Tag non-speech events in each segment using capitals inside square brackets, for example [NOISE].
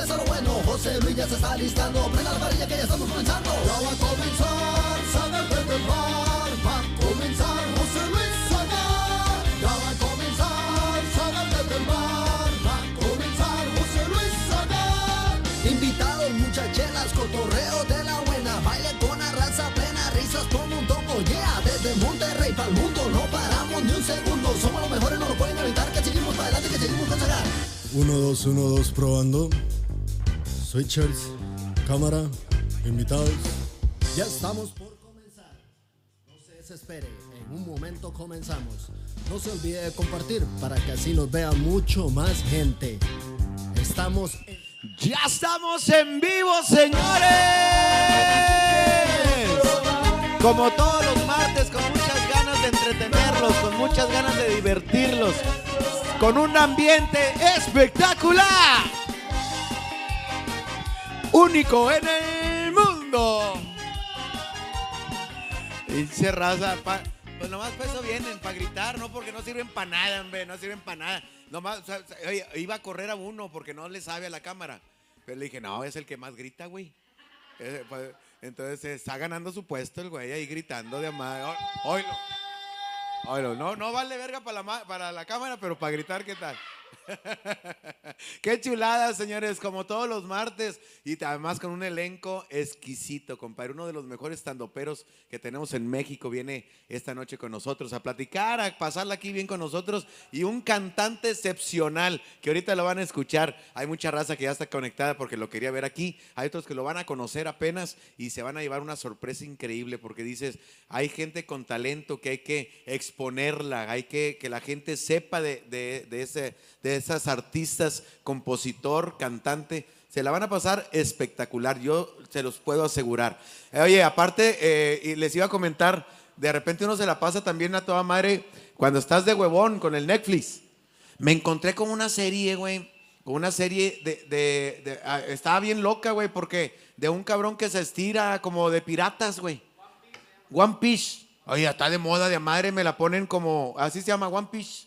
empieza lo bueno. José Luis ya se está listando, prenda la varilla que ya estamos comenzando. Ya va a comenzar, sácate del bar, va a comenzar José Luis Sagar. Ya va a comenzar, sácate del bar, va a comenzar José Luis Sagar. Invitados, muchachelas, cotorreo de la buena, baile con la plena, risas como un tongo, yeah. Desde Monterrey para el mundo, no paramos ni un segundo, somos los mejores, no lo pueden evitar, que seguimos para adelante, que seguimos con Sagar. 1, 2, 1, 2, probando. Switchers, cámara, invitados. Ya estamos por comenzar. No se desespere, en un momento comenzamos. No se olvide de compartir para que así nos vea mucho más gente. Estamos en Ya estamos en vivo, señores. Como todos los martes, con muchas ganas de entretenerlos, con muchas ganas de divertirlos, con un ambiente espectacular. Único en el mundo. Dice raza, pues nomás para eso vienen, para gritar, no porque no sirven para nada, hombre, no sirven para nada. Nomás, o iba a correr a uno porque no le sabe a la cámara. Pero le dije, no, es el que más grita, güey. Eh, pues, Entonces eh, está ganando su puesto el güey ahí gritando de más. Oilo. Oilo, no, no vale verga para la, para la cámara, pero para gritar, ¿qué tal? [LAUGHS] Qué chulada, señores, como todos los martes y además con un elenco exquisito, compadre. Uno de los mejores standoperos que tenemos en México viene esta noche con nosotros a platicar, a pasarla aquí bien con nosotros y un cantante excepcional que ahorita lo van a escuchar. Hay mucha raza que ya está conectada porque lo quería ver aquí. Hay otros que lo van a conocer apenas y se van a llevar una sorpresa increíble porque dices, hay gente con talento que hay que exponerla, hay que que la gente sepa de, de- de ese, de esas artistas, compositor, cantante. Se la van a pasar espectacular, yo se los puedo asegurar. Eh, Oye, aparte, eh, y les iba a comentar, de repente uno se la pasa también a toda madre cuando estás de huevón con el Netflix. Me encontré con una serie, güey. Con una serie de. de- ah, estaba bien loca, güey, porque de un cabrón que se estira como de piratas, güey. One Piece. Oye, está de moda de madre, me la ponen como. Así se llama, One Piece.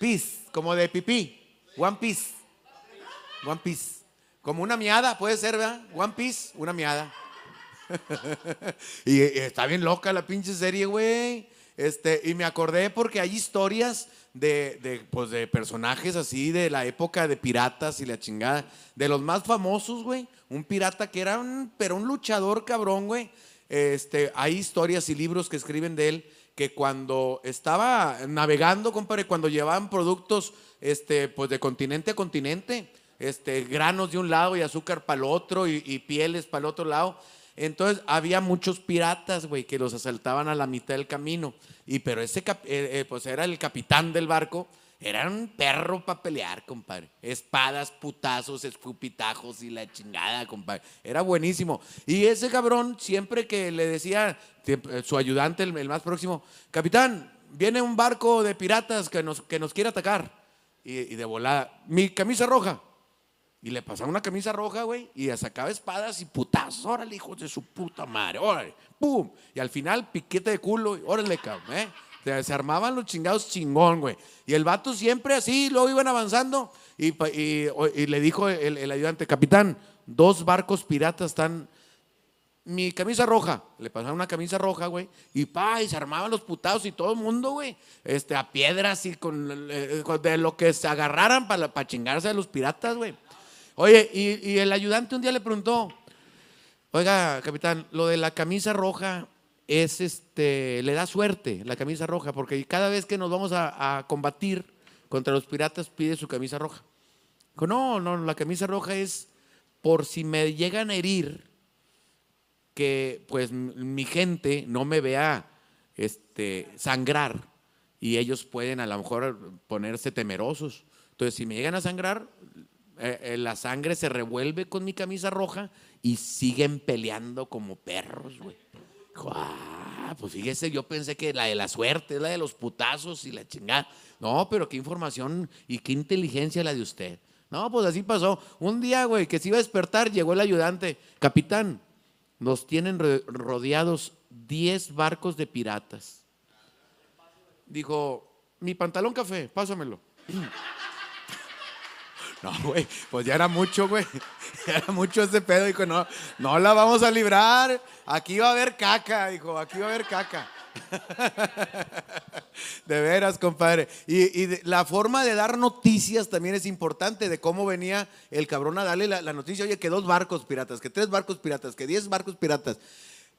Piece, como de pipí. One Piece. One Piece. Como una miada, puede ser, ¿verdad? One Piece, una miada. [LAUGHS] y, y está bien loca la pinche serie, güey. Este, y me acordé porque hay historias de, de, pues, de personajes así de la época de piratas y la chingada. De los más famosos, güey. Un pirata que era un, pero un luchador cabrón, güey. Este, hay historias y libros que escriben de él que cuando estaba navegando, compadre, cuando llevaban productos este, pues de continente a continente, este, granos de un lado y azúcar para el otro y, pieles para el otro lado. Entonces había muchos piratas, güey, que los asaltaban a la mitad del camino. Y pero ese, eh, eh, pues era el capitán del barco, era un perro para pelear, compadre. Espadas, putazos, escupitajos y la chingada, compadre. Era buenísimo. Y ese cabrón, siempre que le decía eh, su ayudante, el, más próximo, capitán, viene un barco de piratas que nos, que nos quiere atacar. Y, de volada, mi camisa roja. Y le pasaba una camisa roja, güey, y sacaba espadas y putazos. Órale, hijos de su puta madre, órale, pum. Y al final, piquete de culo, órale, cabrón, ¿eh? Se, armaban los chingados chingón, güey. Y el vato siempre así, luego iban avanzando. Y, pa- le dijo el, ayudante, capitán, dos barcos piratas están. Mi camisa roja, le pasaron una camisa roja, güey, y pa, y se armaban los putados y todo el mundo, güey, este, a piedras y con, eh, de lo que se agarraran para chingarse a los piratas, güey. Oye, y el ayudante un día le preguntó, oiga, capitán, lo de la camisa roja es este, le da suerte la camisa roja, porque cada vez que nos vamos a, combatir contra los piratas pide su camisa roja. No, no, la camisa roja es por si me llegan a herir, que pues mi gente no me vea este, sangrar y ellos pueden a lo mejor ponerse temerosos. Entonces, si me llegan a sangrar, eh, eh, la sangre se revuelve con mi camisa roja y siguen peleando como perros, güey. Ah, pues fíjese, yo pensé que la de la suerte la de los putazos y la chingada. No, pero qué información y qué inteligencia la de usted. No, pues así pasó. Un día, güey, que se iba a despertar, llegó el ayudante. Capitán, nos tienen ro- rodeados 10 barcos de piratas. Dijo, mi pantalón café, pásamelo. [LAUGHS] No, güey, pues ya era mucho, güey. [LAUGHS] Era mucho ese pedo. Dijo, no, no la vamos a librar. Aquí va a haber caca, dijo, aquí va a haber caca. [LAUGHS] De veras, compadre. Y, la forma de dar noticias también es importante, de cómo venía el cabrón a darle la, la noticia, oye, que dos barcos piratas, que tres barcos piratas, que diez barcos piratas.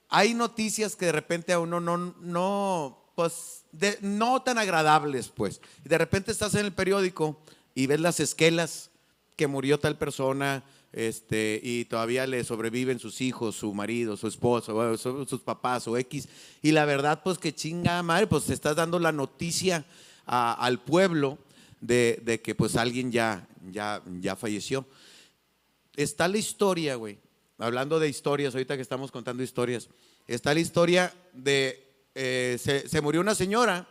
Hay noticias que de repente a uno no, no, pues, de- no tan agradables, pues. Y de repente estás en el periódico y ves las esquelas que murió tal persona, este, y todavía le sobreviven sus hijos, su marido, su esposo, sus papás o X. Y la verdad, pues que chinga madre, pues te estás dando la noticia al pueblo de, que pues alguien ya, ya, ya falleció. Está la historia, güey. Hablando de historias, ahorita que estamos contando historias, está la historia de, eh, se, se murió una señora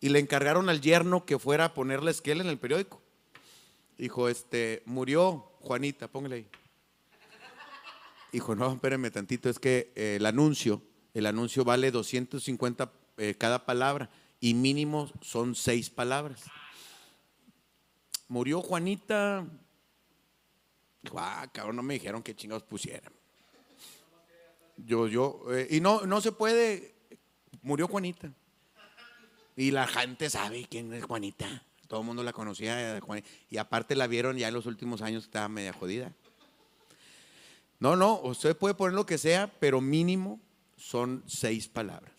y le encargaron al yerno que fuera a poner la esquela en el periódico. Dijo, este, murió Juanita, póngale ahí. Dijo, no, espérenme tantito, es que eh, el anuncio, el anuncio vale 250 eh, cada palabra y mínimo son seis palabras. Murió Juanita. Ah, cabrón, no me dijeron qué chingados pusieran. Yo, yo, eh, y no, no se puede, murió Juanita. Y la gente sabe quién es Juanita. Todo el mundo la conocía. eh, Y aparte la vieron ya en los últimos años que estaba media jodida. No, no, usted puede poner lo que sea, pero mínimo son seis palabras.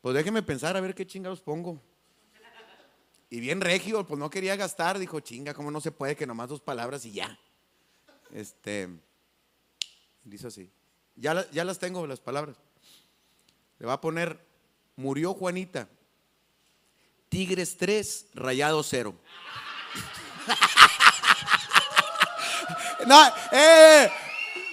Pues déjeme pensar a ver qué chingados pongo. Y bien regio, pues no quería gastar, dijo, chinga, ¿cómo no se puede que nomás dos palabras y ya? Este, dice así. Ya, ya las tengo las palabras. Le va a poner, murió Juanita. Tigres 3, Rayado 0. no, eh,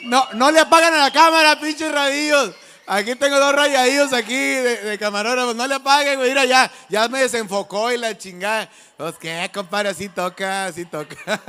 no, no le apagan a la cámara, pinches radillos. Aquí tengo dos rayadillos aquí de, de. No le apaguen, güey. Mira, ya, ya me desenfocó y la chingada. Pues qué, compadre, así toca, así toca. [LAUGHS]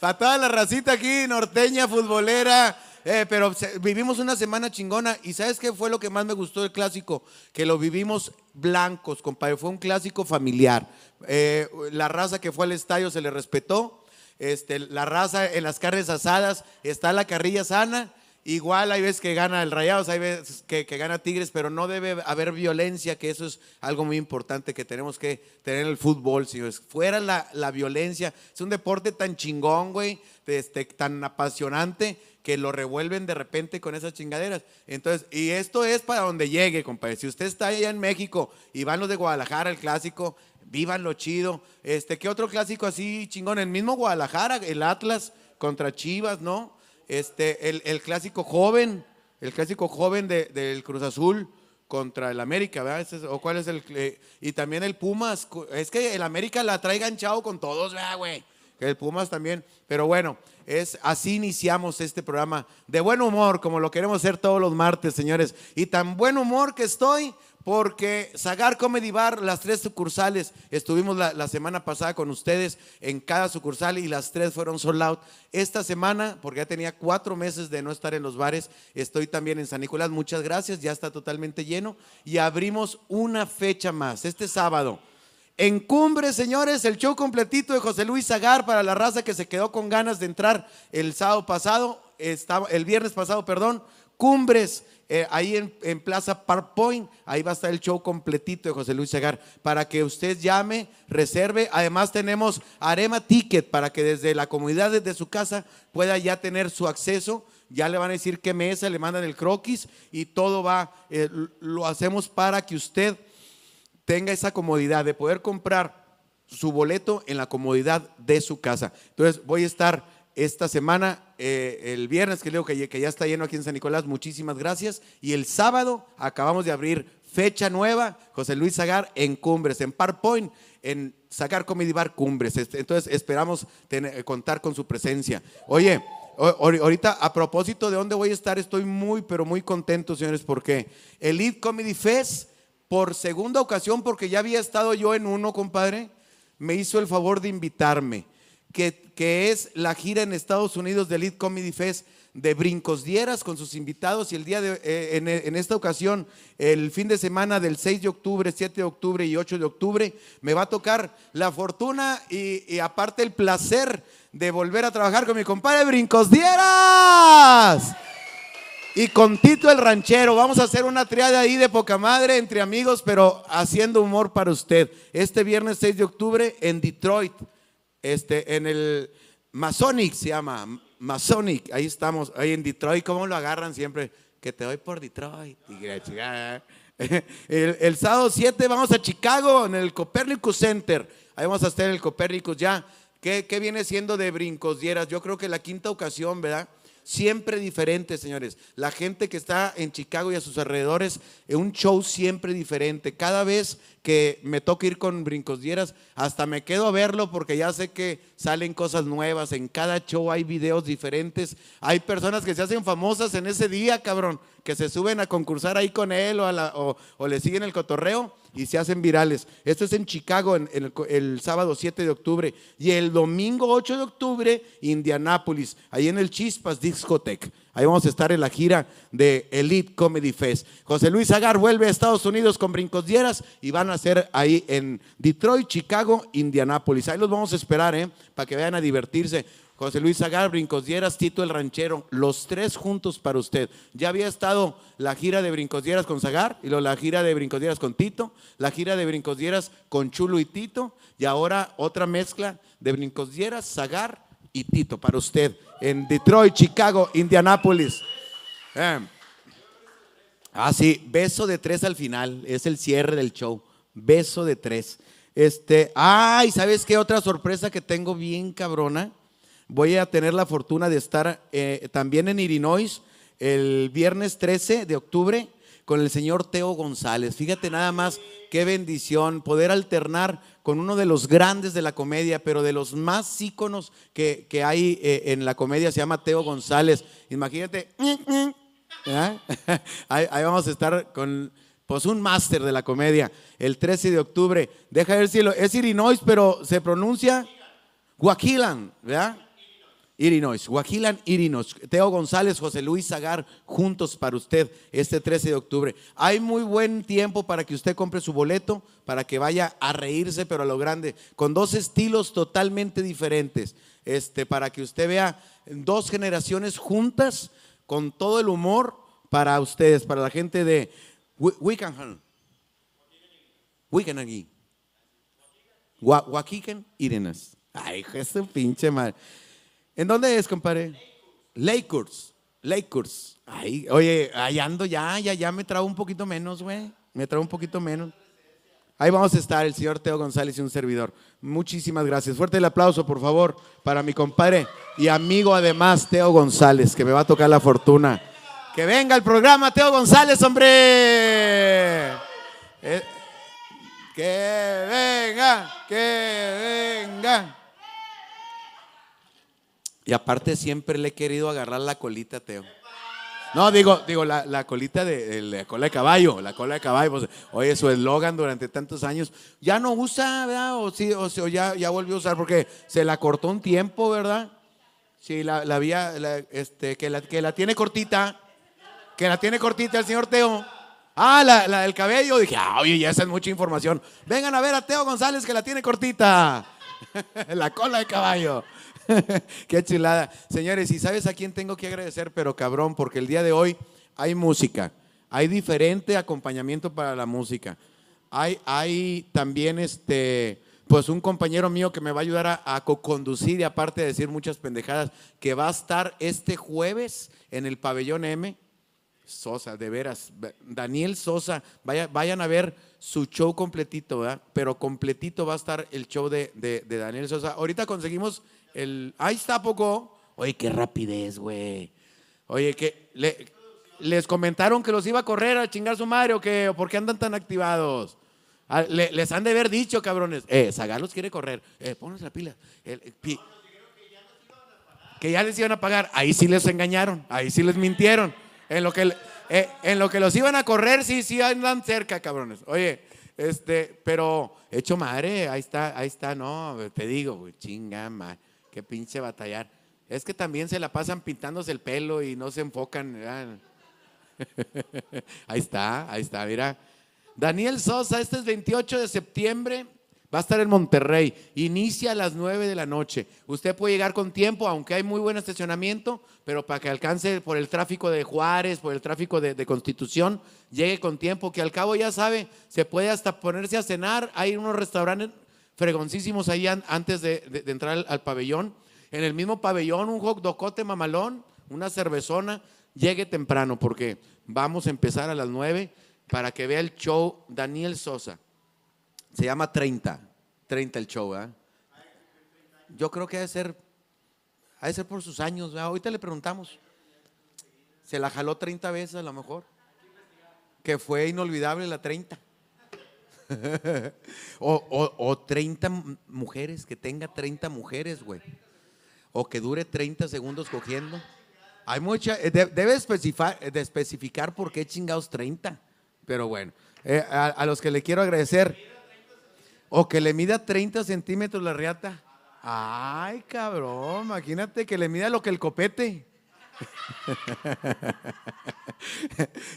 Para toda la racita aquí, norteña, futbolera. Eh, pero vivimos una semana chingona. ¿Y sabes qué fue lo que más me gustó del clásico? Que lo vivimos blancos, compadre. Fue un clásico familiar. Eh, la raza que fue al estadio se le respetó. Este, la raza en las carnes asadas está la carrilla sana. Igual hay veces que gana el Rayados, hay veces que, que gana Tigres, pero no debe haber violencia, que eso es algo muy importante que tenemos que tener en el fútbol, señores. Fuera la, la violencia, es un deporte tan chingón, güey, este, tan apasionante que lo revuelven de repente con esas chingaderas. Entonces, y esto es para donde llegue, compadre. Si usted está allá en México y van los de Guadalajara, el clásico, vivan lo chido. Este, ¿qué otro clásico así chingón? El mismo Guadalajara, el Atlas contra Chivas, ¿no? Este, el, el clásico joven, el clásico joven de- del Cruz Azul contra el América, ¿verdad? ¿O cuál es el? eh, y también el Pumas. Es que el América la trae ganchado con todos, ¿verdad, güey? El Pumas también. Pero bueno, es así iniciamos este programa de buen humor, como lo queremos hacer todos los martes, señores. Y tan buen humor que estoy porque Sagar Comedy Bar, las tres sucursales, estuvimos la, la semana pasada con ustedes en cada sucursal y las tres fueron sold out. Esta semana, porque ya tenía cuatro meses de no estar en los bares, estoy también en San Nicolás. Muchas gracias, ya está totalmente lleno y abrimos una fecha más, este sábado. En Cumbre, señores, el show completito de José Luis Zagar para la raza que se quedó con ganas de entrar el sábado pasado, el viernes pasado, perdón. Cumbres, eh, ahí en, Plaza Park Point, ahí va a estar el show completito de José Luis Zagar para que usted llame, reserve. Además tenemos Arema Ticket para que desde la comunidad, desde su casa, pueda ya tener su acceso. Ya le van a decir qué mesa, le mandan el croquis y todo va, eh, lo hacemos para que usted tenga esa comodidad de poder comprar su boleto en la comodidad de su casa. Entonces voy a estar esta semana, eh, el viernes que leo que, que ya está lleno aquí en San Nicolás, muchísimas gracias. Y el sábado acabamos de abrir fecha nueva, José Luis Zagar en Cumbres, en Park Point, en Zagar Comedy Bar Cumbres. Este, Entonces esperamos tener- contar con su presencia. Oye, ahorita a propósito de dónde voy a estar, estoy muy, pero muy contento, señores, porque el Lead Comedy Fest por segunda ocasión, porque ya había estado yo en uno, compadre, me hizo el favor de invitarme, que, que es la gira en Estados Unidos del Lead Comedy Fest, de Brincos Dieras con sus invitados y el día de, eh, en, esta ocasión, el fin de semana del 6 de octubre, 7 de octubre y 8 de octubre, me va a tocar la fortuna y, y aparte el placer de volver a trabajar con mi compadre Brincos Dieras. Y con Tito el Ranchero, vamos a hacer una triada ahí de poca madre entre amigos, pero haciendo humor para usted. Este viernes 6 de octubre en Detroit, este, en el Masonic se llama, Masonic, ahí estamos, ahí en Detroit, ¿cómo lo agarran siempre? Que te doy por Detroit. El, el sábado 7 vamos a Chicago, en el Copernicus Center. Ahí vamos a estar en el Copernicus ya. ¿Qué, qué viene siendo de brincos dieras? Yo creo que la quinta ocasión, ¿verdad? Siempre diferente, señores. La gente que está en Chicago y a sus alrededores, eh, un show siempre diferente. Cada vez que me toca ir con Brincos Dieras, hasta me quedo a verlo porque ya sé que salen cosas nuevas. En cada show hay videos diferentes. Hay personas que se hacen famosas en ese día, cabrón, que se suben a concursar ahí con él o, a la- o- o le siguen el cotorreo y se hacen virales. Esto es en Chicago en, el, sábado 7 de octubre y el domingo 8 de octubre Indianápolis, ahí en el Chispas Discotech. Ahí vamos a estar en la gira de Elite Comedy Fest. José Luis Agar vuelve a Estados Unidos con Brincos Dieras y van a ser ahí en Detroit, Chicago, Indianápolis. Ahí los vamos a esperar, ¿eh? Para que vayan a divertirse. José Luis Agar, Brincos Dieras, Tito el Ranchero, los tres juntos para usted. Ya había estado la gira de Brincos Dieras con Zagar y luego la gira de Brincos Dieras con Tito, la gira de Brincos Dieras con Chulo y Tito y ahora otra mezcla de Brincos Dieras, Zagar y Tito para usted en Detroit, Chicago, Indianápolis. Eh. Ah, sí, beso de tres al final, es el cierre del show. Beso de tres. Este, ay, ¿sabes qué otra sorpresa que tengo bien cabrona? Voy a tener la fortuna de estar eh, también en Illinois el viernes 13 de octubre con el señor Teo González. Fíjate nada más qué bendición poder alternar con uno de los grandes de la comedia, pero de los más íconos que, que hay eh, en la comedia, se llama Teo González. Imagínate, ¿verdad? [LAUGHS] ahí, ahí vamos a estar con pues un máster de la comedia el 13 de octubre. Deja ver si lo, es Illinois, pero se pronuncia Guaquilan, ¿verdad? Illinois, Guaquilan, Illinois. Teo González, José Luis Zagar, juntos para usted este 13 de octubre. Hay muy buen tiempo para que usted compre su boleto, para que vaya a reírse, pero a lo grande, con dos estilos totalmente diferentes. Este, para que usted vea dos generaciones juntas, con todo el humor para ustedes, para la gente de Wi- Wickenham. Wickenham. Gua- Waukegan, Illinois. Ay, su pinche madre. ¿En dónde es, compadre? Lakers. Lakers. Ay, oye, ahí ando ya, ya, ya me trago un poquito menos, güey. Me trago un poquito menos. Ahí vamos a estar, el señor Teo González y un servidor. Muchísimas gracias. Fuerte el aplauso, por favor, para mi compadre y amigo además, Teo González, que me va a tocar la fortuna. Que venga el programa, Teo González, hombre. Eh, que venga, que venga. Y aparte siempre le he querido agarrar la colita, Teo. No, digo, digo la, la colita de, la cola de caballo, la cola de caballo. pues, oye, su eslogan durante tantos años, ya no usa, ¿verdad? O, sí, o, o ya, ya volvió a usar porque se la cortó un tiempo, ¿verdad? Sí, la, la vía, este, que, la, que la tiene cortita, que la tiene cortita el señor Teo. Ah, la, la del cabello. Dije, ah, oye, ya esa es mucha información. Vengan a ver a Teo González que la tiene cortita. [LAUGHS] la cola de caballo. [LAUGHS] Qué chulada. Señores, y sabes a quién tengo que agradecer, pero cabrón, porque el día de hoy hay música. Hay diferente acompañamiento para la música. Hay, hay también este, pues un compañero mío que me va a ayudar a, co-conducir y aparte de decir muchas pendejadas, que va a estar este jueves en el pabellón M. Sosa, de veras. Daniel Sosa, vaya- vayan a ver su show completito, ¿verdad? Pero completito va a estar el show de Daniel Sosa. Ahorita conseguimos el. Ahí está poco. Oye, qué rapidez, güey. Oye, que le- les comentaron que los iba a correr a chingar su madre o qué, o por qué andan tan activados. Ah, le- les han de haber dicho, cabrones. Eh, Zagar los quiere correr. Eh, pónganse la pila. Pi- que ya les iban a pagar. Ahí sí les engañaron, ahí sí les mintieron. En lo que, eh, en lo que los iban a correr, sí, sí andan cerca, cabrones. Oye, este, pero hecho madre, ahí está, ahí está, no, te digo, güey, chinga, madre, pinche batallar. Es que también se la pasan pintándose el pelo y no se enfocan. [LAUGHS] Ahí está, ahí está, mira. Daniel Sosa, este es 28 de septiembre. Va a estar en Monterrey. Inicia a las 9 de la noche. Usted puede llegar con tiempo, aunque hay muy buen estacionamiento, pero para que alcance por el tráfico de Juárez, por el tráfico de, Constitución, llegue con tiempo, que al cabo ya sabe, se puede hasta ponerse a cenar. Hay unos restaurantes fregoncísimos ahí antes de, entrar al, pabellón. En el mismo pabellón, un hot docote mamalón, una cervezona. Llegue temprano porque vamos a empezar a las 9 para que vea el show Daniel Sosa. Se llama 30. 30 el show, ¿eh? Yo creo que ha de ser, ha de ser por sus años, ¿verdad? Ahorita le preguntamos. Se la jaló 30 veces a lo mejor. Que fue inolvidable la 30. [LAUGHS] o, o, 30 mujeres, que tenga 30 mujeres, güey. O que dure 30 segundos cogiendo. Hay mucha, eh, debe especificar, de especificar por qué chingados 30. Pero bueno, eh, a los que le quiero agradecer. O que le mida 30 centímetros la riata. Ay, cabrón, imagínate que le mida lo que el copete.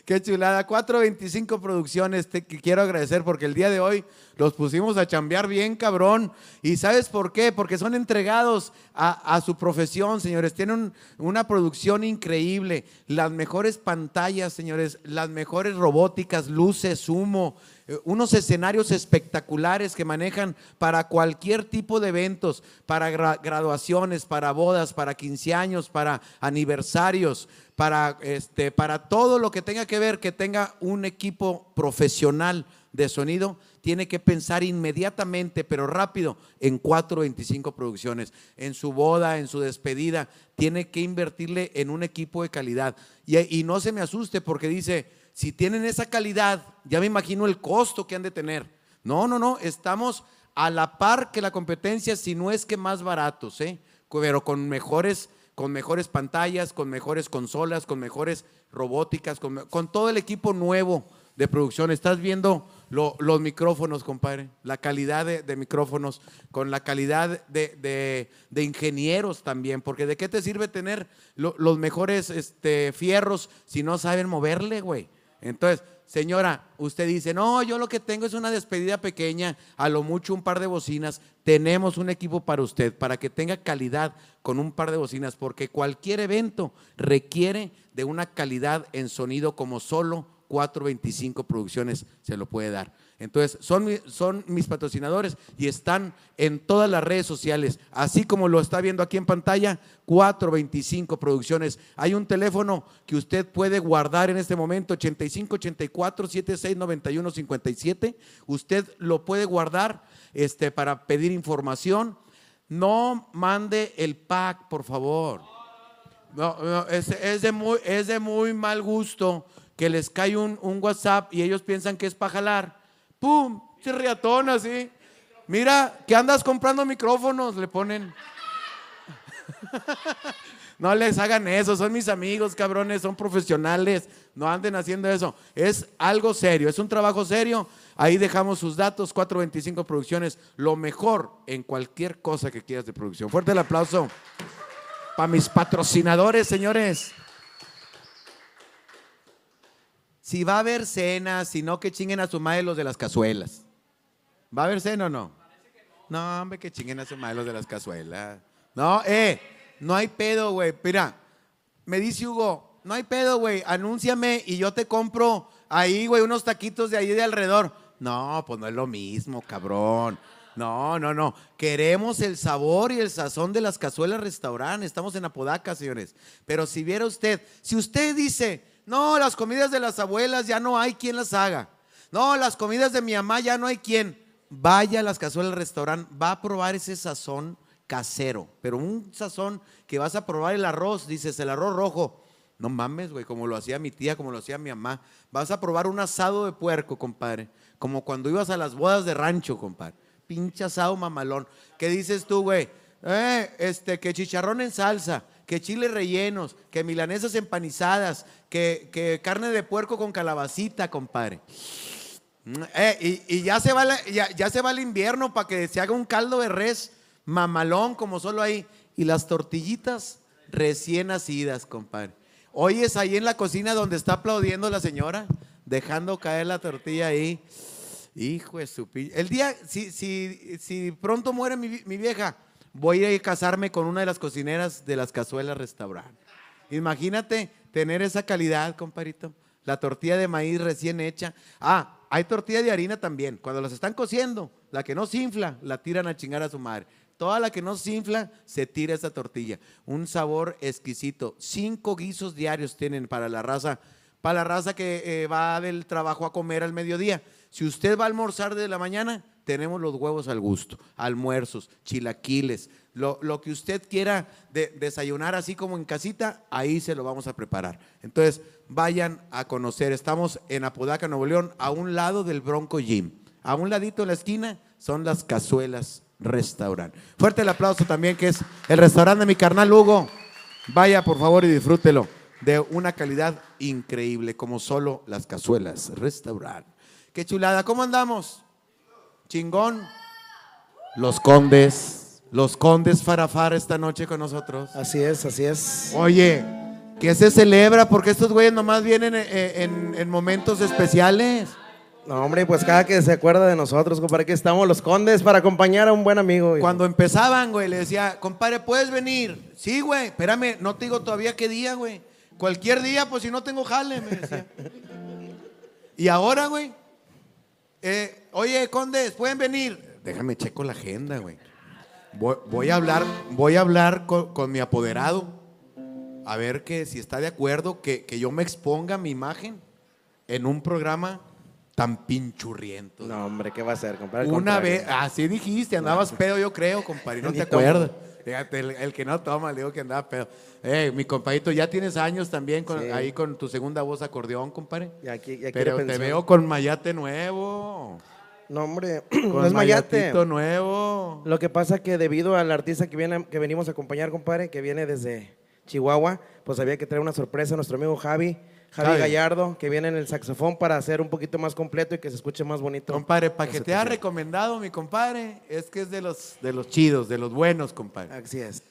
Qué chulada. 425 producciones. Te quiero agradecer porque el día de hoy los pusimos a chambear bien, cabrón. ¿Y sabes por qué? Porque son entregados a, su profesión, señores. Tienen una producción increíble. Las mejores pantallas, señores. Las mejores robóticas, luces, humo unos escenarios espectaculares que manejan para cualquier tipo de eventos, para graduaciones, para bodas, para 15 años, para aniversarios, para, este, para todo lo que tenga que ver, que tenga un equipo profesional de sonido, tiene que pensar inmediatamente, pero rápido, en 425 producciones. En su boda, en su despedida, tiene que invertirle en un equipo de calidad. y no se me asuste porque dice, si tienen esa calidad, ya me imagino el costo que han de tener. No, no, no, estamos a la par que la competencia, si no es que más baratos, ¿eh? pero con mejores, con mejores pantallas, con mejores consolas, con mejores robóticas, con, todo el equipo nuevo de producción. Estás viendo los micrófonos, compadre, la calidad de, micrófonos, con la calidad de, ingenieros también, porque ¿de qué te sirve tener los mejores este, fierros si no saben moverle, güey? Entonces, señora, usted dice, no, yo lo que tengo es una despedida pequeña, a lo mucho un par de bocinas. Tenemos un equipo para usted, para que tenga calidad con un par de bocinas, porque cualquier evento requiere de una calidad en sonido como solo 425 Producciones se lo puede dar. Entonces, son, son mis patrocinadores y están en todas las redes sociales, así como lo está viendo aquí en pantalla, 425 Producciones. Hay un teléfono que usted puede guardar en este momento, 85 84 76 91 57. Usted lo puede guardar este, para pedir información. No mande el pack, por favor. No, es, de muy, es de muy mal gusto que les cae un, un WhatsApp y ellos piensan que es para jalar ¡Pum! Chirriatón así. Mira, que andas comprando micrófonos, le ponen. [LAUGHS] No les hagan eso, son mis amigos, cabrones, son profesionales, no anden haciendo eso. Es algo serio, es un trabajo serio. Ahí dejamos sus datos, 425 Producciones, lo mejor en cualquier cosa que quieras de producción. Fuerte el aplauso para mis patrocinadores, señores. Si va a haber cena, si no, que chinguen a su madre los de las cazuelas. ¿Va a haber cena o no? No, hombre, que chinguen a su madre los de las cazuelas. No, eh, no hay pedo, güey. Mira, me dice Hugo, no hay pedo, güey. Anúnciame y yo te compro ahí, güey, unos taquitos de ahí de alrededor. No, pues no es lo mismo, cabrón. No, no, no. Queremos el sabor y el sazón de las cazuelas restaurante. Estamos en Apodaca, señores. Pero si viera usted, si usted dice, no, las comidas de las abuelas ya no hay quien las haga. No, las comidas de mi mamá ya no hay quien. Vaya a las cazuelas del restaurante, va a probar ese sazón casero, pero un sazón que vas a probar el arroz, dices, el arroz rojo. No mames, güey, como lo hacía mi tía, como lo hacía mi mamá. Vas a probar un asado de puerco, compadre. Como cuando ibas a las bodas de rancho, compadre. Pinche asado mamalón. ¿Qué dices tú, güey? Eh, este, que chicharrón en salsa que chiles rellenos, que milanesas empanizadas, que, carne de puerco con calabacita, compadre. Eh, y, ya, se va ya, se va el invierno para que se haga un caldo de res mamalón como solo ahí. Y las tortillitas recién nacidas, compadre. Hoy es ahí en la cocina donde está aplaudiendo la señora, dejando caer la tortilla ahí. Hijo de su El día, si, si, si pronto muere mi, mi vieja, voy a ir a casarme con una de las cocineras de las cazuelas restaurante. Imagínate tener esa calidad, compadrito. La tortilla de maíz recién hecha. Ah, hay tortilla de harina también. Cuando las están cociendo, la que no se infla, la tiran a chingar a su madre. Toda la que no se infla, se tira esa tortilla. Un sabor exquisito. Cinco guisos diarios tienen para la raza, para la raza que eh, va del trabajo a comer al mediodía. Si usted va a almorzar de la mañana, tenemos los huevos al gusto, almuerzos, chilaquiles, lo, lo que usted quiera de- desayunar así como en casita, ahí se lo vamos a preparar. Entonces, vayan a conocer. Estamos en Apodaca, Nuevo León, a un lado del Bronco Gym. A un ladito en la esquina son las cazuelas restaurant. Fuerte el aplauso también, que es el restaurante de mi carnal Hugo. Vaya, por favor, y disfrútelo. De una calidad increíble, como solo las cazuelas restaurant. Qué chulada. ¿Cómo andamos? Chingón. Los condes. Los condes farafar esta noche con nosotros. Así es, así es. Oye, ¿qué se celebra? Porque estos güeyes nomás vienen eh, en, en momentos especiales. No, hombre, pues cada que se acuerda de nosotros, compadre, que estamos los condes para acompañar a un buen amigo. hijo. Cuando empezaban, güey, le decía, compadre, ¿puedes venir? Sí, güey, espérame, no te digo todavía qué día, güey. Cualquier día, pues si no tengo jale, me decía. [LAUGHS] y ahora, güey, eh, oye, condes, ¿pueden venir? Déjame checo la agenda, güey. Voy, voy a hablar, voy a hablar con, con mi apoderado. A ver que si está de acuerdo que, que yo me exponga mi imagen en un programa tan pinchurriento. No, hombre, ¿qué va a hacer, compadre? Una vez, así dijiste, andabas pedo, yo creo, compadre, no te acuerdas. Fíjate, el, el que no toma, le digo que andaba pedo. Eh, mi compadrito, ya tienes años también con- Sí. ahí con tu segunda voz acordeón, compadre. Y aquí- y aquí Pero te veo con mayate nuevo. No, hombre, Con [CLEARS THROAT] no es mayate. nuevo. Lo que pasa que debido al artista que viene, que venimos a acompañar, compadre, que viene desde Chihuahua, pues había que traer una sorpresa a nuestro amigo Javi, Javi. Gallardo, que viene en el saxofón para hacer un poquito más completo y que se escuche más bonito. Compadre, para que te ha recomendado mi compadre, es que es de los, de los chidos, de los buenos, compadre. Así es.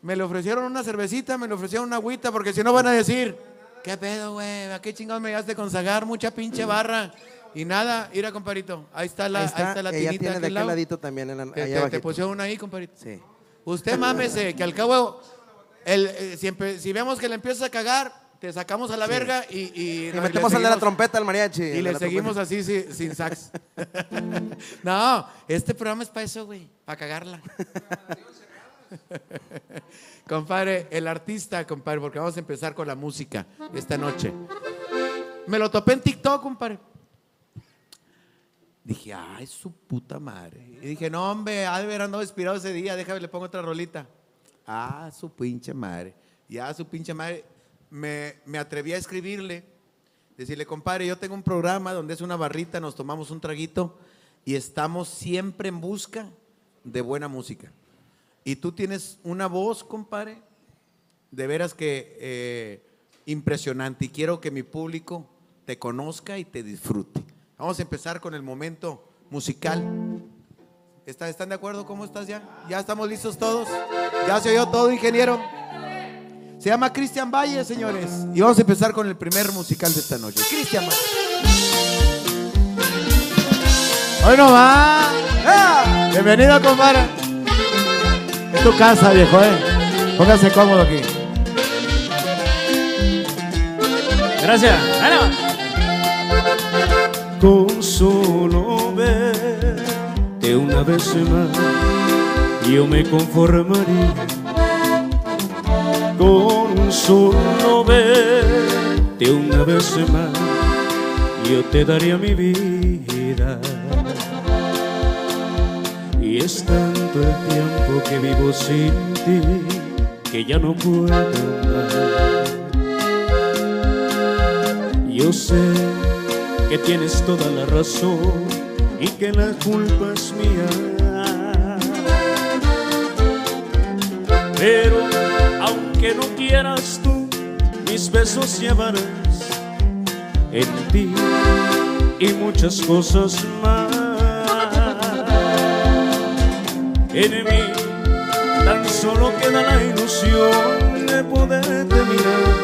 Me le ofrecieron una cervecita, me le ofrecieron una agüita, porque si no van a decir, ¿qué pedo, güey? ¿A qué chingados me llegaste con Zagar? Mucha pinche barra. Y nada, mira, compadrito, ahí está la, Ahí ahí está, está la ella tinita tiene de aquel lado. ladito también, en la, Que allá te, te abajito. pusieron una ahí, compadrito. Sí. Usted mámese, que al cabo, el, eh, si, si vemos que le empiezas a cagar, te sacamos a la verga y... Y, Y no, metemos al de la trompeta, al mariachi. Y le seguimos trompeta. así si- sin sax. [LAUGHS] no, este programa es para eso, güey, para cagarla. compadre, el artista, compadre, porque vamos a empezar con la música esta noche. Me lo topé en TikTok, compadre. Dije, ay, su puta madre. Y dije, no, hombre, ha de haber andado inspirado ese día, déjame, le pongo otra rolita. Ah, su pinche madre. Ya, su pinche madre. Me, me atreví a escribirle, decirle, compadre, yo tengo un programa donde es una barrita, nos tomamos un traguito y estamos siempre en busca de buena música. Y tú tienes una voz, compadre, de veras que eh, impresionante y quiero que mi público te conozca y te disfrute. Vamos a empezar con el momento musical. ¿Está- ¿Están de acuerdo? ¿Cómo estás ya? ¿Ya estamos listos todos? ¿Ya se oyó todo, ingeniero? Se llama Cristian Valle, señores. Y vamos a empezar con el primer musical de esta noche. Cristian Valle. Hoy no va. Bienvenido, compadre. Es tu casa, viejo, ¿eh? Póngase cómodo aquí. Gracias. Bueno. Con solo verte una vez más, yo me conformaría. Con solo verte una vez más, yo te daría mi vida. Y es tanto el tiempo que vivo sin ti, que ya no puedo más. Yo sé que tienes toda la razón y que la culpa es mía. Pero aunque no quieras tú, mis besos llevarás en ti y muchas cosas más. En mí tan solo queda la ilusión de poderte mirar,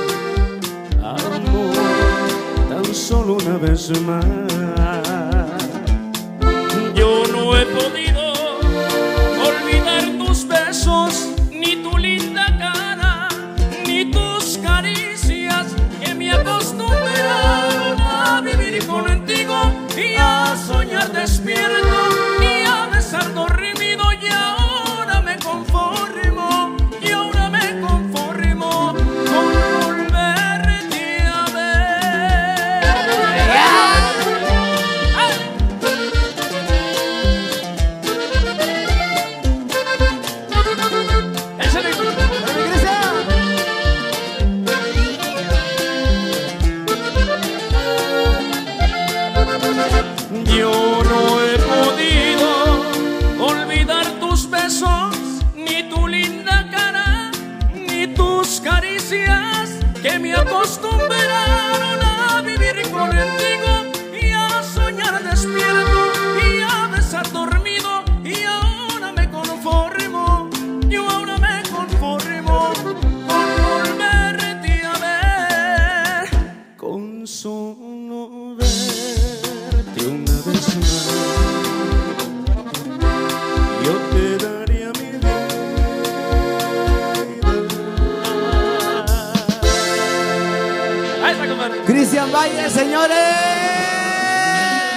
amor, tan solo una vez más. Cristian Valle, señores.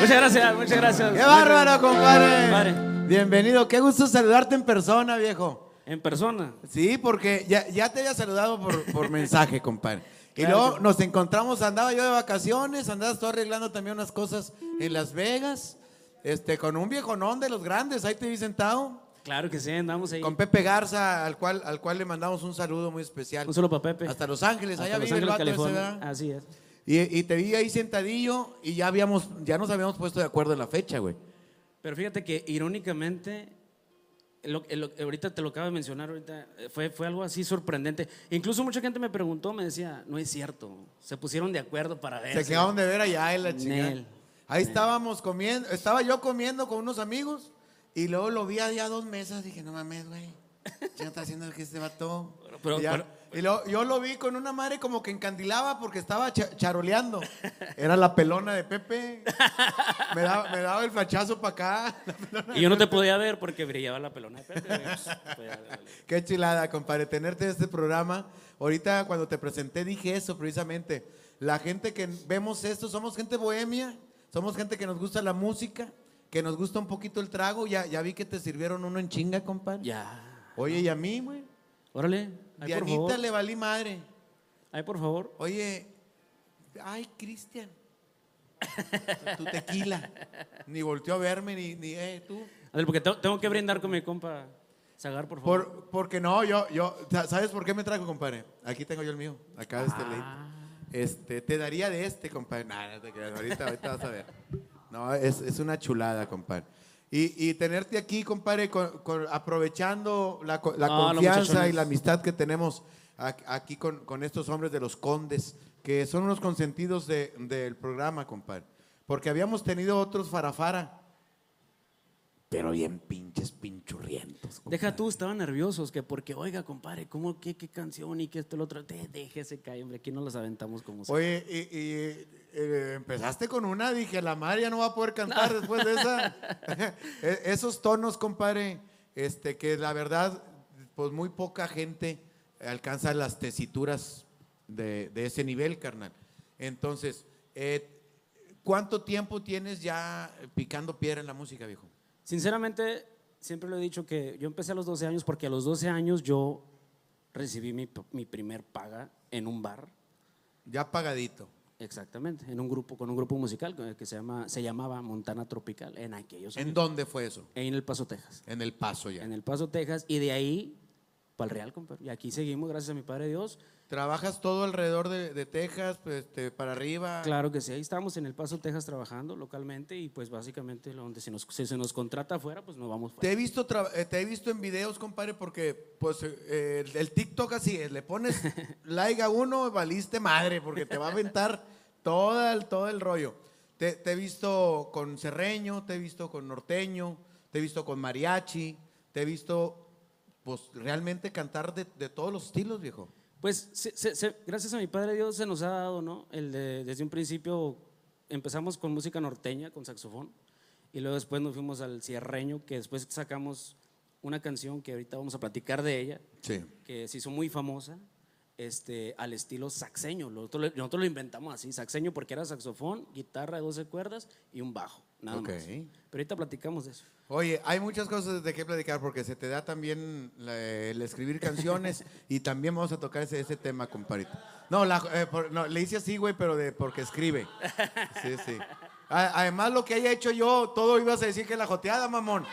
Muchas gracias, muchas gracias. Qué bárbaro, compadre. Compadre. Bienvenido, qué gusto saludarte en persona, viejo. En persona. Sí, porque ya, ya te había saludado por, por [LAUGHS] mensaje, compadre. Y Claro luego nos encontramos, andaba yo de vacaciones, andabas tú arreglando también unas cosas en Las Vegas, este, con un viejonón de los grandes, ahí te vi sentado, Claro que sí, andamos ahí. con Pepe Garza, al cual, al cual le mandamos un saludo muy especial. Un saludo para Pepe. Hasta Los Ángeles, Hasta allá Los vive el Ángeles, vato California. ¿verdad? Así es. Y, y te vi ahí sentadillo y ya habíamos, ya nos habíamos puesto de acuerdo en la fecha, güey. Pero fíjate que irónicamente, lo- lo- ahorita te lo acabo de mencionar, ahorita eh, fue, fue algo así sorprendente. Incluso mucha gente me preguntó, me decía, no es cierto, se pusieron de acuerdo para ver. Se quedaron de ver allá en la chingada. Nel. Ahí estábamos comiendo, estaba yo comiendo con unos amigos y luego lo vi allá dos mesas. Dije, no mames, güey. ¿Qué está haciendo aquí este vato? Pero- y ya- pero- y luego yo lo vi con una madre como que encandilaba porque estaba cha- charoleando. Era la pelona de Pepe. Me daba, me daba el flachazo para acá. Y yo no te podía ver porque brillaba la pelona de Pepe. pues. Qué chilada, compadre, tenerte en este programa. Ahorita cuando te presenté dije eso precisamente. La gente que vemos esto, somos gente bohemia, somos gente que nos gusta la música, que nos gusta un poquito el trago. Ya, ya vi que te sirvieron uno en chinga, compadre. Ya. Oye, y a mí, güey. Órale, ay, por Dianita favor. le valí madre. Ay, por favor. Oye, ay, Cristian. Tu tequila. Ni volteó a verme, ni, ni eh, tú. Ándale, porque te- tengo que brindar con mi compa Zagar, por favor. Por, porque no, yo, yo, ¿sabes por qué me trajo, compadre? Aquí tengo yo el mío, acá de este Ah. lado. Este, te daría de este, compadre. No, no te creas, ahorita, ahorita vas a ver. No, es, es una chulada, compadre. Y, y tenerte aquí, compadre, con- con- aprovechando la, No, confianza y la amistad que tenemos aquí con, con estos hombres de los condes, que son unos consentidos de- del programa, compadre. Porque habíamos tenido otros farafara, pero bien pinches pinchurrientos. compadre. Deja tú, estaban nerviosos, que porque, oiga, compadre, ¿cómo, qué, qué canción y qué esto, lo otro? Te, déjese caer, hombre, aquí no los aventamos como sea. Oye, y, y, eh, empezaste con una, dije, la madre ya no va a poder cantar después de esa. [LAUGHS] E- Esos tonos, compadre, este, que la verdad, pues muy poca gente alcanza las tesituras de, de ese nivel, carnal. Entonces, eh, ¿cuánto tiempo tienes ya picando piedra en la música, viejo? Sinceramente, siempre lo he dicho que yo empecé a los 12 años porque a los 12 años yo recibí mi, mi primer paga en un bar, Ya pagadito. exactamente, en un grupo, con un grupo musical que se, llama, se llamaba Montana Tropical en aquellos ¿En años. dónde fue eso? En El Paso, Texas. En El Paso ya. En El Paso, Texas, y de ahí para el Real, compadre. Y aquí seguimos, gracias a mi Padre Dios. ¿Trabajas todo alrededor de, de Texas, pues, este, para arriba? Claro que sí, ahí estamos en El Paso, Texas trabajando localmente y pues básicamente donde si, nos, si se nos contrata afuera, pues nos vamos Te fuera. he visto, eh, te he visto en videos, compadre, porque pues eh, el, TikTok así es, le pones [LAUGHS] like a uno, valiste madre, porque te va a aventar todo el, todo el rollo. Te, te he visto con serreño, te he visto con norteño, te he visto con mariachi, te he visto pues realmente cantar de, de todos los estilos, viejo. Pues se- se- se- gracias a mi Padre Dios se nos ha dado, ¿no? El de- desde un principio empezamos con música norteña, con saxofón, y luego después nos fuimos al cierreño, que después sacamos una canción que ahorita vamos a platicar de ella, Sí. que se hizo muy famosa, este, al estilo saxeño. Nosotros, nosotros lo inventamos así, saxeño, porque era saxofón, guitarra de 12 cuerdas y un bajo, nada Ok. más. Pero ahorita platicamos de eso. Oye, hay muchas cosas de qué platicar porque se te da también la- el escribir canciones [LAUGHS] y también vamos a tocar ese, ese tema, compadrito. No, la- eh, por- no, le hice así, güey, pero de porque escribe. Sí, sí. A- Además, lo que haya hecho yo, todo ibas a decir que la joteada, mamón.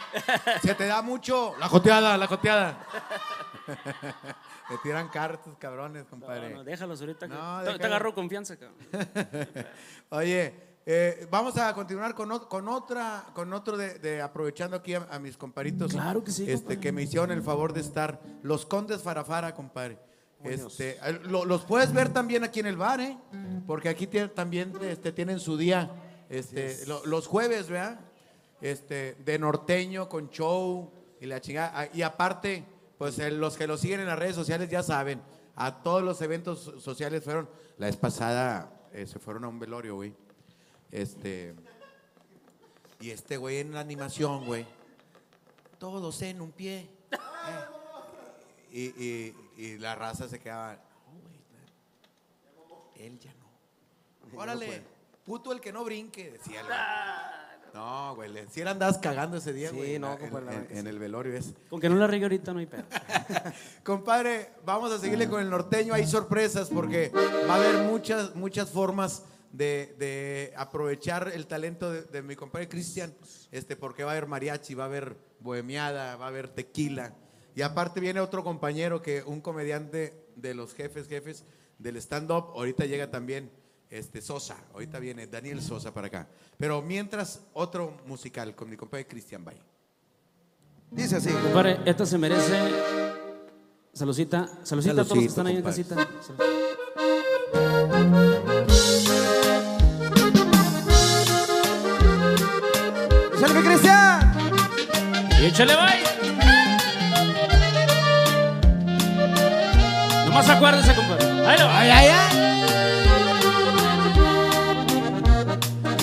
Se te da mucho. La joteada, la joteada. [LAUGHS] Me tiran cartas, cabrones, compadre. No, no, déjalos ahorita. que- No, te- te, déjalo. agarro confianza, cabrón. [LAUGHS] Oye, eh, vamos a continuar con, ot- con otra, con otro de, de- aprovechando aquí a, a mis comparitos. Claro que sí, Este, compadre. que me hicieron el favor de estar. Los Condes Farafara, compadre. Este, eh, lo- los puedes ver también aquí en el bar, ¿eh? Porque aquí tiene- también este, tienen su día. Este, lo- los jueves, ¿verdad? Este, de norteño con show y la chingada. Ah, Y aparte, pues los que lo siguen en las redes sociales ya saben. A todos los eventos sociales fueron. La vez pasada eh, se fueron a un velorio, güey. Este. Y este güey en la animación, güey. Todos en un pie. Eh. Y, y- y la raza se quedaba. "No, güey, él ya no. Órale, puto el que no brinque, decía el güey. No, güey, si era andas cagando ese día, Sí, güey. en no, en, en- en sí. el velorio es. Con que no la riegue ahorita no hay pedo. [LAUGHS] Compadre, vamos a seguirle con el norteño. Hay sorpresas porque va a haber muchas, muchas formas de, de aprovechar el talento de, de mi compadre Cristian. Este, porque va a haber mariachi, va a haber bohemiada, va a haber tequila. Y aparte viene otro compañero que un comediante de los jefes, jefes del stand-up. Ahorita llega también este, Sosa. Ahorita viene Daniel Sosa para acá. Pero mientras, otro musical con mi compadre Cristian Bay. Dice así. Compadre, esta se merece. Saludcita, saludcita a todos los que están ahí en casita. Salud. Échale bye. Nomás acuérdese, compadre. Ahí lo va.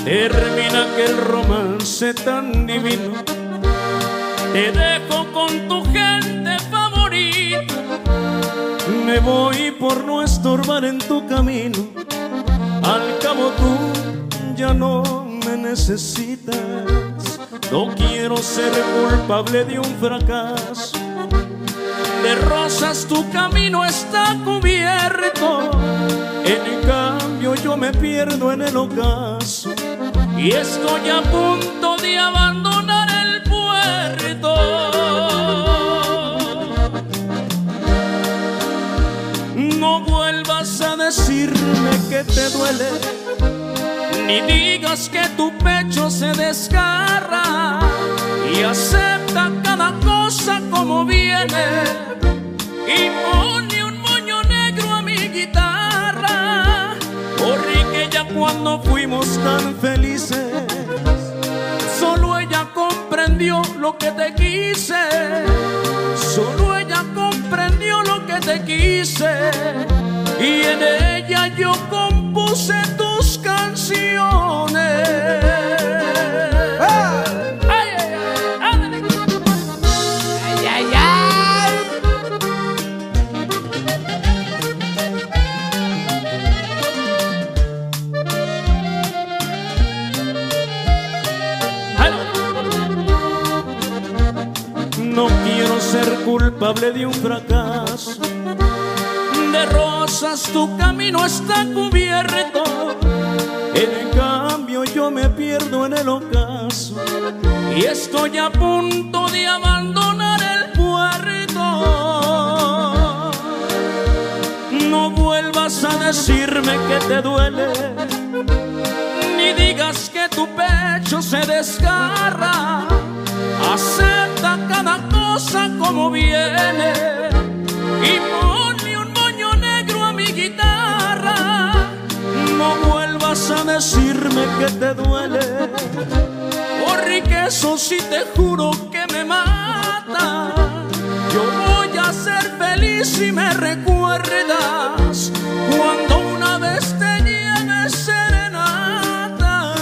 Termina aquel romance tan divino. Te dejo con tu gente favorita. Me voy por no estorbar en tu camino. Al cabo tú ya no me necesitas. No quiero ser culpable de un fracaso. De rosas tu camino está cubierto. En cambio yo me pierdo en el ocaso. Y estoy a punto de abandonar el puerto. No vuelvas a decirme que te duele, ni digas que tu pecho se desgarra y acepta cada cosa como viene y pone un moño negro a mi guitarra. Corrí que ya cuando fuimos tan felices, solo ella comprendió lo que te quise. Solo ella comprendió lo que te quise y en ella yo compuse tus No quiero ser culpable de un fracaso. De rosas tu camino está cubierto. En cambio yo me pierdo en el ocaso. Y estoy a punto de abandonar el puerto. No vuelvas a decirme que te duele ni digas que tu pecho se desgarra. Acepta cada cosa como viene y vuelvas a decirme que te duele, porque eso sí te juro que me mata. Yo voy a ser feliz y si me recuerdas cuando una vez te lleve serenata.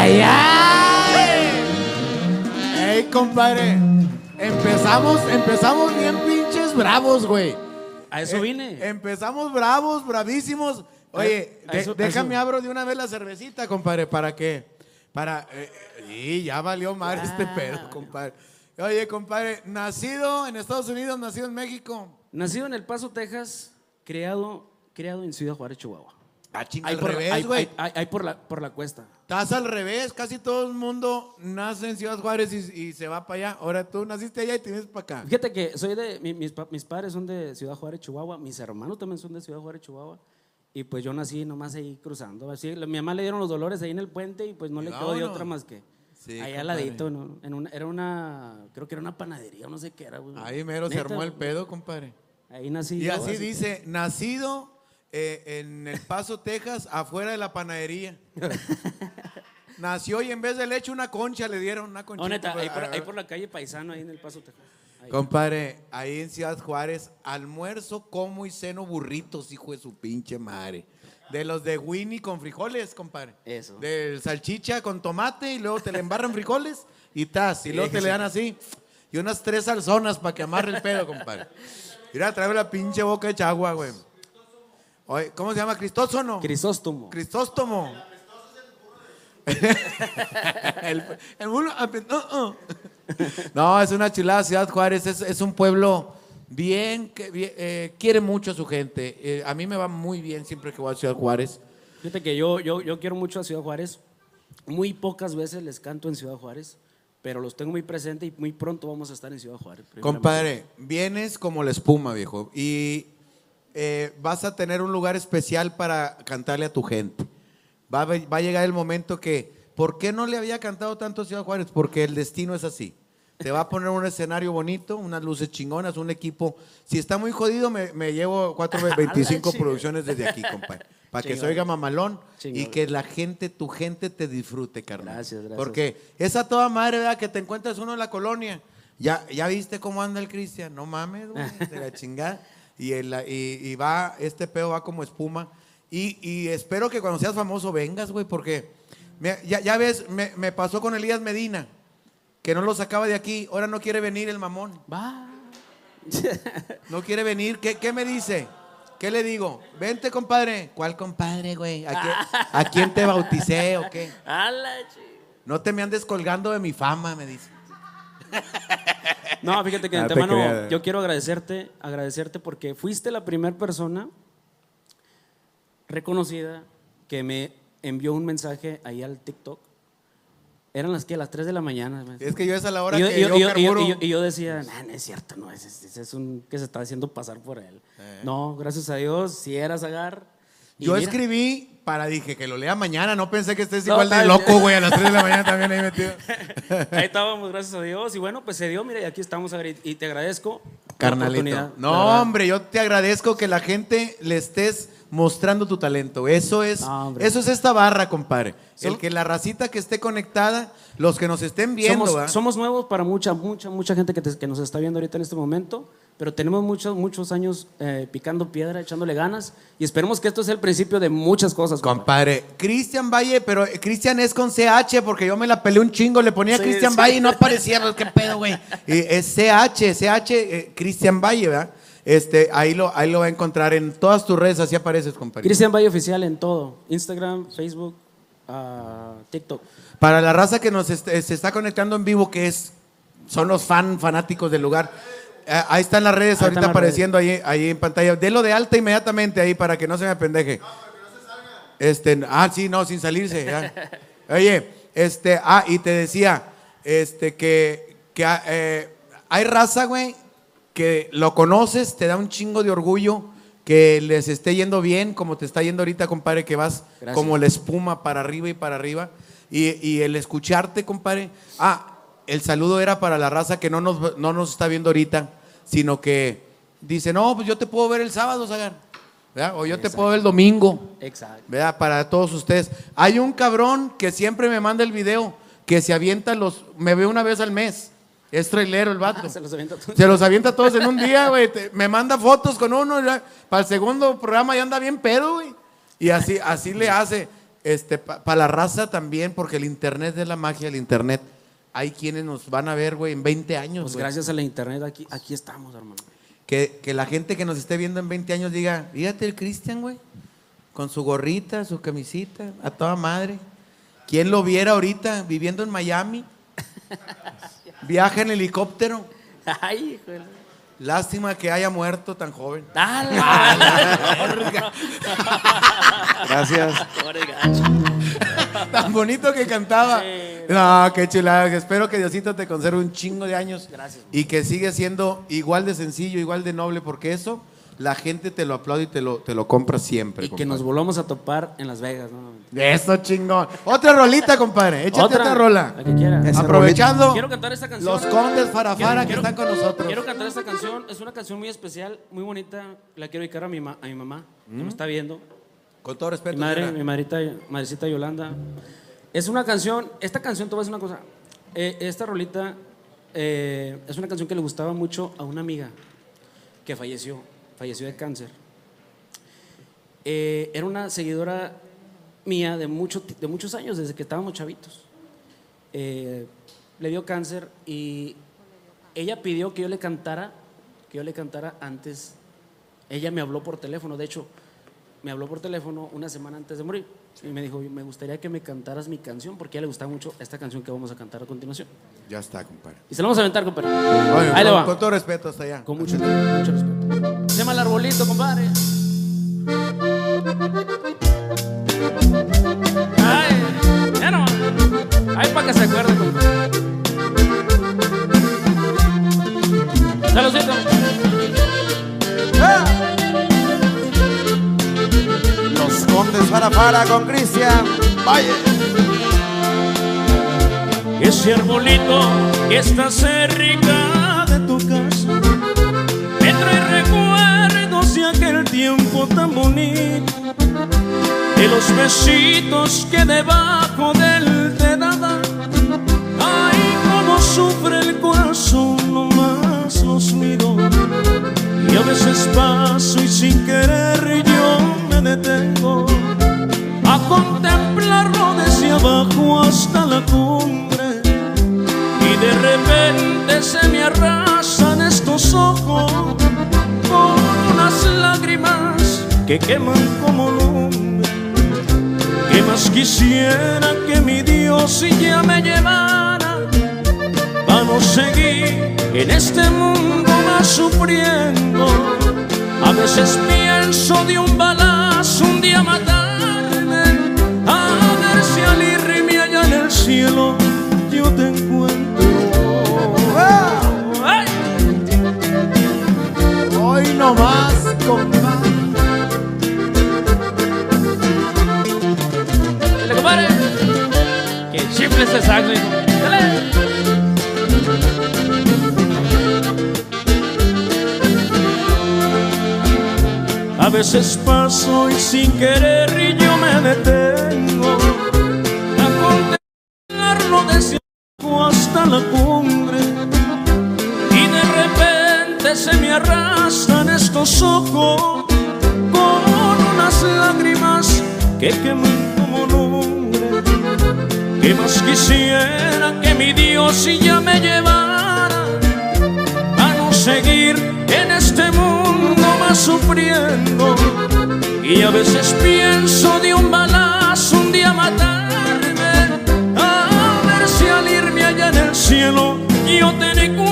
¡Ay, ay! ¡Ey, compadre! Empezamos, empezamos bien pinches bravos, güey. A eso Eh, vine. empezamos bravos, bravísimos. Oye, A- a de- eso- a déjame eso. abro de una vez la cervecita, compadre, para que, para, eh, y ya valió madre este pedo, compadre. Oye, compadre, nacido en Estados Unidos, nacido en México. Nacido en El Paso, Texas, criado, criado en Ciudad Juárez, Chihuahua. Ah, chinga, Ahí al por, revés, ahí- ahí- ahí por, la, por la cuesta. Estás al revés, casi todo el mundo nace en Ciudad Juárez y, y se va para allá. Ahora tú naciste allá y te vienes para acá. Fíjate que soy de, mi- mis, mis padres son de Ciudad Juárez, Chihuahua, mis hermanos también son de Ciudad Juárez, Chihuahua. Y pues yo nací nomás ahí cruzando. Así, mi mamá le dieron los dolores ahí en el puente y pues no le quedó de otra más que Sí, ahí al ladito. ¿no? En una, era una, creo que era una panadería, no sé qué era. güey. Ahí mero se armó el pedo, compadre. Ahí nací. Y yo, así dice, nacido eh, en El Paso, Texas, afuera de la panadería. [LAUGHS] Nació y en vez de leche una concha le dieron una concha. Oh, neta, ahí por, ahí por la calle Paisano, ahí en el Paso, Texas. Ahí. Compadre, ahí en Ciudad Juárez, almuerzo, como y ceno burritos, hijo de su pinche madre. De los de Winnie con frijoles, compadre. Eso. Del salchicha con tomate y luego te le embarran frijoles y tas. Y luego te le dan así. Y unas tres salzonas para que amarre el pedo, compadre. Mira, trae la pinche boca hecha agua, güey. Oye, ¿cómo se llama? ¿Cristóstomo? Crisóstomo. Cristóstomo. [LAUGHS] el, el bulo- uh, uh. No, es una chulada Ciudad Juárez, es, es un pueblo bien, que bien, eh, quiere mucho a su gente. Eh, a mí me va muy bien siempre que voy a Ciudad Juárez. Fíjate que yo, yo, yo quiero mucho a Ciudad Juárez. Muy pocas veces les canto en Ciudad Juárez, pero los tengo muy presente y muy pronto vamos a estar en Ciudad Juárez. Compadre, vienes como la espuma, viejo, y eh, vas a tener un lugar especial para cantarle a tu gente. Va a, va a llegar el momento que, ¿por qué no le había cantado tanto a Ciudad Juárez? Porque el destino es así. Te va a poner un escenario bonito, unas luces chingonas, un equipo. Si está muy jodido, me, me llevo 425 chingada. [LAUGHS] producciones desde aquí, compadre. Para que se oiga mamalón y que la gente, tu gente te disfrute, carnal. Gracias, gracias. Porque esa toda madre, ¿verdad? Que te encuentras uno en la colonia. Ya, ya viste cómo anda el Cristian. No mames, güey, de la [LAUGHS] chingada. Y, el- y, y va, este pedo va como espuma. Y, y espero que cuando seas famoso vengas, güey, porque me- ya, ya ves, me, me pasó con Elías Medina, que no lo sacaba de aquí. Ahora no quiere venir el mamón. Va. [LAUGHS] No quiere venir. ¿Qué, qué me dice? ¿Qué le digo? Vente, compadre. ¿Cuál compadre, güey? ¿A, quién- a quién te bauticé o qué? [LAUGHS] No te me andes colgando de mi fama, me dice. No, fíjate que de Ah, te antemano creas. yo quiero agradecerte, agradecerte porque fuiste la primera persona reconocida que me envió un mensaje ahí al TikTok. Eran las que las 3 de la mañana. Es que yo es a la hora y yo, que y yo- yo, y yo- y yo- carburo. y yo- y yo decía, "Nah, no es cierto, no, ese, ese es un que se está haciendo pasar por él. No, gracias a Dios, si eras Agar. Yo mira, escribí para, dije, que lo lea mañana. No pensé que estés No, igual de loco, güey, a las 3 de la mañana también ahí metido. [LAUGHS] Ahí estábamos, gracias a Dios. Y bueno, pues se dio, mira, y aquí estamos, y- y te agradezco. Carnalito. No, verdad. hombre, yo te agradezco que la gente le estés mostrando tu talento. Eso es, No, eso es esta barra, compadre. El que la racita que esté conectada, los que nos estén viendo, somos, somos nuevos para mucha, mucha, mucha gente que, te- que nos está viendo ahorita en este momento, pero tenemos muchos, muchos años eh, picando piedra, echándole ganas, y esperemos que esto sea el principio de muchas cosas. compa. Compadre, Cristian Valle, pero eh, Cristian es con CH porque yo me la peleé un chingo, le ponía Sí, Cristian sí. Valle y no aparecía, pues, qué pedo, güey. Es CH, CH, eh, Cristian Valle, ¿verdad? Este, ahí lo, ahí lo va a encontrar en todas tus redes, así apareces, compadre. Cristian Valle Oficial en todo, Instagram, Facebook, ah, TikTok. Para la raza que nos est- se está conectando en vivo, que es, son los fan fanáticos del lugar. Eh, ahí están las redes Ahí ahorita las apareciendo ahí, ahí en pantalla. Delo de alta inmediatamente ahí para que no se me apendeje. Este, ah, sí, no, sin salirse. ya. Oye, este, ah, y te decía, este, que, que ah, eh, hay raza, güey, que lo conoces, te da un chingo de orgullo que les esté yendo bien, como te está yendo ahorita, compadre, que vas Gracias. como la espuma para arriba y para arriba. Y, y el escucharte, compadre. Ah, el saludo era para la raza que no nos, no nos está viendo ahorita, sino que dice, no, pues yo te puedo ver el sábado, Sagar. ¿verdad? O yo te puedo ver el domingo. Exacto. ¿verdad? Para todos ustedes. Hay un cabrón que siempre me manda el video, que se avienta los, me ve una vez al mes. Es trailero el vato. Ah, [LAUGHS] se los avienta todos. Se los avienta todos en un día, güey. Me manda fotos con uno. Para el segundo programa ya anda bien pedo, güey. Y así, así le hace. Este, para la raza también, porque el internet es la magia del internet. Hay quienes nos van a ver, güey, en 20 años. Pues güey. gracias a la internet aquí, aquí estamos, hermano. Que, que la gente que nos esté viendo en 20 años diga, fíjate el Cristian, güey, con su gorrita, su camisita, a toda madre. ¿Quién lo viera ahorita viviendo en Miami? [LAUGHS] Viaja en helicóptero. Ay, híjole. Lástima que haya muerto tan joven. Dale. Gracias. [LAUGHS] Tan bonito que cantaba. No, qué chulada. Espero que Diosito te conserve un chingo de años. Gracias. Y que sigue siendo igual de sencillo, igual de noble, porque eso la gente te lo aplaude y te lo, te lo compra siempre. Y que nos volvamos a topar en Las Vegas, ¿no? Eso chingón. Otra rolita, compadre. Échate otra, rola. La que quiera. Esa Aprovechando Quiero cantar esta canción. los condes farafara que Quiero- están con nosotros. Quiero cantar esta canción. Es una canción muy especial, muy bonita. La quiero dedicar a mi, ma- a mi mamá, que me está viendo. Con todo respeto. Mi madre, señora. mi madrita, madrecita Yolanda. Es una canción, esta canción, te voy a decir una cosa. Eh, esta rolita eh, es una canción que le gustaba mucho a una amiga que falleció, falleció de cáncer. Eh, era una seguidora mía de, mucho, de muchos años, desde que estábamos chavitos. Eh, le dio cáncer y ella pidió que yo le cantara, que yo le cantara antes. Ella me habló por teléfono, de hecho, me habló por teléfono una semana antes de morir y me dijo, me gustaría que me cantaras mi canción porque a ella le gustaba mucho esta canción que vamos a cantar a continuación. Ya está, compadre. Y se la vamos a aventar, compadre. Oye, Ahí le con, va. con todo respeto hasta allá. Con mucho, mucho respeto. Se llama El Arbolito, compadre. Ay, ya no. Ay, para que se acuerde, compadre. Saludcito. Para para con Cristian. Valle. Ese arbolito que está cerca de tu casa me trae recuerdos de aquel tiempo tan bonito, de los besitos que debajo del te daba. Ay, cómo sufre el corazón, nomás los miro. Y a veces paso y sin querer detengo a contemplarlo desde abajo hasta la cumbre. Y de repente se me arrasan estos ojos con unas lágrimas que queman como lumbre. Que más quisiera que mi Dios ya me llevara para no seguir en este mundo más sufriendo. A veces pienso de un balazo un día matarme a ver si al irme allá en el cielo yo te encuentro ¡Ay! Hoy nomás, compadre. Dale, compadre. Que chifle ese hijo. Dale. Veces paso y sin querer y yo me detengo. A contemplarlo desde hasta la cumbre. Y de repente se me arrastran estos ojos con unas lágrimas que queman como lumbre que más quisiera que mi Dios ya me llevara sufriendo. Y a veces pienso de un balazo un día matarme, a ver si al irme allá en el cielo yo te encuentro.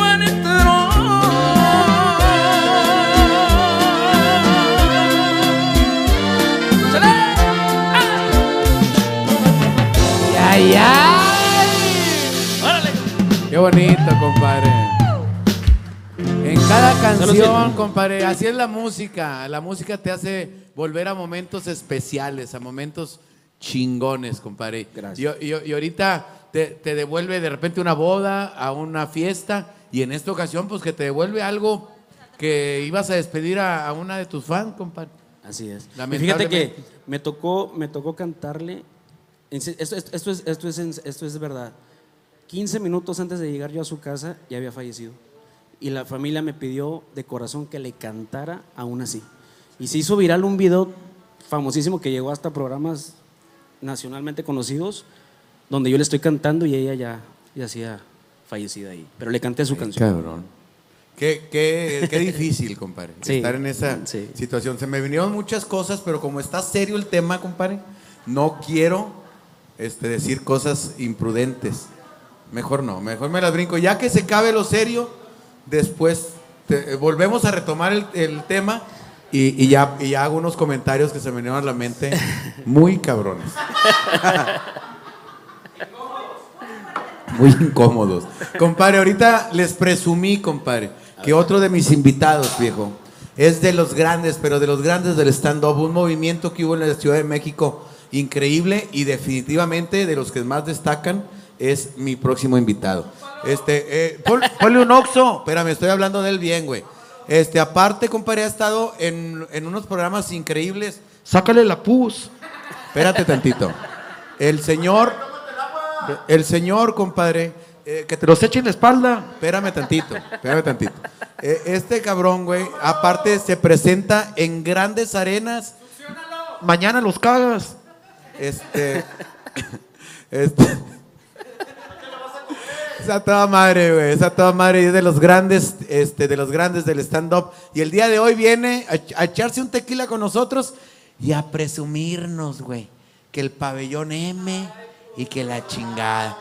¡Ah! ¡Órale! Qué bonito, compadre. En cada canción, compadre, así es la música. La música te hace volver a momentos especiales, a momentos chingones, compadre. Gracias. Y, y- y ahorita te, te devuelve de repente una boda, a una fiesta, y en esta ocasión, pues que te devuelve algo que ibas a despedir a, a una de tus fans, compadre. Así es. Fíjate que me tocó, me tocó cantarle. Esto, esto- esto es, esto, es, esto es verdad. 15 minutos antes de llegar yo a su casa ya había fallecido. Y la familia me pidió de corazón que le cantara aún así. Y se hizo viral un video famosísimo que llegó hasta programas nacionalmente conocidos, donde yo le estoy cantando y ella ya, ya hacía fallecida ahí. Pero le canté su canción. Cabrón. Qué, qué, qué difícil, compadre, Sí, estar en esa sí. situación. Se me vinieron muchas cosas, pero como está serio el tema, compadre, no quiero este, decir cosas imprudentes. Mejor no, mejor me las brinco. Ya que se cabe lo serio, después eh, volvemos a retomar el, tema y, y ya, y ya hago unos comentarios que se me vinieron a la mente muy cabrones. Muy incómodos. Compadre, ahorita les presumí, compadre, que otro de mis invitados, viejo, es de los grandes, pero de los grandes del stand-up, un movimiento que hubo en la Ciudad de México increíble y definitivamente de los que más destacan es mi próximo invitado. Este, eh, pon- ponle un oxo. Espérame, estoy hablando de él bien, güey. Este, aparte, compadre, ha estado en, en unos programas increíbles. Sácale la pus. Espérate tantito. El señor, el señor, compadre, eh, que te los eche en la espalda. Espérame tantito, espérame tantito. Eh, este cabrón, güey, aparte se presenta en grandes arenas. Mañana los cagas. Este, [LAUGHS] este. Esa toda madre, güey. Esa toda madre y es de los grandes, este, de los grandes del stand-up. Y el día de hoy viene a, a echarse un tequila con nosotros y a presumirnos, güey. Que el pabellón M y que la chingada.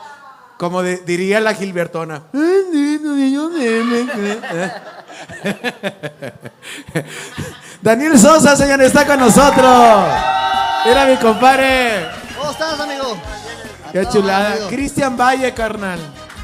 Como de- diría la Gilbertona. [LAUGHS] "Ay, sí, pabellón M". Daniel Sosa, señor, está con nosotros. Mira mi compadre. ¿Cómo estás, amigo? Qué chulada. Cristian Valle, carnal.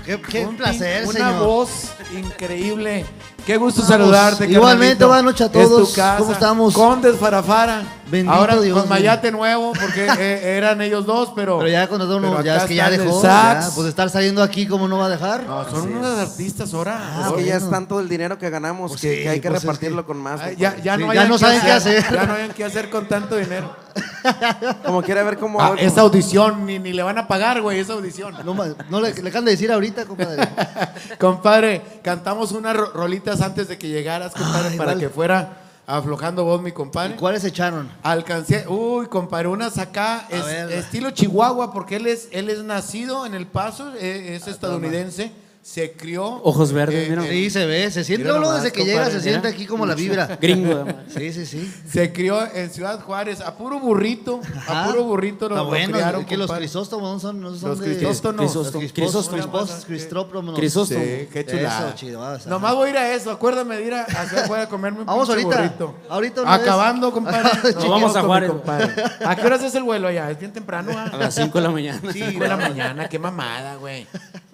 Qué, qué Un placer, señor. Una voz increíble. Qué gusto Vamos. saludarte. Igualmente, buenas noches a Es tu todos. casa. ¿Cómo estamos? Condes Farafara. Bendito Ahora Dios, con Mayate nuevo, porque eh, eran ellos dos, pero. Pero ya cuando uno, ya es que ya dejó. ya, pues estar saliendo aquí, ¿cómo no va a dejar? No, son unos artistas ahora. Es Ah, que ya es tanto el dinero que ganamos Pues que, sí, que hay que pues es repartirlo que- con más. Ay, ya, ya Sí, no, ya hayan no saben qué hacer. Ya no hayan qué hacer con tanto dinero. [LAUGHS] Como quiera ver cómo. Ah, esa audición, ni, ni le van a pagar, güey, esa audición. No, no le, le de decir ahorita, compadre. [LAUGHS] Compadre, cantamos unas ro- rolitas antes de que llegaras, compadre, Ay, para vale. que fuera aflojando voz, mi ¿Y compadre. cuáles echaron? Alcancé, uy, compadre, unas acá, es, estilo Chihuahua, porque él es, él es nacido en El Paso, eh, es estadounidense, se crió. Ojos verdes, mira. Sí, se ve, se siente. Nomás, desde que llega se siente aquí como la vibra. Gringo, [LAUGHS] además. Sí, sí, sí. Se crió en Ciudad Juárez, a puro burrito, a Ajá. puro burrito lo, Está lo bueno, criaron, que los crisóstomos no son, no son Los de... crisóstonos. Los Crisóstomo. crisóstomos, Crisóstomo. cristópromos. Crisóstomo. Sí, qué chulada. Eso, chido, vas a- Nomás voy a ir a eso, acuérdame de ir a, hacia afuera a comerme un Vamos ahorita, burrito. ahorita. Acabando, [LAUGHS] compadre. Nos vamos a Juárez. compadre. ¿A qué horas es el vuelo allá? Es bien temprano, ¿ah? A las 5 de la mañana. Sí, [LAUGHS] de la mañana, qué mamada, güey.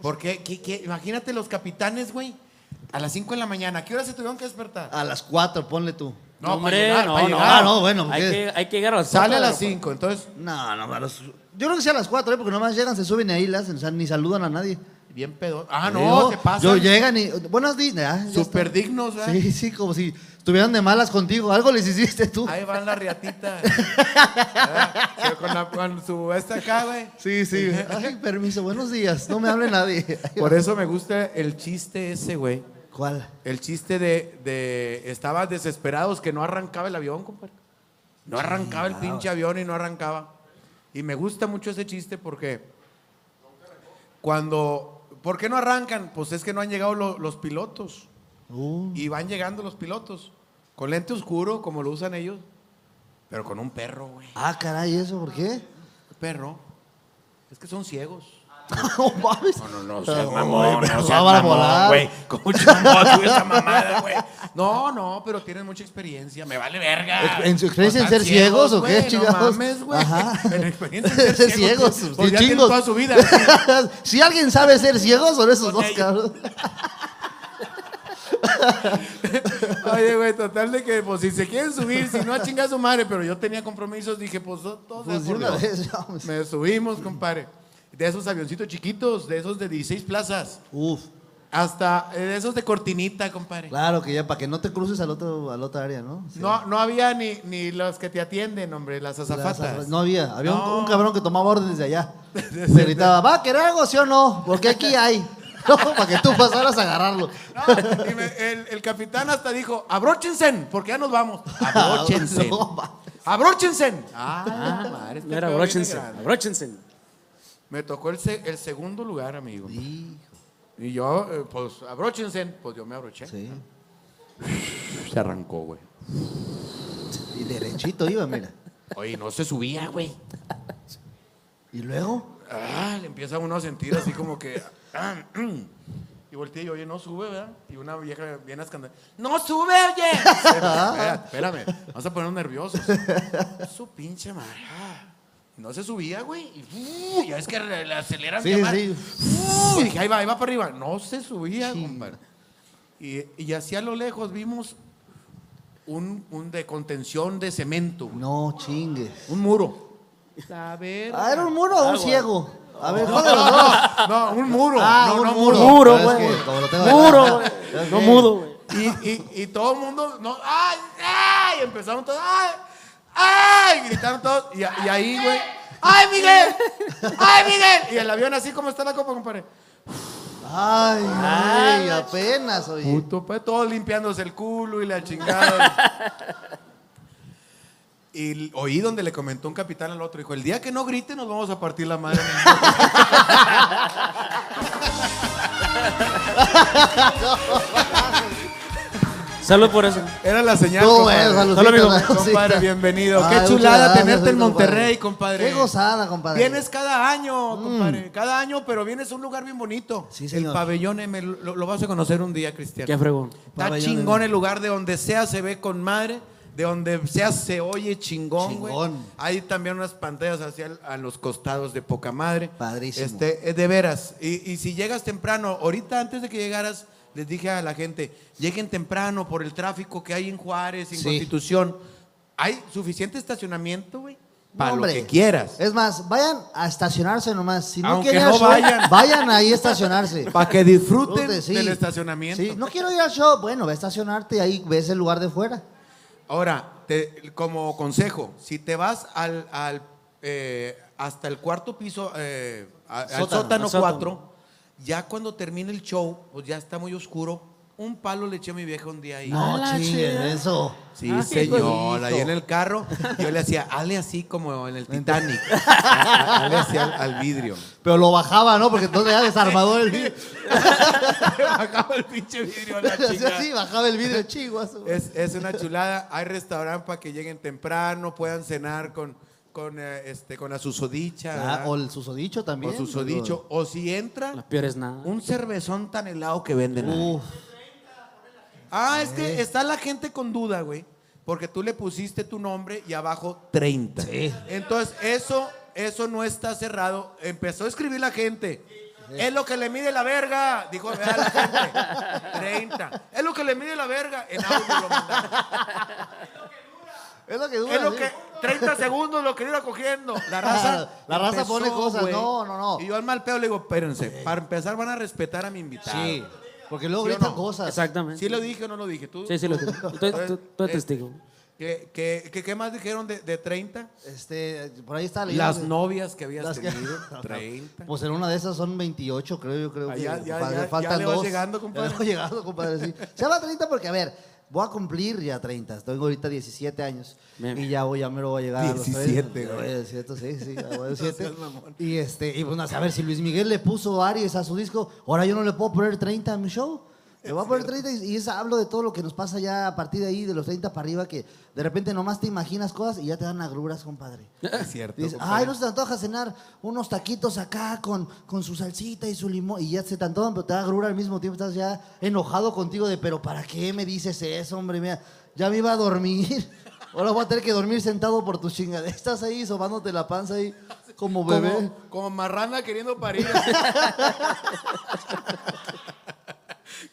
Porque, qué, qué- imagínate los capitanes, güey, a las 5 de la mañana. ¿A qué hora se tuvieron que despertar? A las 4, ponle tú. No, para hombre, llegar, no, para no. llegar. Ah, no, bueno. Hay que, hay que llegar a las Sale a las la- 5, entonces, No, no, a las- yo creo que sea a las 4, ¿eh? porque nomás llegan, se suben y ahí la hacen, o sea, ni saludan a nadie. bien pedo. Ah, no, te pasa. Yo llegan y, buenos días, Súper dignos, ¿verdad? Sí, sí, como si estuvieran de malas contigo, algo les hiciste tú. Ahí van la riatita. [LAUGHS] ¿verdad? Sí, Con, la- con su esta acá, güey. Sí, sí. Ay, permiso, buenos días, no me hable nadie. [LAUGHS] Por eso me gusta el chiste ese, güey. ¿Cuál? El chiste de, de estaban desesperados que no arrancaba el avión, compadre. No arrancaba el pinche avión y no arrancaba. Y me gusta mucho ese chiste porque cuando... ¿Por qué no arrancan? Pues es que no han llegado lo- los pilotos. Uh, Y van llegando los pilotos. Con lente oscuro, como lo usan ellos. Pero con un perro, güey. ah, caray, ¿eso por qué? Perro. Es que son ciegos. [LAUGHS] No mames. No, no, no, No, seas mamón, güey, no va seas a mamón, volar. güey. ¿Cómo chingón esa mamada, güey? No, no, pero tienen mucha experiencia. Me vale verga. ¿En su experiencia en ser ciegos o qué, chingados? No mames, güey. Ajá. [LAUGHS] En experiencia en [LAUGHS] ser, ciegos, Pues, ya tienen toda su vida. si alguien sabe ser ciego, son esos dos, ellos. [LAUGHS] Oye, güey, total de que, pues, si se quieren subir, si no a chingar a su madre, pero yo tenía compromisos, dije, pues, todos Pues de una vez, vamos. Me subimos, compadre. De esos avioncitos chiquitos, de esos de 16 plazas. Uf. Hasta eh, esos de cortinita, compadre. Claro que ya, para que no te cruces al otro, al otra área, ¿no? Sí. No, no había ni, ni los que te atienden, hombre, las azafatas. No había. Había un- No. Un, cabrón que tomaba órdenes de allá. [LAUGHS] Se gritaba, ¿va a querer algo, sí o no? Porque aquí hay. [LAUGHS] No, para que tú pasaras a agarrarlo. No, y me- el, el capitán hasta dijo, abróchense, porque ya nos vamos. [LAUGHS] Abróchense. No, va. abróchense. Ah, madre, este No era pedo abróchense, viene grande. abróchense. Me tocó el, se- el segundo lugar, amigo. Hijo, Y yo, eh, pues, abróchense. Pues yo me abroché. sí. Se arrancó, güey. Y derechito iba, mira. Oye, no se subía, güey. Y luego, Ah, le empieza uno a sentir así como que. Ah, mm. y volteé y oye, no sube, ¿verdad? Y una vieja viene a escandar. ¡No sube, oye! [LAUGHS] espérame, espérame, vamos a ponernos nerviosos. Su pinche madre. Ah. No se subía, güey. Y uh, ya es que le, le aceleran. Sí, sí. Uh, y dije, ahí va, ahí va para arriba. No se subía, compadre. Y, y así a lo lejos vimos un, un de contención de cemento. güey. no chingues. Un muro. A ver. Ah, ¿era un muro o un ciego? A ver, No, ¿cuál de los dos? no, no, un muro. Ah, no, un no, muro. Muro, Es güey. que como lo tengo Muro, güey. No mudo, güey. Y, y, y todo el mundo, no, ¡ay! ¡ay! Empezaron todos, ¡ay! ¡ay! Gritaron todos. Y, y ahí, güey, ¡ay, Miguel! ¡ay, Miguel! Y el avión así como está la copa, compadre. Ay, güey, apenas, oye. Puto, pues todos limpiándose el culo y la chingada. [LAUGHS] Y oí donde le comentó un capitán al otro, dijo, el día que no grite nos vamos a partir la madre. [LAUGHS] Salud por eso. Era la señal, No, compadre. bueno, saludcita, Solo amigo. saludcita. Compadre, bienvenido. Ay, Qué chulada gracias, tenerte en. Monterrey, compadre. Qué gozada, compadre. Vienes cada año, compadre. Cada año, pero vienes a un lugar bien bonito. Sí, el señor. pabellón M, lo, lo vas a conocer un día, Cristian. Qué fregón. Está Pabellón chingón M. el lugar de donde sea se ve con madre, de donde sea se oye chingón, güey. Chingón. Hay también unas pantallas hacia el- a los costados de poca madre. Padrísimo. Este, eh, de veras. Y, y si llegas temprano, ahorita antes de que llegaras, les dije a la gente, lleguen temprano por el tráfico que hay en Juárez, en Sí. Constitución. Hay suficiente estacionamiento, güey, para lo que quieras. Es más, vayan a estacionarse nomás. Si no Aunque quieren no show, vayan. [LAUGHS] vayan ahí a estacionarse. [LAUGHS] Para que disfruten sí. del estacionamiento. Sí, no quiero ir al show. Bueno, ve a estacionarte y ahí ves el lugar de fuera. Ahora, te- como consejo, si te vas al, al, eh, hasta el cuarto piso, eh, a- al Sótano. sótano Al sótano. 4, ya cuando termine el show, pues ya está muy oscuro. Un palo le eché a mi vieja un día ahí. No chinguen eso. Sí, Ah, señor. Ahí en el carro, yo le hacía, hale así como en el Titanic. [LAUGHS] hale así al, al vidrio. Pero lo bajaba, ¿no? Porque entonces ya desarmador el vidrio. [LAUGHS] Bajaba el pinche vidrio a la [LAUGHS] Hacía chingada. así, bajaba el vidrio chiguas. Es, es una chulada. Hay restaurante para que lleguen temprano, puedan cenar con, con, eh, este, con la susodicha. Ah, ¿verdad? o el susodicho también. o susodicho. O si La entra, peor es nada. un cervezón tan helado que venden. ahí. Uf, Ah, es que está la gente con duda, güey. Porque tú le pusiste tu nombre y abajo 30. Entonces, eso, eso no está cerrado. Empezó a escribir la gente. Es lo que le mide la verga, dijo ¿verdad, la gente. 30. Es lo que le mide la verga. En audio lo mandaron. es lo que dura. Es lo sí. que 30 segundos lo que iba cogiendo. La raza, [LAUGHS] La raza empezó, pone cosas. güey. No, no, no. Y yo al mal pedo le digo, espérense, para empezar van a respetar a mi invitado. Sí, porque luego ¿Sí gritan no? cosas. Exactamente. ¿Sí lo dije o no lo dije? ¿Tú? Sí, sí, lo digo. Estoy, estoy- estoy Eh, testigo. ¿Qué, qué, qué- qué más dijeron de, de 30? Este, por ahí está leyendo. Las novias que habías Las que- tenido. [LAUGHS] 30. Pues en una de esas son 28, creo yo. Creo Ah, que ya- ya- compadre, ya- ya faltan le vas dos. llegando, Ya compadre. le voy llegando, compadre, sí. Se llama 30 porque, a ver, voy a cumplir ya 30. Tengo ahorita 17 años. Bien. Y ya voy, ya me lo voy a llegar a los 17, 30. güey. Ya voy a 17, sí, sí, voy a 17. y este, y pues, a ver, si Luis Miguel le puso Aries a su disco, ahora yo no le puedo poner 30 a mi show. Le voy a poner 30 y, y es, hablo de todo lo que nos pasa ya a partir de ahí, de los 30 para arriba, que de repente nomás te imaginas cosas y ya te dan agruras, compadre. [LAUGHS] Es cierto. Dices, compadre. ay, no se te antoja cenar unos taquitos acá con, con su salsita y su limón. Y ya se te antojan, pero te da grura al mismo tiempo. Estás ya enojado contigo de, pero ¿para qué me dices eso, hombre? Mira, ya me iba a dormir. [LAUGHS] Ahora voy a tener que dormir sentado por tus chingaderas. Estás ahí sobándote la panza ahí como bebé. Como, como marrana queriendo parir. [LAUGHS]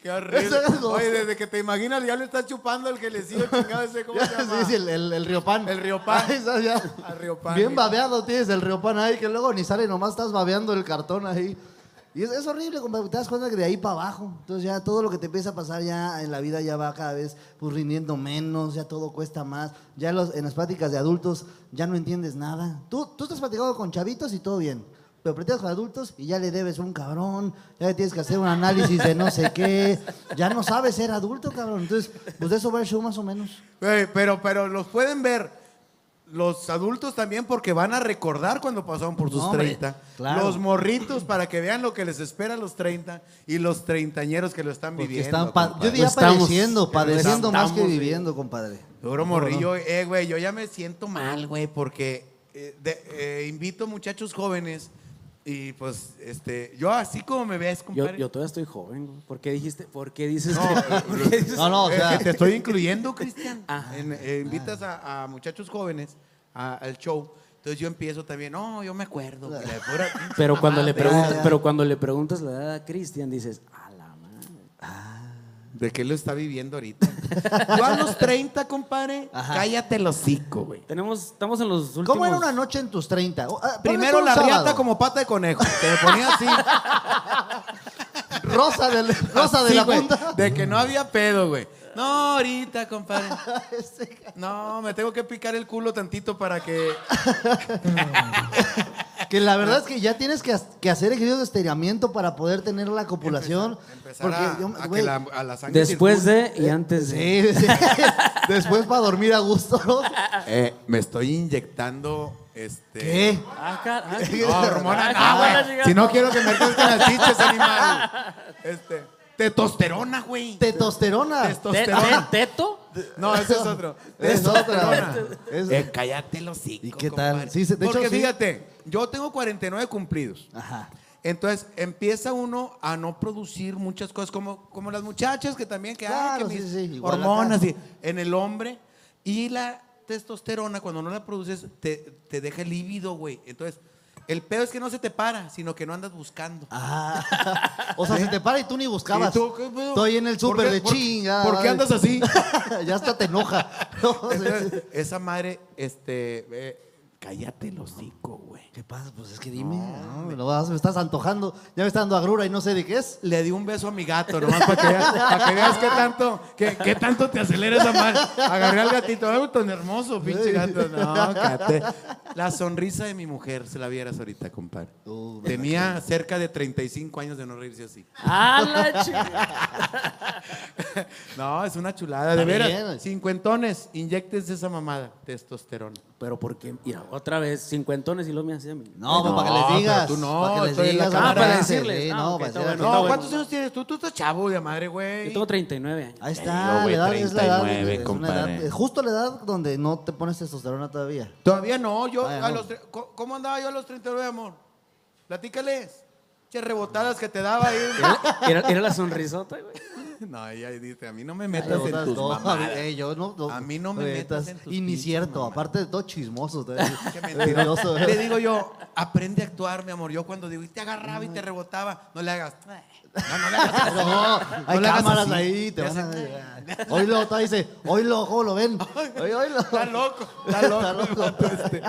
Qué horrible. Es Oye, desde que te imaginas ya le estás chupando el que le sigue chingado ese, ¿cómo [LAUGHS] se llama? Sí, sí, el, el, el Riopan. El Riopan. Ahí estás ya. Al Riopan. Bien babeado tienes el Riopan ahí, que luego ni sale, nomás estás babeando el cartón ahí. Y es, es horrible, compadre, te das cuenta que de ahí para abajo. Entonces ya todo lo que te empieza a pasar ya en la vida ya va cada vez pues rindiendo menos, ya todo cuesta más. Ya los, en las pláticas de adultos ya no entiendes nada. Tú, tú estás platicando con chavitos y todo bien. Pero platicas con adultos y ya le debes un cabrón, ya le tienes que hacer un análisis de no sé qué. Ya no sabes ser adulto, cabrón. Entonces, pues de eso va el show más o menos. Güey, pero, pero los pueden ver los adultos también porque van a recordar cuando pasaron por sus No, hombre, 30. claro. Los morritos para que vean lo que les espera a los 30 y los treintañeros que lo están Porque viviendo. están, compadre. yo diría estamos- padeciendo, padeciendo más que viviendo, compadre. Duro morrillo, eh, güey, yo ya me siento mal, güey, porque eh, de- eh, invito muchachos jóvenes y pues, este, yo así como me ves, Yo, compadre. yo todavía estoy joven. güey. ¿Por qué dijiste? ¿Por qué dices? No, que- [LAUGHS] por qué dices- No, no, o Eh, sea, te estoy incluyendo, [LAUGHS] Cristian. En- eh, invitas a, a muchachos jóvenes a- al show. Entonces yo empiezo también, no, yo me acuerdo. la pura Pero cuando le madre". preguntas, pero cuando le preguntas la edad a Cristian, dices, a la madre. ¿De qué lo está viviendo ahorita? Yo a los 30, compadre, Ajá. cállate el hocico, güey. Tenemos, estamos en los últimos. ¿Cómo era una noche en tus 30? O, ah, Primero tú la riata sábado. como pata de conejo. Te ponía así. Rosa de, rosa de así, la güey, punta. De que no había pedo, güey. No, ahorita, compadre. [LAUGHS] No, me tengo que picar el culo tantito para que. [LAUGHS] Que la verdad es que ya tienes que, que hacer ejercicio de estiramiento para poder tener la copulación. Empezar porque a, yo, a que la, a la sangre Después circule. de y antes de. sí, sí. [LAUGHS] Después para dormir a gusto, ¿no? [LAUGHS] Eh, me estoy inyectando este. ¿Qué? Ah, ah, [LAUGHS] No, hormona, Ah, no, ah, güey. Si no quiero que me crezcan las chiches, animal. Este. Testosterona, güey. Testosterona. ¿Te- Testosterona. te- ¿Teto? No, ese es otro. [LAUGHS] Es otra. Eh, cállate los hocico, ¿Y qué tal? Sí, se- de hecho, Porque sí. fíjate, yo tengo 49 cumplidos. Ajá. Entonces empieza uno a no producir muchas cosas como, como las muchachas que también que, ay, Claro, que sí, mis sí, igual hormonas y- en el hombre y la testosterona cuando no la produces te, te deja lívido, güey. Entonces el pedo es que no se te para, sino que no andas buscando. Ah. [LAUGHS] O sea, se te para y tú ni buscabas. ¿Y tú qué pedo? Estoy en el ¿Por súper de por- chinga. por qué andas así? [LAUGHS] ya hasta te enoja. [LAUGHS] No, esa madre, este, eh, cállate el hocico, güey. ¿Qué pasa? Pues es que dime. No, me, lo vas- me estás antojando. Ya me está dando agrura y no sé de qué es. Le di un beso a mi gato, nomás para que, veas, para que veas qué tanto, qué, qué tanto te acelera esa madre. Agarré al gatito, ay, tan hermoso, pinche gato. No, cállate. La sonrisa de mi mujer, se la vieras ahorita, compadre. Uh, Tenía cerca de 35 años de no reírse así. ¡Ah, la chingada! [LAUGHS] No, es una chulada, de veras. Cincuentones, inyectes esa mamada, testosterona. Pero porque, mira, otra vez, cincuentones y luego me hacía a mí. No, pues No, para que les pero digas. tú no, para que les estoy en la digas. cámara. Ah, para decirles. sí, Ah, no, ok, para está decirles. bueno, No, ¿cuántos años tienes tú? Tú estás chavo de madre, güey. Yo tengo 39 años. Ahí Yo, está, güey, la edad es la edad. 39, es una compadre. edad- justo la edad donde no te pones testosterona todavía. Todavía no, yo a no. los tre- ¿cómo- ¿Cómo andaba yo a los 39, amor? Platícales. Che rebotadas que te daba ahí. Era, era la sonrisota, güey. [LAUGHS] No, ella dice, a mí no me metas en No, tus no, mamadas. eh, yo no, A mí no me metas en tus Y ni cierto, mamadas. aparte de todo chismoso. [LAUGHS] Qué mentiroso. Le digo yo, aprende a actuar, mi amor. Yo cuando digo, y te agarraba y te rebotaba, no le hagas. No, no le hagas. No, hay hagas cámaras así. ahí, te van a... hacen- Oílo, todavía dice, oílo, ¿cómo lo ven? Oí- Oílo. Está loco, está loco. Está el loco. vato este.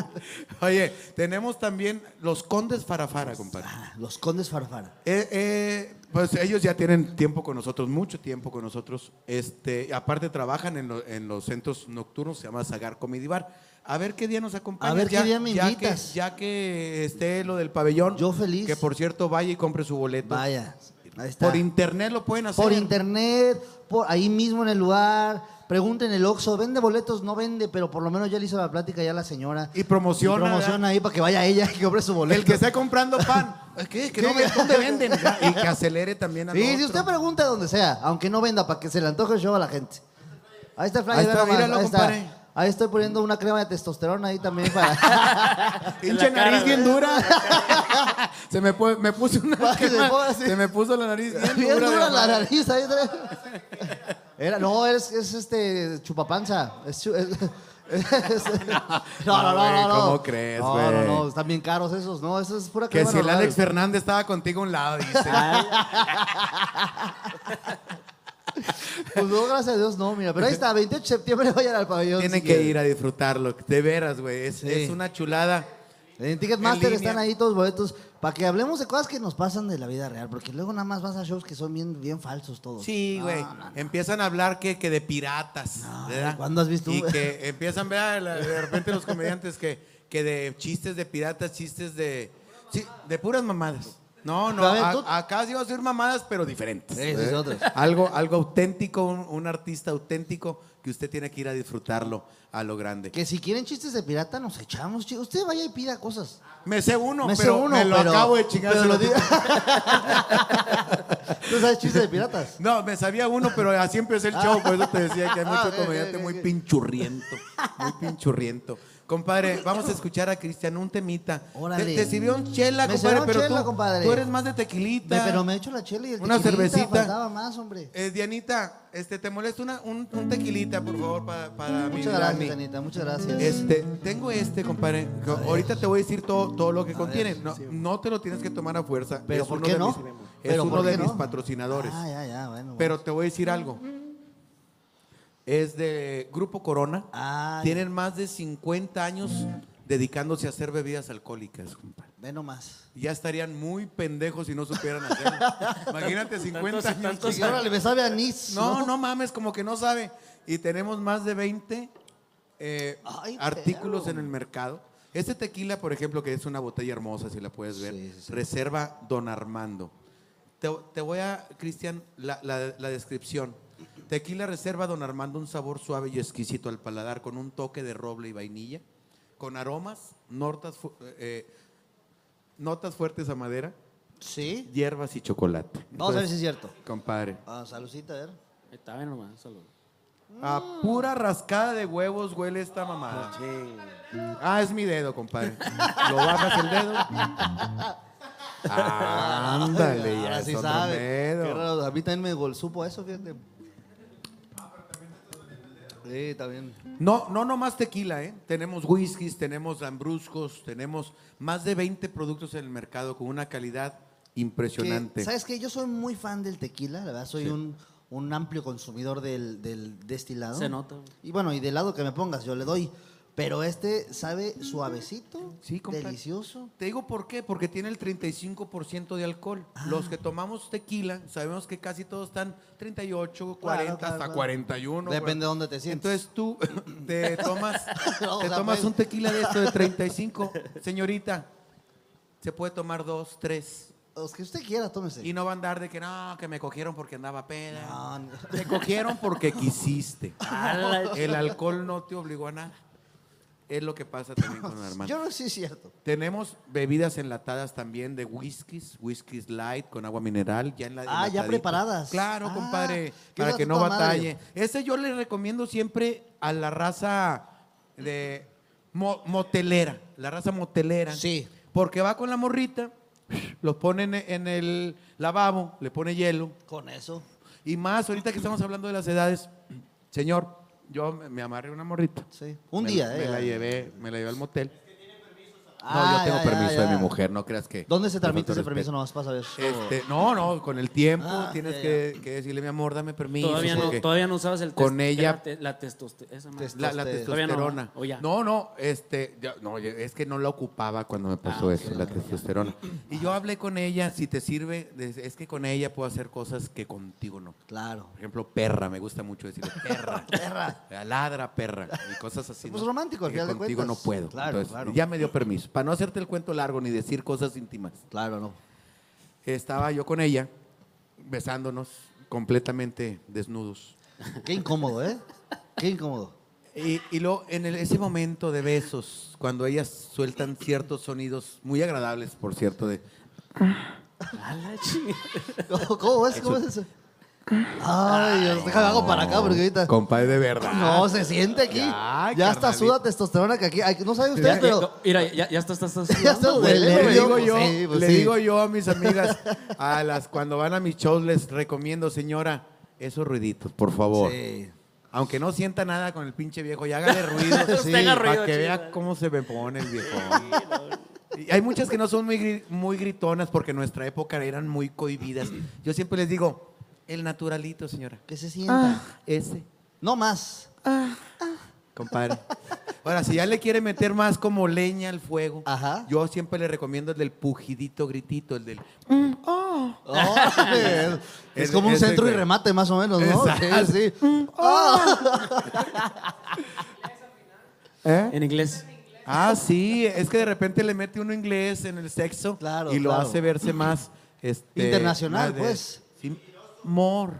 Oye, tenemos también los condes Farafara, compadre. Ah, Los condes farfara. Eh, eh, pues ellos ya tienen tiempo con nosotros, mucho tiempo con nosotros. Este, aparte trabajan en, lo- en los centros nocturnos, se llama Sagar Comedy Bar. A ver qué día nos acompaña. A ver qué día me ya invitas. Que, ya que esté lo del pabellón. Yo feliz. Que por cierto vaya y compre su boleto. Vaya, ahí está. Por internet lo pueden hacer. Por internet, por ahí mismo en el lugar. Pregunten el Oxxo, ¿vende boletos? No vende, pero por lo menos ya le hizo la plática ya la señora. Y promociona, Y promociona ahí para que vaya ella y que compre su boleto. El que esté comprando pan. [LAUGHS] ¿Qué? ¿Que no ve- ¿Dónde venden? [LAUGHS] Y que acelere también a Sí, si usted pregunta donde sea, aunque no venda, para que se le antoje el show a la gente. Ahí está el flyer, Ahí está, míralo, ahí está. compadre. Ahí estoy poniendo una crema de testosterona ahí también para... [LAUGHS] Cara, nariz bien dura. se me, me puse una Para que se crema- se me puso la nariz bien, Bien dura. la nariz ahí. Era, no, es, es este chupapanza. Es, chu- es- es- [LAUGHS] no, no, no, güey, no, no. ¿cómo crees, No, no, güey? no, están bien caros esos. No, eso es pura Que crema si el normal. Alex Fernández estaba contigo a un lado, dice. [LAUGHS] Pues no, gracias a Dios, no, mira. Pero ahí está, 28 de septiembre [LAUGHS] vayan al pabellón. Tiene si que quieren. ir a disfrutarlo. De veras, güey. Es, Sí. es una chulada. En Ticketmaster línea. están ahí todos los boletos. Para que hablemos de cosas que nos pasan de la vida real, porque luego nada más vas a shows que son bien, bien falsos todos. Sí, güey. no, no. Empiezan a hablar que, que de piratas. ¿verdad? ¿cuándo has visto Y que empiezan a ver de repente los comediantes que, que de chistes de piratas, chistes de. Sí, de puras mamadas. No, no. A a- acá sí va a ser mamadas, pero diferentes. Otro. Algo, algo auténtico, un, un artista auténtico que usted tiene que ir a disfrutarlo a lo grande. Que si quieren chistes de pirata, nos echamos, chicos. Usted vaya y pida cosas. Me sé uno, Me sé pero uno, me lo pero- acabo de chingar. pero lo digo. [LAUGHS] ¿Tú sabes chistes de piratas? No, me sabía uno, pero así empecé el show, por eso te decía que hay mucho Ah, comediante muy pinchurriento, muy pinchurriento. Compadre, vamos a escuchar a Cristian un temita. Órale. Te, te sirvió un chela, Me compadre, pero chela, tú, compadre. tú eres más de tequilita. Me- pero me he hecho la chela y el Una tequilita, cervecita. faltaba más, hombre. Eh, Dianita, este, ¿te molesta una, un, un tequilita, por favor, para, para mi Muchas Dani? gracias, Anita, muchas gracias. Este, tengo este, compadre. que ahorita te voy a decir todo, todo lo que contiene. No, no te lo tienes que tomar a fuerza. ¿Pero es por uno qué de no? mis- es ¿Pero uno por de qué mis no? patrocinadores. Ah, ya, ya, bueno. Pero te voy a decir algo. Es de Grupo Corona. Ah, Tienen más de 50 años dedicándose a hacer bebidas alcohólicas, compadre. Ve nomás. Ya estarían muy pendejos si no supieran hacerlo. [LAUGHS] Imagínate 50 Tantos- años. tantos- Sí, órale, me sabe a anís. No, no mames, como que no sabe. Y tenemos más de 20 eh, Ay, artículos perro. en el mercado. Este tequila, por ejemplo, que es una botella hermosa, si la puedes ver, Sí, sí, sí. reserva Don Armando. Te, te voy a, Cristian, la, la- la descripción. Tequila reserva Don Armando un sabor suave y exquisito al paladar, con un toque de roble y vainilla, con aromas, notas, fu- eh, notas fuertes a madera, Sí. hierbas y chocolate. Vamos a ver si es cierto. Compadre. Ah, saludcita, a ver. Está bien nomás, salud. A pura rascada de huevos huele esta mamada. Ah, es mi dedo, compadre. Lo bajas el dedo. [LAUGHS] Ándale, ya Ahora es sí otro sabe. pedo. Qué raro, A mí también me gol- supo eso, fíjate. Sí, también. No, no nomás tequila, ¿eh? Tenemos whiskies, tenemos lambruscos, tenemos más de 20 productos en el mercado con una calidad impresionante. Que, ¿Sabes qué? Yo soy muy fan del tequila, la verdad. Soy un, un amplio consumidor del, del destilado. Se nota. Y bueno, y del lado que me pongas, yo le doy. Pero este sabe suavecito, Sí, delicioso. Te digo por qué, porque tiene el 35% de alcohol. Ah. Los que tomamos tequila, sabemos que casi todos están 38, 40, Claro, claro, hasta claro. 41. Depende güey. de dónde te sientes. Entonces tú [LAUGHS] te tomas, [LAUGHS] No, te tomas pues. un tequila de esto de [LAUGHS] 35. Señorita, se puede tomar dos, tres. Los que usted quiera, tómese. Y no va a andar de que no, que me cogieron porque andaba peda. No, no. Te cogieron porque quisiste. El alcohol no te obligó a nada. Es lo que pasa también con [LAUGHS] Armando. Yo no sé si es cierto. Tenemos bebidas enlatadas también de whiskies, whiskies light con agua mineral, ya en la Ah, ya enlatadito. preparadas. Claro, Ah, compadre, qué para que no batalle. Ese yo le recomiendo siempre a la raza de mo- motelera, la raza motelera. Sí. Porque va con la morrita, los pone en- en el lavabo, le pone hielo, Con eso. y más ahorita que estamos hablando de las edades, señor, yo me me amarré una morrita. Sí. Un Me- día, Me ¿eh? la llevé, me la llevé al motel. No, Ah, yo tengo ya, ya, permiso de ya. mi mujer, no creas que. ¿Dónde se tramita ese permiso? Nomás para saber. Este, no, no, con el tiempo Ah, tienes ya, que, que decirle, mi amor, dame permiso. Todavía no, porque todavía no usabas el con test- ella- La, te- la testosterona. Esa madre. Test- La, la Toste- Todavía no, testosterona. ¿o ya? No, no, este, ya- no, ya- es que no la ocupaba cuando me pasó Ah, eso, la testosterona. Y yo hablé con ella, si te sirve, de- es que con ella puedo hacer cosas que contigo no. Claro. Por ejemplo, perra, me gusta mucho decirle perra. [LAUGHS] Perra. Ladra, perra. Y cosas así. Pues ¿no? romántico, al Que final de contigo cuentas. no puedo. Claro, Entonces, claro. ya me dio permiso. Para no hacerte el cuento largo ni decir cosas íntimas. Claro, no. Estaba yo con ella, besándonos, completamente desnudos. [LAUGHS] Qué incómodo, ¿eh? Qué incómodo. Y, y luego, en el- ese momento de besos, cuando ellas sueltan ciertos sonidos muy agradables, por cierto, de A la chingada. ¿Cómo, cómo es? ¿Cómo es eso? Ay, Dios, déjame hago para acá porque ahorita. compadre de verdad. No, se siente aquí. Ya, Ya, está carnalito. suda testosterona que aquí. ay, no saben ustedes, Ya, pero. Mira, ya, ya estás, estás, estás [LAUGHS] Ya está sudando, güey. le nervio, digo pues yo, sí, pues le sí. digo yo a mis amigas, [LAUGHS] a las cuando van a mis shows les recomiendo, señora, esos ruiditos, por favor. Sí. Aunque no sienta nada con el pinche viejo, ya hágale [LAUGHS] ruido. Haga ruido, Para que chido. vea cómo se me pone el viejo. Y hay muchas que no son muy, gri- muy gritonas porque en nuestra época eran muy cohibidas. Yo siempre les digo, el naturalito, señora. Que se sienta. Ese, No más. compadre. Ahora, si ya le quiere meter más como leña al fuego, Ajá. yo siempre le recomiendo el del pujidito gritito, el del... Oh, es, es como un centro y remate, más o menos, ¿no? Exacto. Sí, sí. [LAUGHS] ¿Eh? En inglés. Ah, sí, es que de repente le mete uno inglés en el sexo Claro, y lo claro. hace verse más... este, Internacional, más de- pues. More,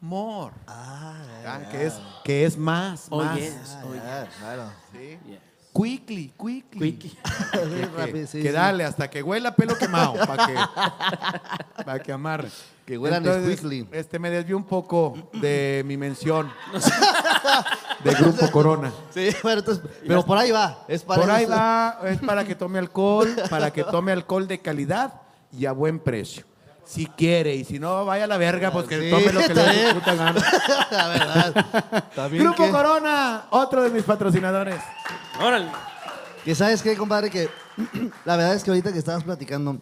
more. Ah, que, es, que es más, Oh, más. yes. Oh, Ah, claro. Sí. yes. Quickly, quickly. [LAUGHS] Sí, que sí. dale hasta que huela pelo quemado [LAUGHS] para que, pa' que amarre. Que huelan Entonces, squiggly. Este me desvió un poco de mi mención [LAUGHS] de Grupo Corona. Sí, bueno, entonces, pero por ahí va. Es para Por ahí eso. va, es para que tome alcohol, para que tome alcohol de calidad y a buen precio. Si quiere, y si no, vaya a la verga, pues que Sí, tome lo que le dé su puta [LAUGHS] gana. La verdad. Grupo que, Corona, otro de mis patrocinadores. Órale. que sabes qué, compadre, que [CLEARS THROAT] la verdad es que ahorita que estabas platicando,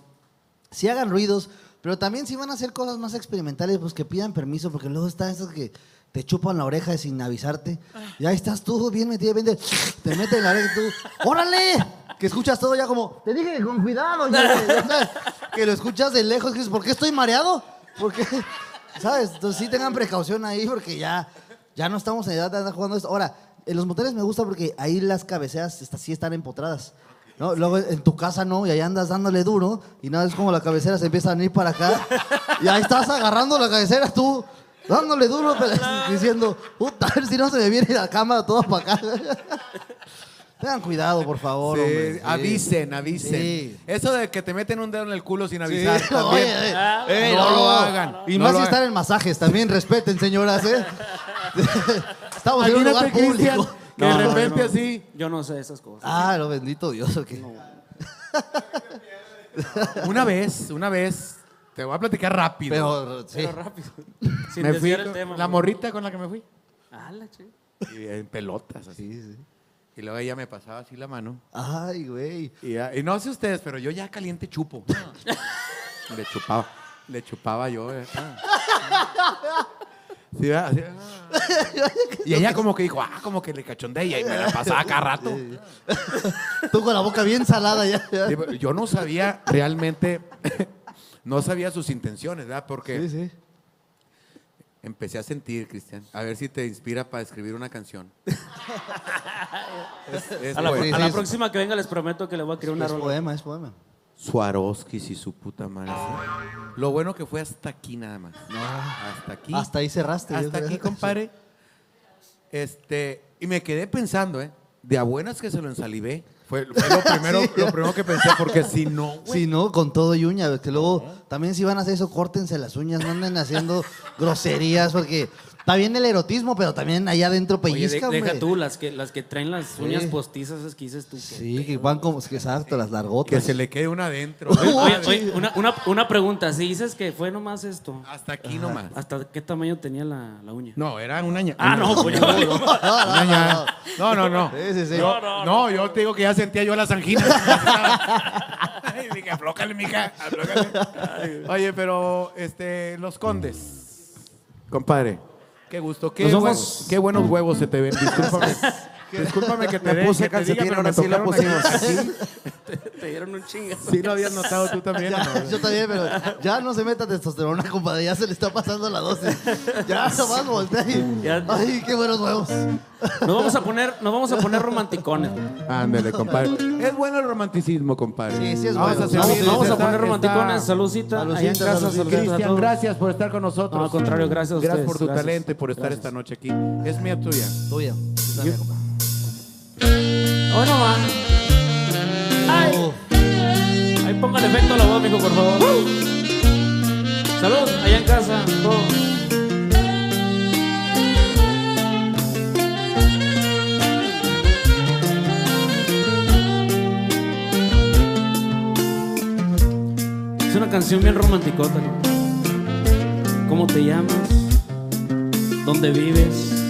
si hagan ruidos, pero también si van a hacer cosas más experimentales, pues que pidan permiso, porque luego están esos que te chupan la oreja sin avisarte. Y ahí estás tú, bien metido, bien de- te meten en la oreja y tú, ¡órale! Que escuchas todo ya como, te dije que con cuidado, ya, ya sabes, que lo escuchas de lejos, que dices, ¿por qué estoy mareado? Porque, ¿sabes? Entonces sí tengan precaución ahí, porque ya, ya no estamos en edad de andar jugando esto. Ahora, en los moteles me gusta porque ahí las cabeceras está- sí están empotradas. ¿no? Luego en tu casa no, y ahí andas dándole duro, y nada, es como la cabecera se empieza a venir para acá, y ahí estás agarrando la cabecera tú, dándole duro, pero diciendo, puta, a ver si no se me viene la cámara todo para acá. [LAUGHS] Tengan cuidado, por favor, Sí, hombre. Sí. avisen, avisen. Sí. Eso de que te meten un dedo en el culo sin Sí, avisar [LAUGHS] también. oye, eh, eh, no, lo hagan. Y no más lo si hagan. están en masajes, también respeten, señoras, ¿eh? [LAUGHS] Estamos en un lugar Cristian, público. que de repente no. así. Yo no sé esas cosas. Ah, lo bendito Dios, ok. Una vez, una vez, te voy a platicar rápido. Pero, sí. Pero rápido. [LAUGHS] Sin me fui el tema. la güey. morrita con la que me fui. Ah, la Y en pelotas, así. Y luego ella me pasaba así la mano. Ay, güey. Y, ya- y no sé ustedes, pero yo ya caliente chupo. [LAUGHS] le chupaba, le chupaba yo. eh. Sí, ¿verdad? Así, ah. Y ella como que dijo, ah, como que le cachondeía y me la pasaba cada rato. Tú con la boca bien salada ya. ya. Sí, pero yo no sabía realmente, no sabía sus intenciones, ¿verdad? Porque Sí, sí. empecé a sentir, Cristian, a ver si te inspira para escribir una canción. [LAUGHS] Es- es A la, a próxima que venga les prometo que le voy a crear una Es rola. poema, es poema. Swarovskis y su puta madre. ¿sí? Lo bueno que fue hasta aquí nada más. Hasta aquí. Hasta ahí cerraste. Hasta aquí, compadre. [LAUGHS] Este, y me quedé pensando, ¿eh? De a buenas que se lo ensalivé. Fue, fue lo, [LAUGHS] primero, lo primero que pensé, porque si no, güey. Sí, ¿no? Con todo y uña. Que luego también si van a hacer eso, córtense las uñas, no anden haciendo [LAUGHS] groserías, porque está bien el erotismo, pero también allá adentro Oye, de- pellizca, deja tú, las que, las que traen las uñas Sí. postizas, esas que dices tú. que- Sí, que van como, que exacto, las Que largotas. se le quede una adentro. Oye, [LAUGHS] oye, una, una, una pregunta, si dices que fue nomás esto, Hasta aquí nomás. ¿hasta qué tamaño tenía la, la uña? No, era una ña- Ah, no, pues ña- No, no, no. Sí, sí, sí. Yo- no, yo te digo que ya sentía yo las anginas. [LAUGHS] Ay, dije, aflójale, mija, aflójale. Oye, pero este, los condes. Compadre, qué gusto. Qué, Nos vamos. qué buenos huevos se te ven. Discúlpame. [LAUGHS] Discúlpame que te puse calcetín, pero me ahora sí la tocaron aquí- pusimos. [LAUGHS] Te dieron un chingazo. Sí lo habías notado tú también. ¿o Ya, no? yo también, pero ya no se meta testosterona, compadre. Ya se le está pasando la dosis. Ya [LAUGHS] nomás voltea y- Ay, qué buenos huevos. Nos vamos a poner, nos vamos a poner romanticones. Ándale, [LAUGHS] compadre. Es bueno el romanticismo, compadre. Sí, sí es Vamos bueno. a, Vamos, seguir, vamos a poner romanticones. está- Saludcita. Allá en casa, a Cristian, gracias por estar con nosotros. No, al contrario, gracias a Gracias por tu gracias. talento y por estar Gracias. esta noche aquí. Es mía tuya. Tuya. Dame, compadre. Hoy no va. Ay. Ahí ponga el efecto a la voz, mijo, por favor. Salud, allá en casa. todo. Es una canción bien romanticota. ¿Cómo te llamas? ¿Dónde vives?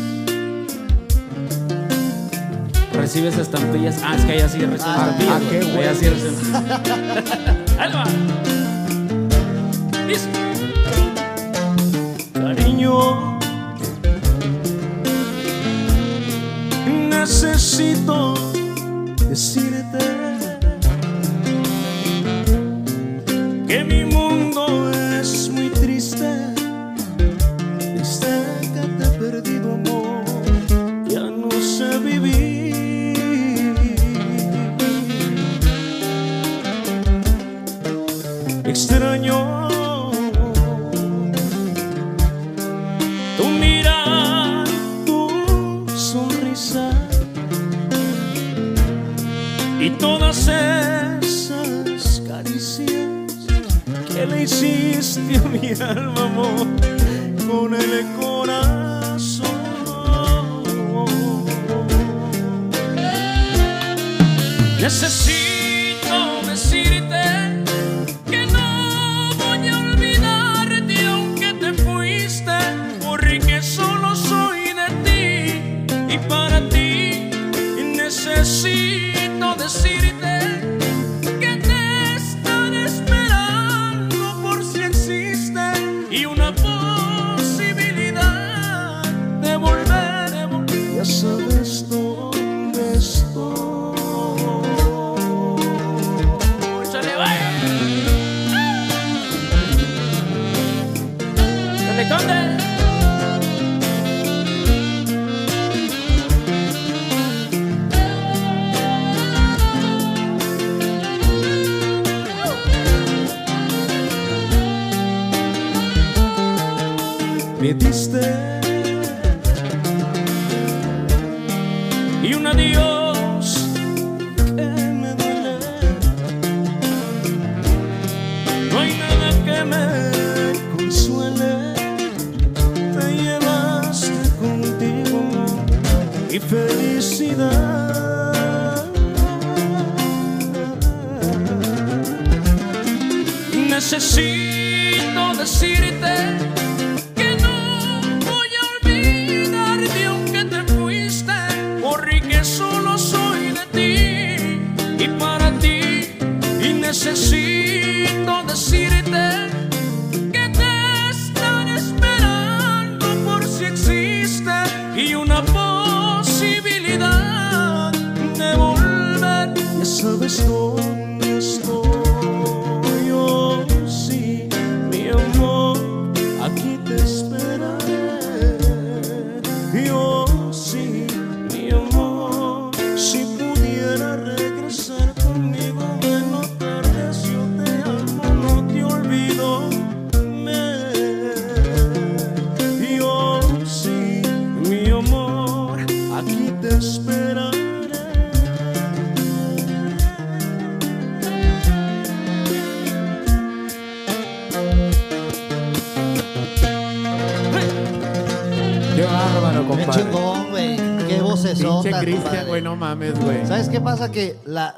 recibes estampillas. Ah, es que allá sí recibes ah, estampillas. Ah, sí recibes. ¡Alma! ¡Listo! Cariño, necesito decirte que mi mundo es muy triste, triste que te he perdido amor. Hiciste a mi alma, amor, con el corazón. Necesito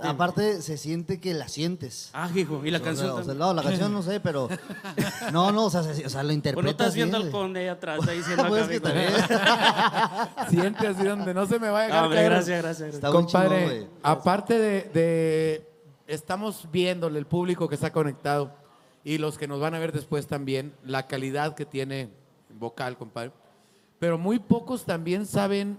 Aparte se siente que la sientes. Ah, hijo, y la O sea, canción o sea, también. no, la canción no sé, pero. [LAUGHS] No, no, o sea, se- o sea lo Bueno, interpretas. estás viendo al conde ahí atrás, está [LAUGHS] diciendo Pues acá, que amigo. también. [LAUGHS] Siente así donde no se me vaya a hombre, caer. gracias, gracias. gracias. Compadre, chingón, aparte de, de- Estamos viéndole el público que está conectado y los que nos van a ver después también, la calidad que tiene vocal, compadre. Pero muy pocos también saben,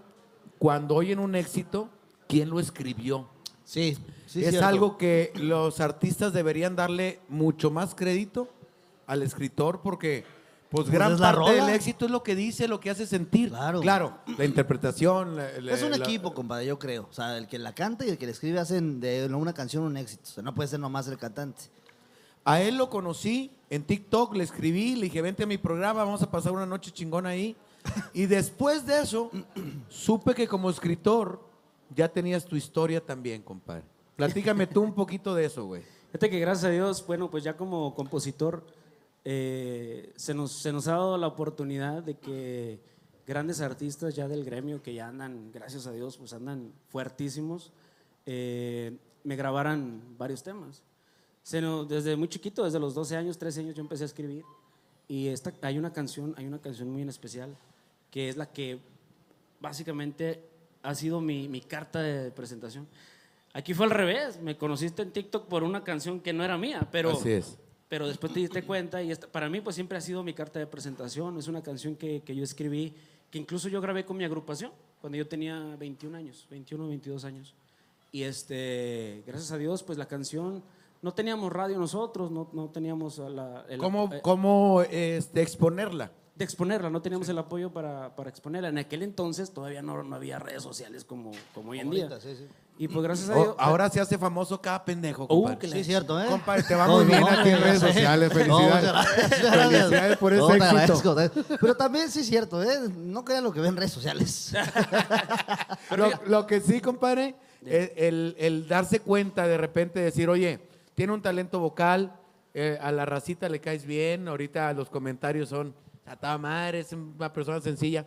cuando oyen un éxito, quién lo escribió. Sí, sí. es cierto. algo que los artistas deberían darle mucho más crédito al escritor porque pues, Pues gran parte del éxito es lo que dice, lo que hace sentir. Claro. Claro, la interpretación. la- la- Es un la- equipo, compadre, yo creo. O sea, el que la canta y el que la escribe hacen de una canción un éxito. O sea, no puede ser nomás el cantante. A él lo conocí en TikTok, le escribí, le dije, vente a mi programa, vamos a pasar una noche chingona ahí. Y después de eso, [CLEARS THROAT] supe que como escritor ya tenías tu historia también, compadre. Platícame tú un poquito de eso, güey. [LAUGHS] Fíjate que gracias a Dios, bueno, pues ya como compositor, eh, se, nos, se nos ha dado la oportunidad de que grandes artistas ya del gremio, que ya andan, gracias a Dios, pues andan fuertísimos, eh, me grabaran varios temas. Se nos- desde muy chiquito, desde los 12 años, 13 años, yo empecé a escribir. Y hay, una canción, hay una canción muy en especial, que es la que básicamente ha sido mi, mi carta de presentación. Aquí fue al revés, me conociste en TikTok por una canción que no era mía, pero, Así es. pero después te diste cuenta y esta- para mí pues siempre ha sido mi carta de presentación, es una canción que, que yo escribí, que incluso yo grabé con mi agrupación cuando yo tenía 21 años, 21 o 22 años. Y este, gracias a Dios, pues la canción, no teníamos radio nosotros, no, no teníamos la... el- ¿Cómo, eh, cómo este, exponerla? De exponerla, no teníamos el apoyo para, para exponerla. En aquel entonces todavía no, no había redes sociales como, como hoy en día. Ahorita, sí, sí. Y pues gracias a Oh, Dios... ahora se hace famoso cada pendejo, Uh, compadre. que Sí, cierto, ¿eh? Compadre, te [LAUGHS] va No, muy bien no, aquí en redes sociales. No, Felicidades. muchas gracias, gracias. Felicidades por No, ese éxito. Pero también sí es cierto, ¿eh? No crean lo que ven en redes sociales. [LAUGHS] Lo, lo que sí, compadre, el, el- el darse cuenta de repente, decir, oye, tiene un talento vocal, eh, a la racita le caes bien, ahorita los comentarios son, a toda madre, es una persona sencilla,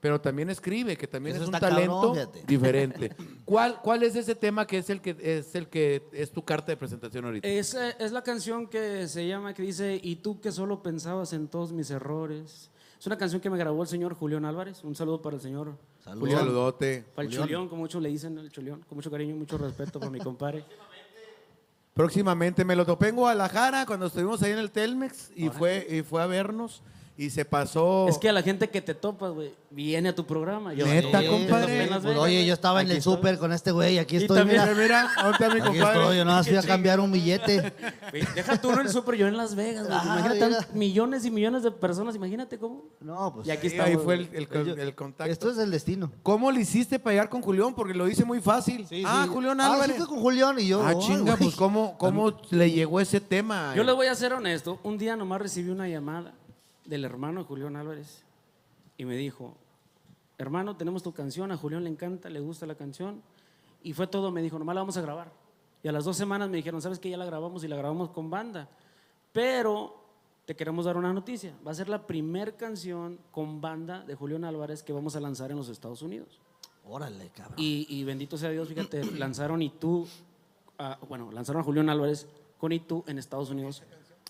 pero también escribe, que también Eso es un cabrón, talento fíjate. diferente. [LAUGHS] ¿Cuál, ¿Cuál es ese tema que es el que es el que es tu carta de presentación ahorita? Es, eh, es la canción que se llama, que dice, y tú que solo pensabas en todos mis errores. Es una canción que me grabó el señor Julián Álvarez. Un saludo para el señor Saludos. Un saludote. Para el Chulión, como muchos le dicen, el Chulión. Con mucho cariño y mucho respeto para mi compadre. Próximamente me lo topé en Guadalajara cuando estuvimos ahí en el Telmex y fue, y fue a vernos y se pasó. Es que a la gente que te topas, güey, viene a tu programa. Yo, Neta, eh, compadre. Pues, oye, yo estaba en Aquí el súper con este güey, aquí Y estoy, también- mira. Mira, ¿dónde está mi Aquí compadre? estoy, yo nada más fui a cambiar un billete. [LAUGHS] Deja tú en el súper, yo en Las Vegas, güey. Ah, Imagínate mira. millones y millones de personas, imagínate cómo. No, pues. Y aquí Sí, estamos. ahí fue el, güey. el con- el contacto. Esto es el destino. ¿Cómo le hiciste para llegar con Julián? Porque lo hice muy fácil. ah, Julián Ah, sí Álvarez. fue con Julián y yo. Ah, chinga, pues ¿cómo, cómo le llegó ese tema? Yo les voy a ser honesto. Un día nomás recibí una llamada del hermano de Julián Álvarez y me dijo, hermano, tenemos tu canción, a Julián le encanta, le gusta la canción. Y fue todo, me dijo, nomás la vamos a grabar. Y a las dos semanas me dijeron, ¿sabes qué? Ya la grabamos y la grabamos con banda. Pero te queremos dar una noticia. Va a ser la primer canción con banda de Julián Álvarez que vamos a lanzar en los Estados Unidos. Órale, cabrón. Y, y bendito sea Dios, fíjate, [CLEARS THROAT] lanzaron y tú, bueno, lanzaron a Julián Álvarez con y tú en Estados Unidos.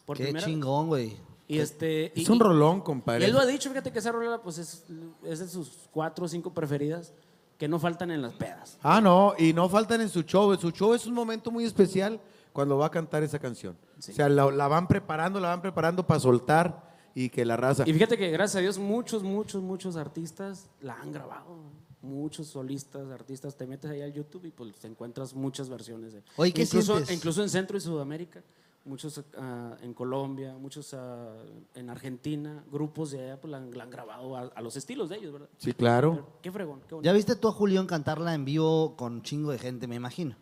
Por Qué primera chingón, güey. Y este, Es y- un y- rolón, Y compadre. él lo ha dicho, fíjate que esa rola pues es, es de sus cuatro o cinco preferidas que no faltan en las pedas. Ah, no, y no faltan en su show. Su show es un momento muy especial cuando va a cantar esa canción. O sea, la, la van preparando, la van preparando para soltar y que la raza. Y fíjate que gracias a Dios muchos, muchos, muchos artistas la han grabado. Muchos solistas, artistas, te metes ahí al YouTube y pues te encuentras muchas versiones. De, Oye, ¿qué incluso, sientes? incluso en Centro y Sudamérica, muchos ah, en Colombia, muchos ah, en Argentina, grupos de allá pues la han, la han grabado a, a los estilos de ellos, ¿verdad? Sí, claro. Pero qué fregón, qué. ¿Ya viste tú a Julián cantarla en vivo con un chingo de gente, me imagino?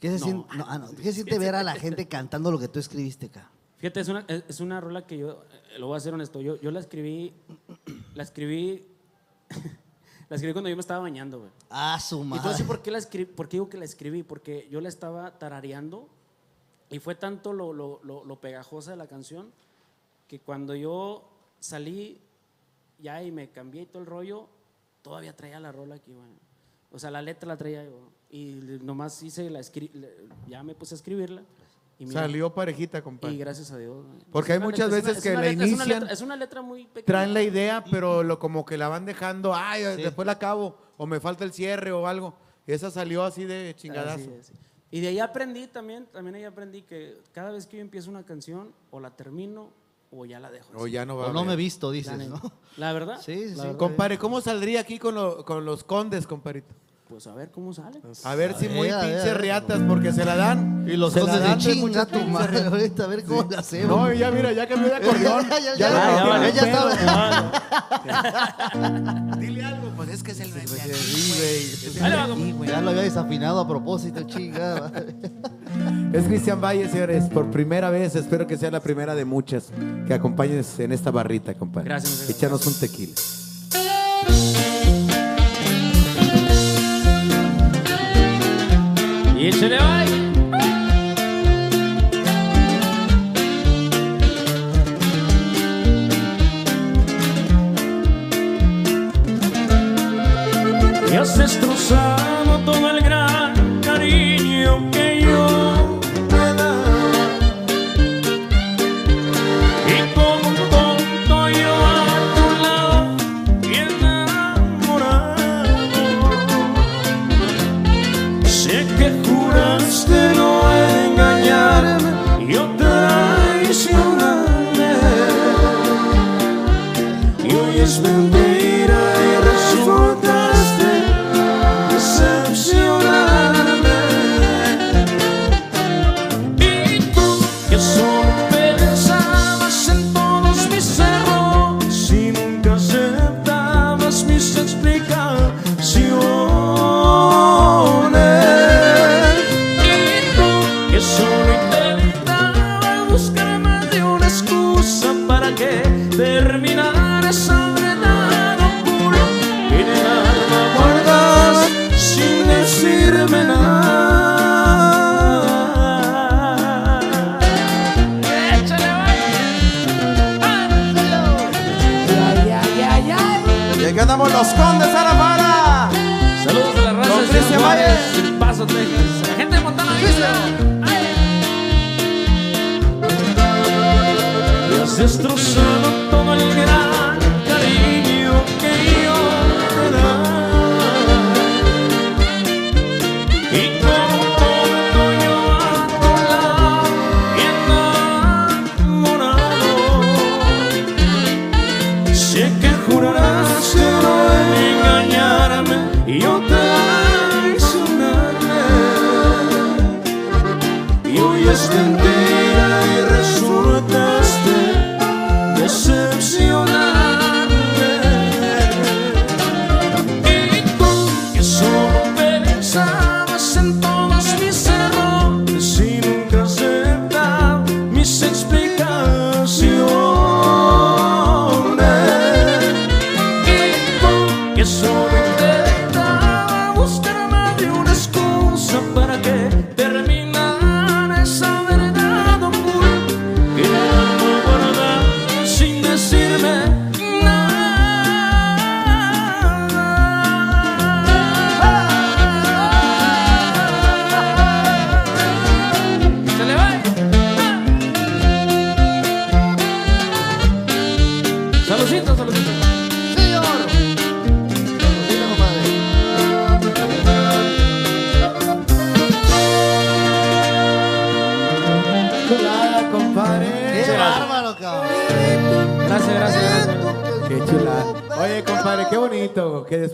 ¿Qué se No. siente, no, ah, no. ¿Qué se siente [LAUGHS] ver a la gente cantando lo que tú escribiste acá? Fíjate, es una, es una rola que yo, eh, lo voy a hacer honesto, yo, yo la escribí, la escribí, [LAUGHS] la escribí cuando yo me estaba bañando, güey. Ah, su Y tú madre. así, ¿por qué, la escribí, ¿por qué digo que la escribí? Porque yo la estaba tarareando y fue tanto lo, lo, lo, lo pegajosa de la canción que cuando yo salí ya y me cambié y todo el rollo, todavía traía la rola aquí, güey. O sea, la letra la traía yo. Y nomás hice la ya me puse a escribirla. Y mira, Salió parejita, y compadre. gracias a Dios. Porque hay muchas letra- es veces una- que es la letra- es una inician, letra- Es una letra muy pequeña. Traen la idea, pero lo como que la van dejando, ay, después la acabo, o me falta el cierre o algo. Y esa salió así de chingadazo. Así es. Y de ahí aprendí también, también ahí aprendí que cada vez que yo empiezo una canción, o la termino o ya la dejo. O así. ya no va O a no me he visto, dices. ¿no? La verdad. Sí, sí, la sí. verdad. Compadre, ¿cómo saldría aquí con, lo- con los condes, compadrito? Pues a ver cómo sale. A ver si ver, muy pinches riatas, porque se la dan. Y los condes de dan chinga tu madre. Ahorita a ver cómo la hacemos. No, y ya mira, ya cambió de acordeón. [LAUGHS] Ya, ya, Ya ya, le ya, cambió ya, el ya pedo. estaba. [LAUGHS] Dile algo, pues es que es el güey. Ya lo había desafinado a propósito, chingada. [LAUGHS] Es Cristian Valle, señores, por primera vez, espero que sea la primera de muchas que acompañes en esta barrita, compadre. Gracias. Échanos un tequila. Y échale bye. Y Los Condes Arafara. Saludos a la raza de Cristian Juárez. El Paso, Texas. La gente de Montana Y has destrozado todo el gran cariño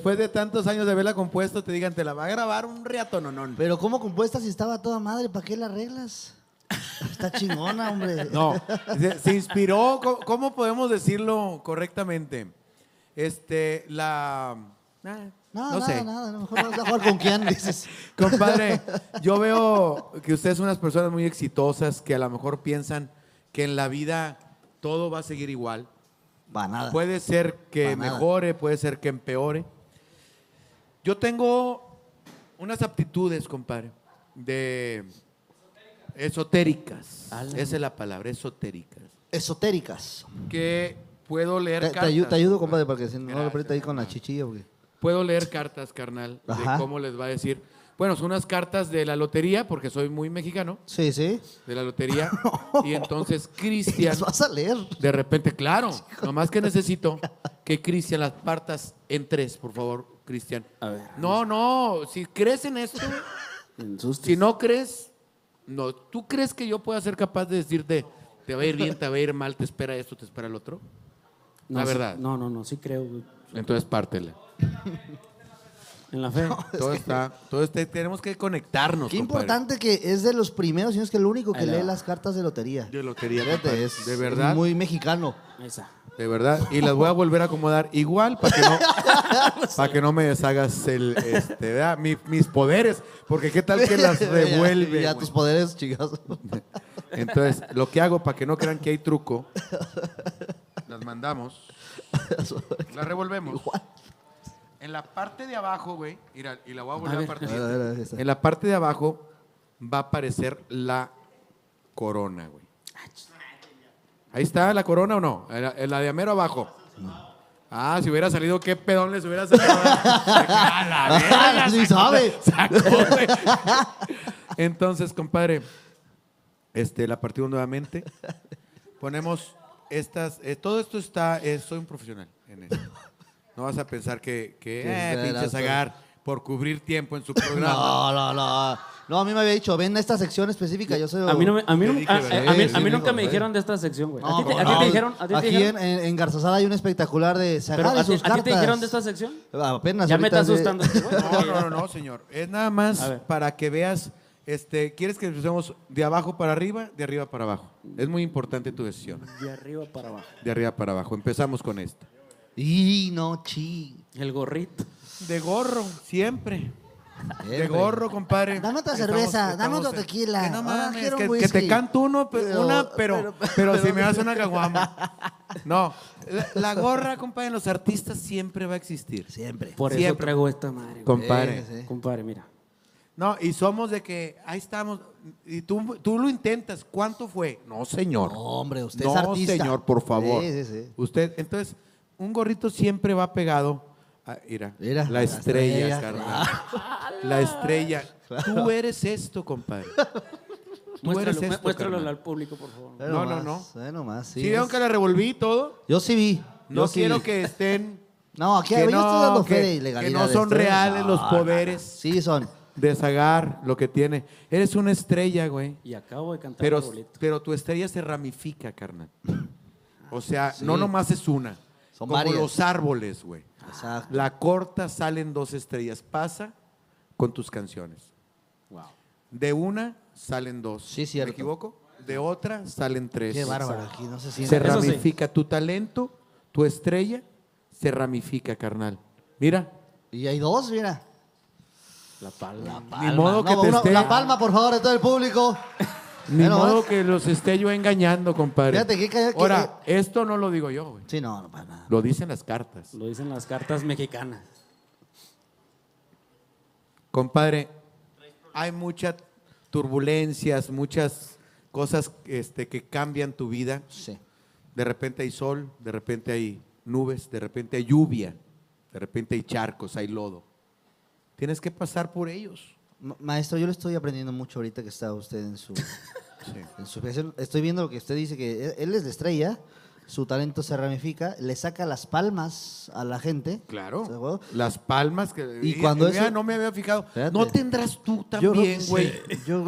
después de tantos años de haberla compuesto te digan, te la va a grabar un riatononón. Pero ¿cómo compuesta si estaba toda madre? ¿Para qué la arreglas? [LAUGHS] Está chingona, hombre. No, se, se inspiró, ¿cómo, cómo podemos decirlo correctamente? Este, la... ah, No, no nada, sé. nada. A lo mejor vamos a jugar con quién, dices. [LAUGHS] Compadre, yo [LAUGHS] veo que ustedes son unas personas muy exitosas que a lo mejor piensan que en la vida todo va a seguir igual. Va, nada. Puede ser que nada. mejore, puede ser que empeore. Yo tengo unas aptitudes, compadre, de esotéricas. Esa es la palabra, esotéricas. Esotéricas. Que puedo leer Te, te cartas. ayu- te ayudo, compadre, para que si no lo Gracias, aprieta ahí con la chichilla. Porque... Puedo leer cartas, carnal, Ajá. de cómo les va a decir. Bueno, son unas cartas de la lotería, porque soy muy mexicano, Sí, sí. de la lotería. [LAUGHS] y entonces Y Cristian, las vas a leer. de repente, claro, [LAUGHS] nomás que necesito que Cristian las partas en tres, por favor, Cristian. A ver. No, no, si crees en esto, [LAUGHS] si no crees, no, ¿tú crees que yo pueda ser capaz de decirte, te va a ir bien, te va a ir mal, te espera esto, te espera el otro? No, la sí- verdad. No, no, no, sí creo, güey. Entonces pártela. [LAUGHS] En la fe. Todo está, todo está, tenemos que conectarnos. Qué compadre. importante que es de los primeros, sino es que el único que lee las cartas de lotería. De lotería, es de verdad, muy mexicano. Esa. De verdad. Y las voy a volver a acomodar igual para que no, [LAUGHS] para que no me deshagas el, este, ¿verdad? Mi- mis poderes, porque qué tal que las [LAUGHS] revuelve. Ya güey? tus poderes, chicas. [LAUGHS] Entonces, lo que hago para que no crean que hay truco, las mandamos, las revolvemos. En la parte de abajo, güey, mira, y la voy a volver a, partir. A ver, a ver, ahí está. En la parte de abajo va a aparecer la corona, güey. Ahí está la corona o no? La, la de amero abajo. Ah, si hubiera salido, qué pedón les hubiera salido. [LAUGHS] ¡A la verga! Sí sabe. Entonces, compadre, este, la partimos nuevamente. Ponemos estas. eh, todo esto está. eh, soy un profesional en esto. No vas a pensar que, que eh, pinche sí. Por cubrir tiempo en su [LAUGHS] programa. No, no, no. No, a mí me había dicho, ven a esta sección específica. Yo soy. A mí, no me- a mí, no- Te dije, a- a- ¿verdad? a mí- Sí, a mí sí, nunca me dijeron de esta sección, güey. ¿A No, ti te- ¿cómo a ti no? te dijeron? ¿A ti te Aquí dijeron? en, en, en Garzazada hay un espectacular de Pero a y ti, sus a ti cartas. te dijeron de esta sección? Apenas Ya me ahorita está de- asustando. [LAUGHS] No, no, no, no, señor. Es nada más ver. para que veas. Este, ¿Quieres que empecemos de abajo para arriba? De arriba para abajo. Es muy importante tu decisión. De arriba para abajo. De arriba para abajo. Empezamos con esta. Y no, chi. El gorrito. De gorro, siempre. De gorro, compadre. Dame otra Estamos- cerveza, dame estamos otro en- tequila. Que no Ahora mames, quiero un que, que whisky. te canto uno, pe- Pero- una, pero, pero, pero- si me das una caguama. [LAUGHS] No, la, la gorra, compadre, en los artistas siempre va a existir. Siempre. Por eso Siempre. traigo esta madre. güey. Compadre. Sí, sí. Compadre, mira. No, y somos de que ahí estamos. Y tú, tú lo intentas. ¿Cuánto fue? No, señor. No, hombre, usted no, es artista. señor, por favor. Sí, sí, sí. Usted, entonces, un gorrito siempre va pegado Ah, mira, Mira, la la estrella, carnal. La estrella. Tú eres esto, compadre. Tú [LAUGHS] Muéstralo, eres esto, muéstralo carnal. al público, por favor. Ve No, no, nomás, ve nomás, sí ¿Sí vieron es- que la revolví todo? Yo sí vi. No yo sí quiero vi. que estén... [LAUGHS] No, aquí que yo no, estoy dando que- fe de que ilegalidad. no son reales los No, poderes. Sí, son. de Zagar, lo que tiene. Eres una estrella, güey. Y acabo de cantar Pero, pero tu estrella se ramifica, carnal. O sea, [LAUGHS] no nomás es una. Son como varias. los árboles, güey. Exacto. La corta salen dos estrellas. Pasa con tus canciones. Wow. De una salen dos. Sí, cierto. ¿Me equivoco? De otra salen tres. Qué bárbaro aquí, no se Se sí. ramifica tu talento, tu estrella, se ramifica, carnal. Mira, Y hay dos, mira. La palma. ni modo que No, te una- esté, La palma, por favor, de todo el público. Ni modo que los esté yo engañando, compadre. Fíjate que- que- que- Ahora, esto no lo digo yo, güey. Sí, no, no para nada. Lo dicen las cartas. Lo dicen las cartas mexicanas. Compadre, hay muchas turbulencias, muchas cosas este, que cambian tu vida. Sí. De repente hay sol, de repente hay nubes, de repente hay lluvia, de repente hay charcos, hay lodo. Tienes que pasar por ellos. Ma- Maestro, yo le estoy aprendiendo mucho ahorita que está usted en su, [LAUGHS] en su creación. Estoy viendo lo que usted dice, que él- él es de estrella, su talento se ramifica, le saca las palmas a la gente. Claro. Las palmas que Y cuando eso- no me había fijado. Espérate. No tendrás tú también, güey. Yo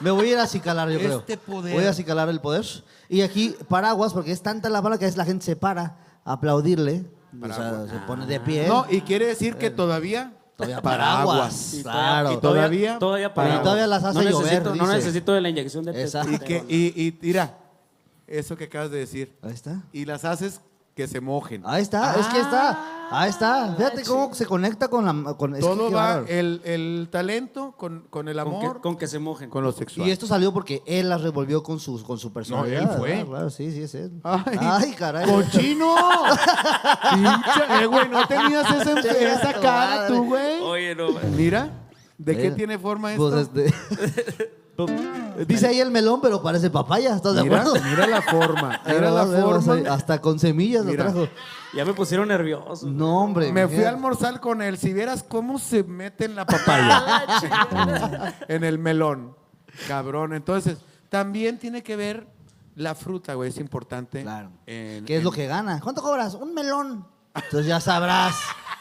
me voy a ir a acicalar, yo creo. Este poder. Voy a acicalar el poder. Y aquí, paraguas, porque es tanta la bala que veces la gente se para a aplaudirle. O sea, se pone de pie. No, y quiere decir que todavía Todavía [LAUGHS] paraguas. Y Claro. y Todavía- Todavía, Y todavía las hace no llover, necesito, no dice. necesito de la inyección de Exacto. Y que y, y mira, eso que acabas de decir. Ahí está. Y las haces que se mojen. Ahí está, es que está. Ahí está. Fíjate cómo se conecta con la. Con, es que Todo va, el, el talento con, con el Con amor, que, con que se mojen. con lo sexual. Y esto salió porque él las revolvió con su, con su personalidad. él fue. ¿verdad? Claro, sí, sí, es él. Ay, Ay, caray. ¡Cochino! [LAUGHS] Pinche- eh, güey, no tenías esa, cara tú, güey. Oye, no. Mira, ¿de qué tiene forma esto? Pues este. [LAUGHS] Dice ahí el melón, pero parece papaya, ¿estás de mira, acuerdo? mira la forma, [LAUGHS] mira la Vemos ahí, forma. Hasta con semillas lo Mira. trajo. Ya me pusieron nervioso. No, hombre. Me fui a almorzar con él. Si vieras cómo se mete en la papaya. [LAUGHS] en el melón. Cabrón. Entonces, también tiene que ver la fruta, güey. Es importante. Claro. en- ¿Qué es lo que gana? ¿Cuánto cobras? Un melón. Entonces ya sabrás,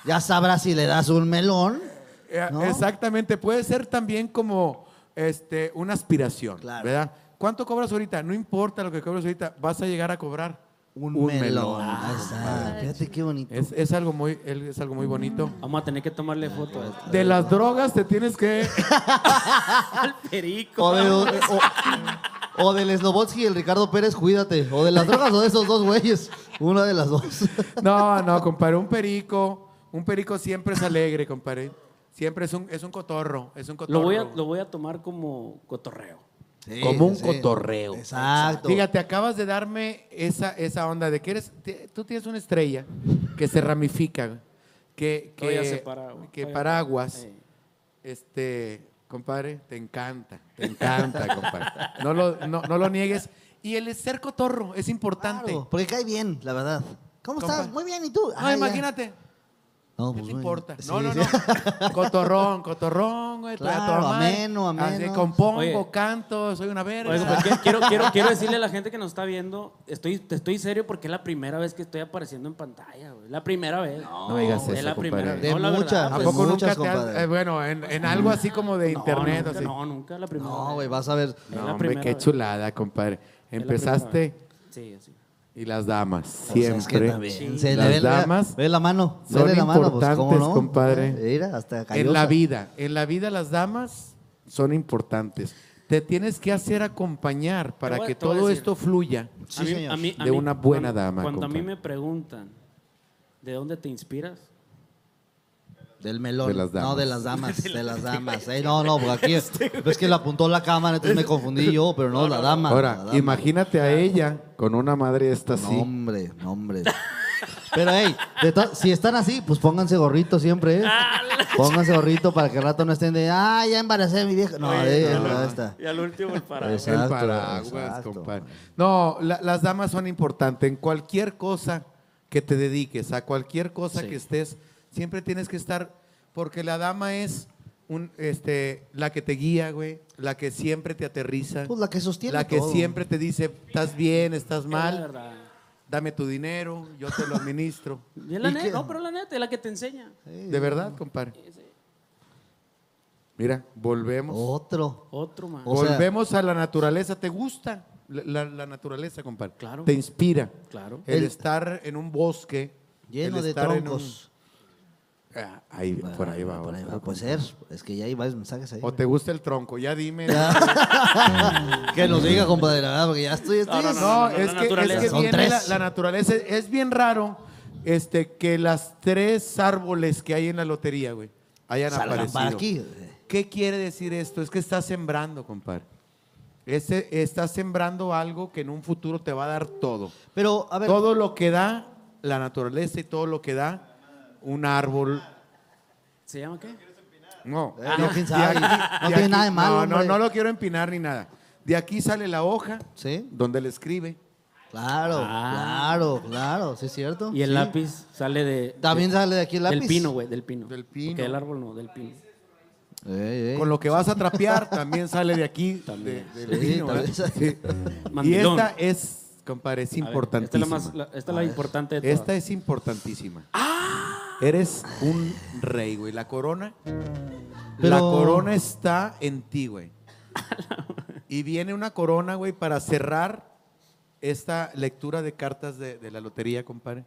ya sabrás si le das un melón. Eh, ¿no? Exactamente. Puede ser también como este, una aspiración. Claro. ¿Verdad? ¿Cuánto cobras ahorita? No importa lo que cobres ahorita. Vas a llegar a cobrar Un, un melón. melón. Ahí está. Fíjate qué bonito. Es, es algo muy, es algo muy bonito. Vamos a tener que tomarle foto a esto. De las drogas te tienes que. [LAUGHS] Al perico. O, de, o, o- o del Slobotsky y el Ricardo Pérez, cuídate. O de las drogas o de esos dos güeyes. Una de las dos. [LAUGHS] No, no, compadre, un perico, un perico siempre es alegre, compadre. Siempre es un, es un cotorro, es un cotorro. Lo voy, a, lo voy a tomar como cotorreo. Como un Sí. cotorreo. Exacto. Fíjate, acabas de darme esa, esa onda de que eres, te- tú tienes una estrella que se ramifica, que, que, se para- que paraguas, este, compadre, te encanta, te encanta, compadre. No lo, no, no lo niegues. Y el ser cotorro es importante. Claro, porque cae bien, la verdad. ¿Cómo Compa. estás? Muy bien, ¿y tú? No, Ah, ya. No, ¿Qué pues, te importa? No, Sí, no, sí. [LAUGHS] no. Cotorrón, cotorrón, güey. a Claro, madre. ameno, ameno. Así, compongo, Oye. canto, soy una verga. Oye, que- quiero, quiero, quiero [LAUGHS] decirle a la gente que nos está viendo, estoy, te estoy serio porque es la primera vez que estoy apareciendo en pantalla, güey. La primera vez. No digas es eso, la compadre. primera vez. De No, la verdad, muchas, ¿A de pues, poco muchas, nunca te has, eh, bueno, en, en algo así como de no, internet? nunca, así? No, nunca, la primera No, vez. güey, vas a ver. Es No, la hombre, qué vez. chulada, compadre. Es la Empezaste sí. Y las damas, O sea, es que siempre. también, se le Las ve, la- damas ve la mano. son la mano, pues, ¿cómo importantes, no? compadre. Mira, hasta en la vida, en la vida las damas son importantes. Te tienes que hacer acompañar para voy que todo esto fluya. Sí, a mí, señor. a mí- a De mí- una buena cuando- dama, Cuando a mí me preguntan, ¿de dónde te inspiras? Del melón. [LAUGHS] De las damas. No, de las damas, de las damas. Eh, no, no, porque aquí [LAUGHS] es que le apuntó la cámara, entonces me confundí yo, pero no, la dama. la Ahora, dama. imagínate a ella con una madre esta No, así. hombre, no, hombre. Pero, hey, de si están así, pues pónganse gorrito siempre, ¿eh? Pónganse gorrito para que al rato no estén de, ah, ya embaracé a mi vieja. No, eh, no, está. Y al último el paraguas. Exacto, el paraguas, compadre. No, la- las damas son importantes. En cualquier cosa que te dediques, a cualquier cosa Sí. que estés, Siempre tienes que estar, porque la dama es un, este, la que te guía, güey, la que siempre te aterriza, Pues la que sostiene la que todo. siempre te dice, estás bien, estás mal, verdad. dame tu dinero, yo te lo administro. Y [LAUGHS] es la ¿Y neta, qué? no, pero la neta, es la que te enseña. De verdad, compadre. Mira, volvemos. Otro. Otro más. O sea- volvemos a la naturaleza. ¿Te gusta la, la- la naturaleza, compadre? Claro. Te inspira. Claro. El, El- estar en un bosque. Lleno el de estar en un- troncos. Ah, ahí, por ahí va. Por ahí va, puede ser. Es que ya hay varios mensajes ahí. O te gusta el tronco, ya dime. [LAUGHS] que nos diga, compadre, la verdad, porque ya estoy. estoy No, no, No, no, es, la que, naturaleza. es que Son viene la, tres. la naturaleza. Es bien raro este, que las tres árboles que hay en la lotería, güey, hayan Salgan aparecido. para aquí. ¿Qué quiere decir esto? Es que estás sembrando, compadre. Ese, estás sembrando algo que en un futuro te va a dar todo. Pero, a ver. Todo lo que da la naturaleza y todo lo que da un árbol. ¿Se llama qué? No, Eh, no, quién sabe. aquí- No tiene nada de malo, No, no, no lo quiero empinar ni nada. De aquí sale la hoja Sí. donde le escribe. Claro, Ah. claro, claro, sí es cierto. Y el Sí. lápiz sale de. También de- sale de aquí el lápiz. Del pino, güey, del pino. Del pino. Porque el árbol no, del pino. Ey, ey. Con lo que vas a trapear también sale de aquí. También. de- del Sí, pino, también ¿verdad? sale. Sí. Y esta es, compadre, es ver, importantísima. Esta es la, más, la- esta es la importante de todas. Esta es importantísima. ¡Ah! Eres un rey, güey. La corona. Pero- La corona está en ti, güey. Y viene una corona, güey, para cerrar esta lectura de cartas de, de la lotería, compadre.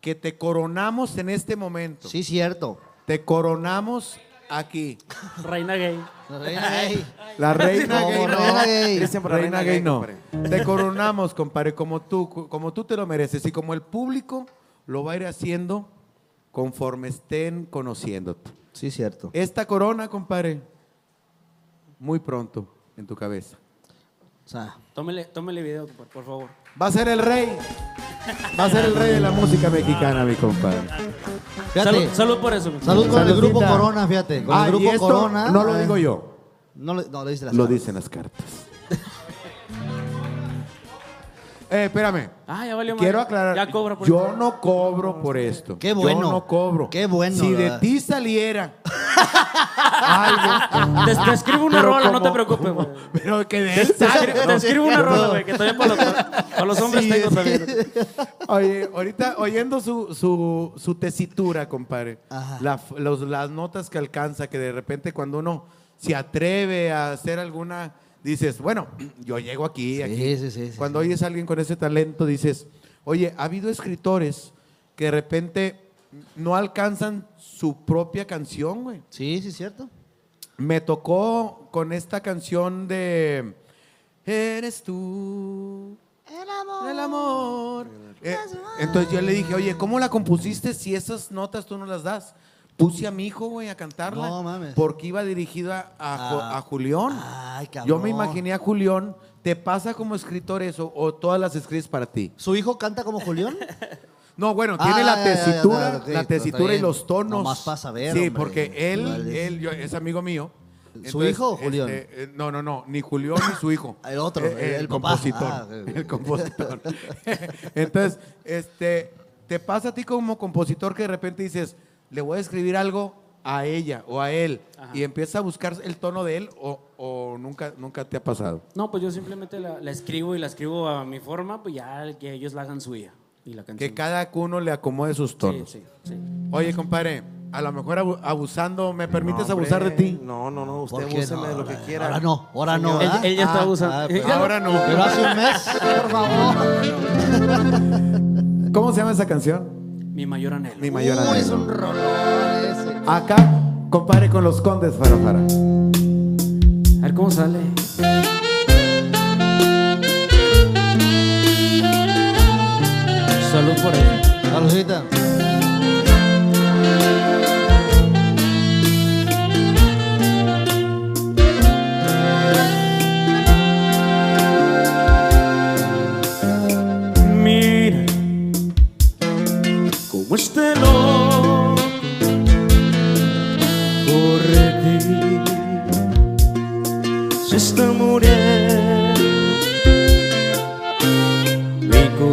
Que te coronamos en este momento. Sí, cierto. Te coronamos aquí. Reina gay. Reina gay. [LAUGHS] La reina gay no. reina gay. Cristian, Reina reina gay gay, no. compadre. Te coronamos, compadre, como tú, como tú te lo mereces y como el público lo va a ir haciendo conforme estén conociéndote. Sí, cierto. Esta corona, compadre, muy pronto en tu cabeza. O sea, Tómele, tómele video, por, favor. Va a ser el rey. Va a ser el rey de la música mexicana, mi compadre. fíjate. Salud, salud por eso. Salud con el grupo Corona, fíjate. Con Ah, el y grupo esto Corona. no lo eh, digo yo, No, lo dice la lo dicen las cartas. Eh, espérame. Ah, ya valió Quiero madre. aclarar, Ya cobra por yo no cobro por esto. Qué bueno. Yo no cobro. Qué bueno, Si de ti saliera [LAUGHS] algo, Te, te escribo una Pero rola, no como- te preocupes, güey. pero que de Te, él te escri- salga. te escribo una rola, güey, que todavía para los, para los hombres Sí, tengo sí. también. [LAUGHS] Oye, ahorita oyendo su, su, su tesitura, compadre, Ajá. la- los- las notas que alcanza, que de repente cuando uno se atreve a hacer alguna, dices, bueno, yo llego aquí, Sí, aquí. sí, sí, sí, cuando sí. oyes a alguien con ese talento, dices, oye, ha habido escritores que de repente no alcanzan su propia canción, güey. Sí, sí, cierto. Me tocó con esta canción de Eres tú. El amor. El amor. Eh, entonces yo le dije, oye, ¿cómo la compusiste si esas notas tú no las das? Puse a mi hijo, güey, a cantarla. No, mames. Porque iba dirigida a, Jo- Ah. a Julián. Ay, cabrón. Yo me imaginé a Julián. ¿Te pasa como escritor eso o todas las escribes para ti? ¿Su hijo canta como Julián? [LAUGHS] No, bueno, Ah, tiene la ya, ya, tesitura, ya, la pero tesitura y los tonos. Nomás pa' saber, Sí, hombre. porque él, Vale. él yo- es amigo mío. ¿Su hijo o Julián? este, eh, no, no, no, ni Julián ni su hijo. [LAUGHS] El otro, Eh, eh, el compositor. Ah, el compositor. Entonces, este, te pasa a ti como compositor que de repente dices, le voy a escribir algo a ella o a él y empiezas a buscar el tono de él o, o nunca, nunca te ha pasado. No, pues yo simplemente la, la escribo y la escribo a mi forma, pues ya que ellos la hagan suya. Y la canción. Que cada uno le acomode sus Sí, tonos. sí, sí. Oye, compadre, a lo mejor abu- abusando, ¿me permites abusar de ti? No, no, no, usted ¿Por qué abúseme no? de lo que quiera. Ahora no, ahora no. Él- ¿verdad? él ya está Ah, abusando. ah, pero- Ahora no. Pero hace un mes, por favor. ¿Cómo se llama esa canción? Mi mayor anhelo. Mi mayor Uy, es anhelo. un rolón ese. Acá, compadre, con los condes Farafara. A ver cómo sale. Salud por eso. Saludcita.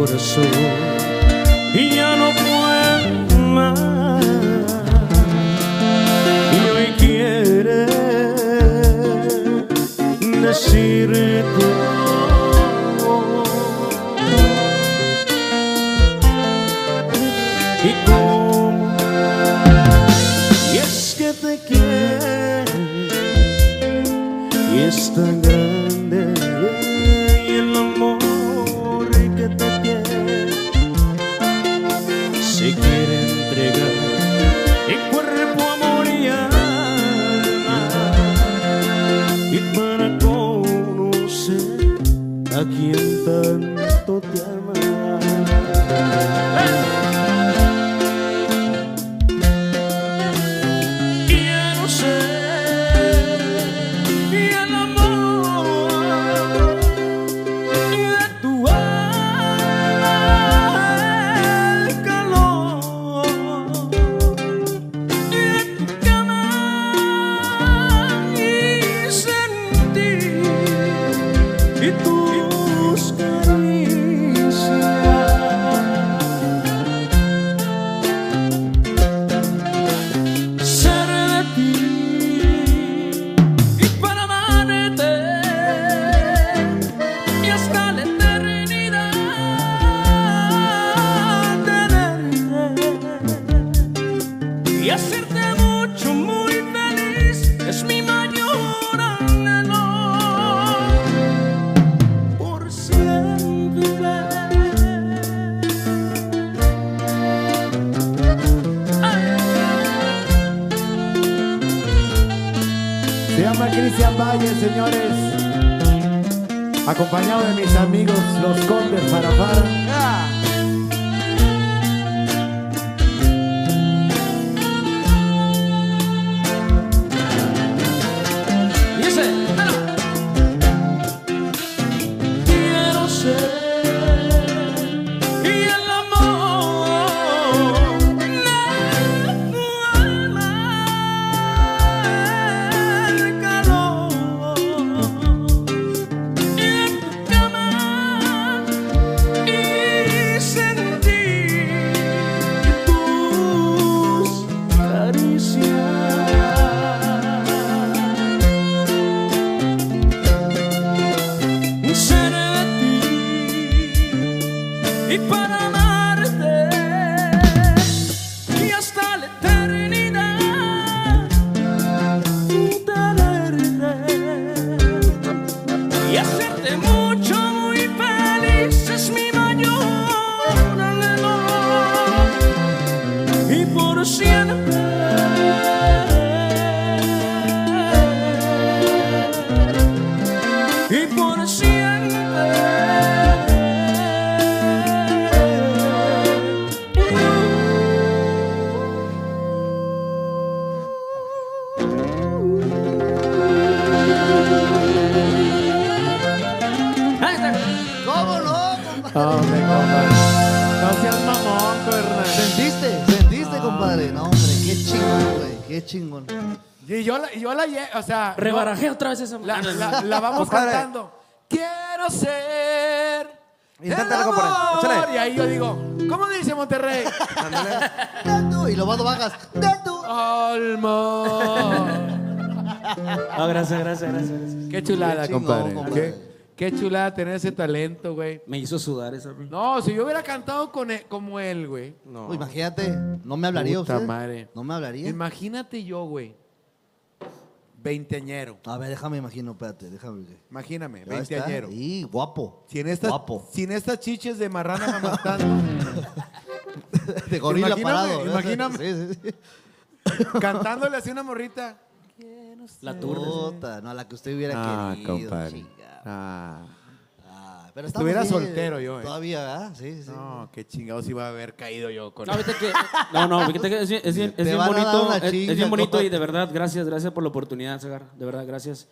corazón y ya no puedo más. Y hoy quiere decirte y que es tan grande. Quien Acompañado de mis amigos, los Condes Farafara. Sea, no- Rebarajé otra vez esa la, la- la vamos Compadre. cantando. Quiero ser. Inténtalo, el compadre. amor. Échale. Y ahí yo digo, ¿cómo dice Monterrey? De tú, Y lo vas bajas. De tú. Alma. Ah, gracias, gracias, gracias, gracias. Qué chulada, Qué chingón, compadre. compadre. Qué, qué chulada tener ese talento, güey. Me hizo sudar esa. No, si yo hubiera cantado con él- como él, güey. Uy, imagínate, no me hablaría Puta usted. madre. No me hablaría. Imagínate yo, güey. Veinteañero. A ver, déjame imagino, espérate, déjame. Imagíname, Ya está. veinteañero. Sí, guapo. Sin estas, Guapo. sin estas chiches de marrana mamantando. [LAUGHS] De gorila Imagíname, parado. imagíname. Sí, sí, sí. cantándole así una morrita. La turra. Puta, no, la que usted hubiera Ah, querido. compadre. chingada. Ah. Pero Estuviera bien, soltero yo, eh. Todavía, ¿verdad? Sí, sí. No, qué chingados iba a haber caído yo con No, que, [LAUGHS] no, no, fíjate que es bien, es bien, es bien bonito, es, es bien bonito y de verdad, gracias, gracias por la oportunidad, Sagar, de verdad, gracias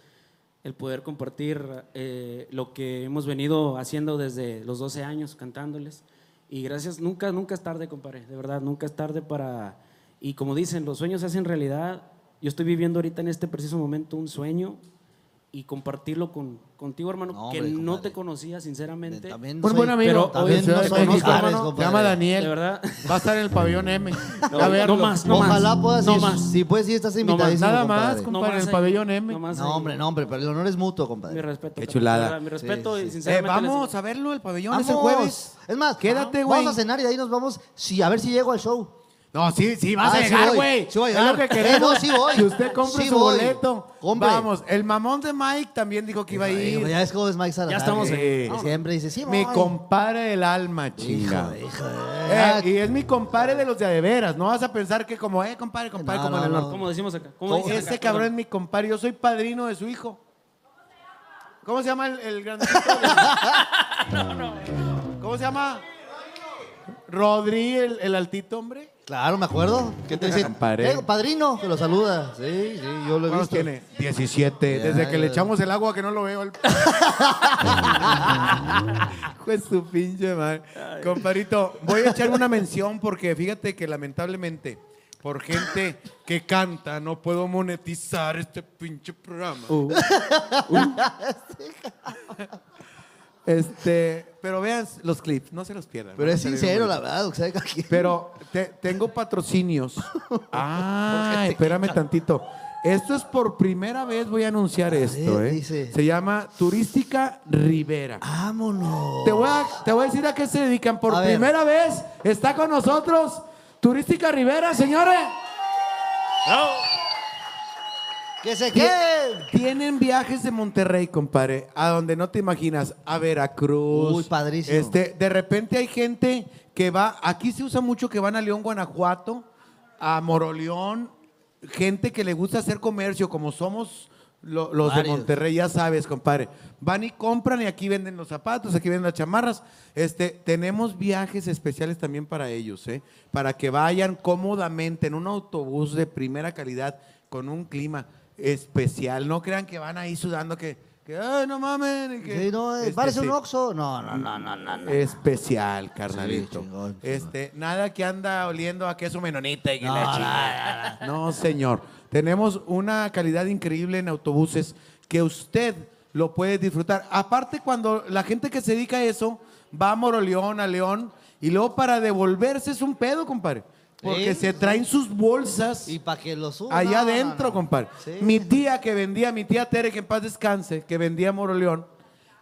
el poder compartir eh, lo que hemos venido haciendo desde los 12 años, cantándoles. Y gracias, nunca, nunca es tarde, compadre, de verdad, nunca es tarde para... Y como dicen, los sueños se hacen realidad. Yo estoy viviendo ahorita en este preciso momento un sueño y compartirlo con, contigo, hermano, No, que hombre, no compadre. te conocía, sinceramente. También soy- buen amigo. pero hoy- no soy México, hermano. llama Daniel. De verdad. Va a estar en el pabellón M. No, a verlo. no más, no más. Ojalá puedas no ir. más. Si puedes ir, estás No más, invitadísimo, Nada compadre. más, No compadre, en el ahí. pabellón M. No más No, ahí. hombre, no, hombre, pero el honor es mutuo, Mi compadre. respeto. Qué chulada. Mi respeto Sí, y. Eh, sinceramente. les- vamos a verlo el pabellón ese Vamos. jueves. Es más, Quédate, güey. Vamos a cenar y de ahí nos vamos. A ver si llego al show. No, sí, sí, vas Ah, a sí llegar, güey. sí voy a es lo que Eh, queremos. no, sí voy. Que usted compre Sí su voy. boleto. Vamos, el mamón de Mike también dijo que iba a ir. Ya ves cómo es Mike Salazar. Ya estamos en- Siempre dice, sí, Mi voy. compadre del alma, chinga. Hijo, hijo. Eh, y es mi compadre de los de a de veras. No vas a pensar que como, eh, compadre, compadre, No, como no, el no. norte. ¿Cómo decimos acá? ¿Cómo ¿Cómo? dicen Ese acá? cabrón es mi compadre. Yo soy padrino de su hijo. ¿Cómo se llama el, el grandecito? [LAUGHS] ¿Cómo se llama? Rodri, el, el altito, hombre. Claro, me acuerdo. ¿Qué te dice? Compadre. Eh, padrino, que lo saluda. Sí, sí, yo lo he ¿Cuántos visto. tiene? 17. Desde Ya, que le ya. echamos el agua que no lo veo. El... [LAUGHS] Pues su pinche madre. Compadrito, voy a echar una mención porque fíjate que lamentablemente por gente que canta no puedo monetizar este pinche programa. Uh. [LAUGHS] Este, pero vean los clips, no se los pierdan. Pero es sincero, la verdad. o sea, aquí- pero te- tengo patrocinios. [LAUGHS] Ah, espérame tantito. Esto es por primera vez, voy a anunciar esto. ver, ¿eh? dice. Se llama Turística Rivera. Vámonos. Te voy, a, te voy a decir a qué se dedican. Por A ver. primera vez está con nosotros Turística Rivera, señores. Que se queden. Tienen viajes de Monterrey, compadre, a donde no te imaginas, a Veracruz. Uy, padrísimo. Este, de repente hay gente que va, aquí se usa mucho que van a León, Guanajuato, a Moroleón, gente que le gusta hacer comercio, como somos lo- los de Varios. Monterrey, ya sabes, compadre. Van y compran y aquí venden los zapatos, aquí venden las chamarras. Este, tenemos viajes especiales también para ellos, ¿eh? Para que vayan cómodamente en un autobús de primera calidad con un clima especial. No crean que van ahí sudando que, que ay, no mamen. y que- Sí, no, Este, parece un sí. Oxxo. No, no, no, no, no. no. Especial, carnalito. Sí, chingón, chingón. Este, nada que anda oliendo a queso menonita y No, la. No, señor. Tenemos una calidad increíble en autobuses que usted lo puede disfrutar. Aparte, cuando la gente que se dedica a eso va a Moroleón, a León, y luego para devolverse es un pedo, compadre. Porque Sí, se traen sus bolsas Y para que lo suba. allá no, adentro, no. compadre. Sí. Mi tía que vendía, mi tía Tere, que en paz descanse, que vendía Moroleón,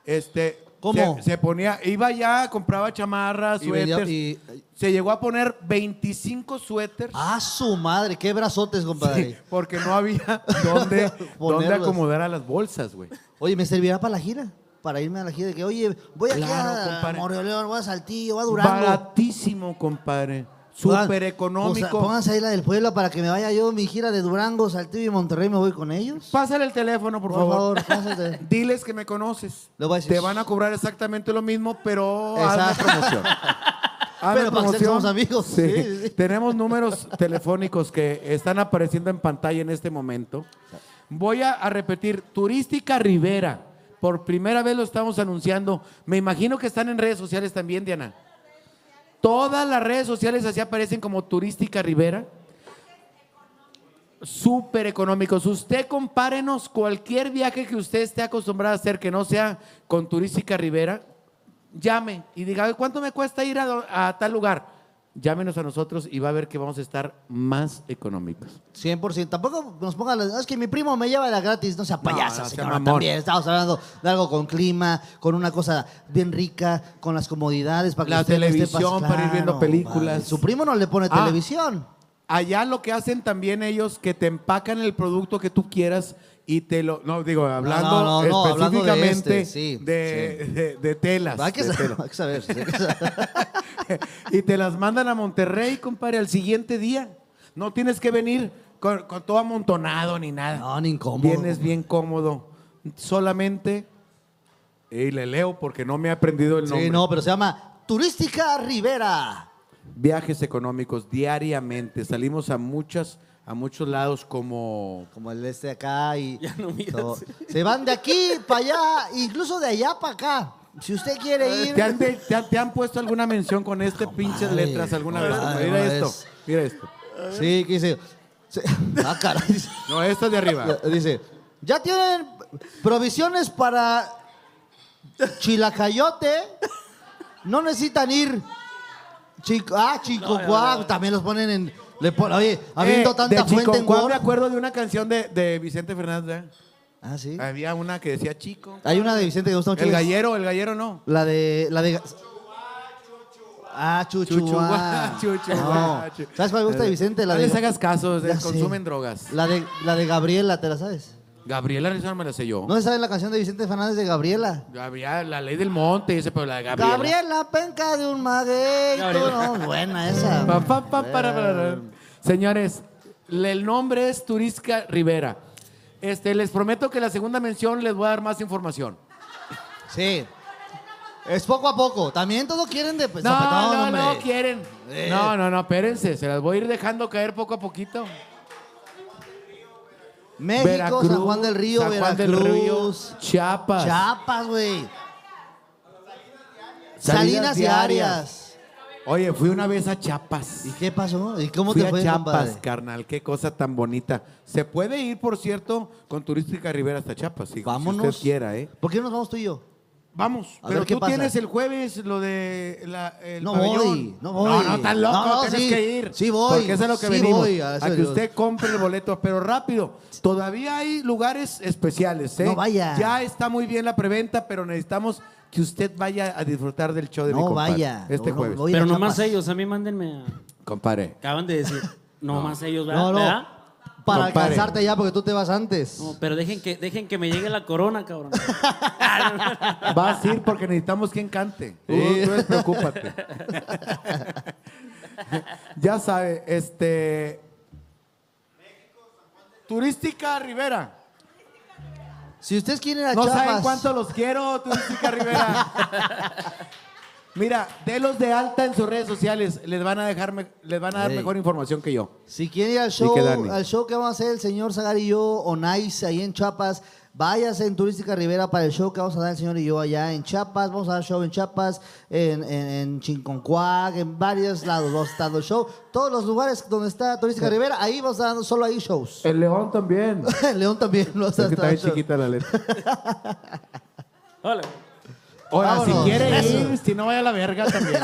este, ¿Cómo? Se, se ponía, iba allá, compraba chamarras, suéteres. y- se llegó a poner 25 suéteres. Ah, su madre, qué brazotes, compadre. Sí, porque no había [LAUGHS] dónde, [LAUGHS] acomodar a las bolsas, güey. Oye, ¿me servirá para la gira? Para irme a la gira de que, oye, voy aquí Claro, a compadre. Morelos, voy a Saltillo, voy a Durango. Baratísimo, compadre. Súper económico. pónganse ahí la del pueblo para que me vaya yo mi gira de Durango, Saltillo y Monterrey, me voy con ellos. Pásale el teléfono, por, Por favor. favor. [LAUGHS] Diles que me conoces. Le voy a decir. Te van a cobrar exactamente lo mismo, pero hazme Exacto. [LAUGHS] promoción. Hazme Pero para que somos amigos. Sí. Sí, sí, sí. Tenemos números [LAUGHS] telefónicos que están apareciendo en pantalla en este momento. Voy a, a repetir, Turística Rivera. Por primera vez lo estamos anunciando. Me imagino que están en redes sociales también, Diana. Todas las redes sociales así aparecen como Turística Rivera. Súper económicos. Usted compárenos cualquier viaje que usted esté acostumbrado a hacer que no sea con Turística Rivera. Llame y diga, ¿cuánto me cuesta ir a, tal lugar? Llámenos a nosotros y va a ver que vamos a estar más económicos. 100%. Tampoco nos pongan, la- es que mi primo me lleva de la gratis, no sea payasa, no señora, también. Estamos hablando de algo con clima, con una cosa bien rica, con las comodidades para que La televisión para ir viendo películas. Su primo no le pone Ah. televisión. Allá lo que hacen también ellos que te empacan el producto que tú quieras y te lo no digo hablando no, no, no, hablando de específicamente este, sí, de, de- de telas hay que saber. hay que saber. [LAUGHS] y te las mandan a Monterrey compadre al siguiente día no tienes que venir con, con todo amontonado ni nada No, ni incómodo. vienes bien cómodo solamente y le leo porque no me he aprendido el nombre Sí, no, pero se llama Turística Rivera. viajes económicos diariamente salimos a muchas a muchos lados como Como el este acá y. [LAUGHS] Ya no miras. todo. Se van de aquí para allá, incluso de allá para acá. Si usted quiere ir. ¿Te han, te, han- te han puesto alguna mención con este pinches madre, letras alguna vez? Mira no esto, es- mira esto. Sí, que dice. se- [LAUGHS] Ah, caray. dice- No, esta es de arriba. Dice, ya tienen provisiones para Chilacayote. No necesitan ir. Chico, ah, Chico también los ponen en. Le oye, habiendo Eh, tanta de fuente en Word. me acuerdo de una canción de, de Vicente Fernández. ¿verdad? Ah, sí. Había una que decía Chico. Hay una de Vicente que gusta mucho. El gallero, el gallero no. La de. La de Ah, chuchuá. Chuchuá, [LAUGHS] chuchuá, No. chu- ¿Sabes cuál me gusta de Vicente? La no de, les hagas caso, eh, sé. consumen drogas. la de, la de Gabriela, ¿te la sabes? Gabriela Rizzo no me la sé yo. ¿No se sabe la canción de Vicente Fernández de Gabriela? Gabriela, la ley del monte, dice, pero la de Gabriela. Gabriela, penca de un maguey. Gabriela. No, buena esa. Pa, pa, pa, para, para, para. Señores, le- el nombre es Turística Rivera. Este, les prometo que la segunda mención les voy a dar más información. Sí. Es poco a poco. También todo quieren de pues, No, zapatón, no, hombre. no quieren. Eh. No, no, no, espérense. Se las voy a ir dejando caer poco a poquito. México, San Juan del Río, San Juan del Veracruz. Río, Chiapas. Chiapas, güey. Salinas y. Arias. Oye, fui una vez a Chiapas. ¿Y qué pasó? ¿Y cómo Fui te a fue, Chiapas, compadre? carnal. Qué cosa tan bonita. Se puede ir, por cierto, con Turística Rivera hasta Chiapas. Si, si Vámonos. usted quiera, ¿eh? ¿Por qué no nos vamos tú y yo? Vamos, A pero ver qué tú pasa. tienes el jueves lo de la, el No pabellón. voy, no voy. No, no, tan loco, No, no, tienes sí, que ir. sí voy, Porque eso es lo que sí venimos. voy, a eso a que yo- usted compre el boleto, pero rápido. Todavía hay lugares especiales, ¿eh? No vaya. Ya está muy bien la preventa, pero necesitamos que usted vaya a disfrutar del show de mi No compadre. vaya. Este No, no, jueves. voy a Pero a nomás Chiapas. ellos, a mí mándenme a... Compadre. Acaban de decir, nomás ellos, ¿verdad? No, no. ¿verdad? Para Compadre. alcanzarte ya porque tú te vas antes. No, pero dejen que, dejen que me llegue la corona, cabrón. [LAUGHS] Vas a ir porque necesitamos quien cante. Tú, tú despreocúpate. ya sabe, este. Turística Rivera. Si ustedes quieren a No Chiapas. saben cuánto los quiero, Turística Rivera. [LAUGHS] Mira, delos de alta en sus redes sociales. Les van a dejar, me- les van a dar Ey. mejor información que yo. Si quieren ir al show, que Dani. al show que vamos a hacer el señor Zagar y yo, o Nice, ahí en Chiapas, váyase en Turística Rivera para el show que vamos a dar el señor y yo allá en Chiapas. Vamos a dar show en Chiapas, en, en, en Chinconcuac, en varios lados. Vamos a estar dando show. Todos los lugares donde está Turística Rivera, ahí vamos a estar dando solo ahí shows. [LAUGHS] El León también. En León también. Vamos a Es que está shows. chiquita la letra. [LAUGHS] Hola. Ahora, si quiere ir, si no vaya a la verga también.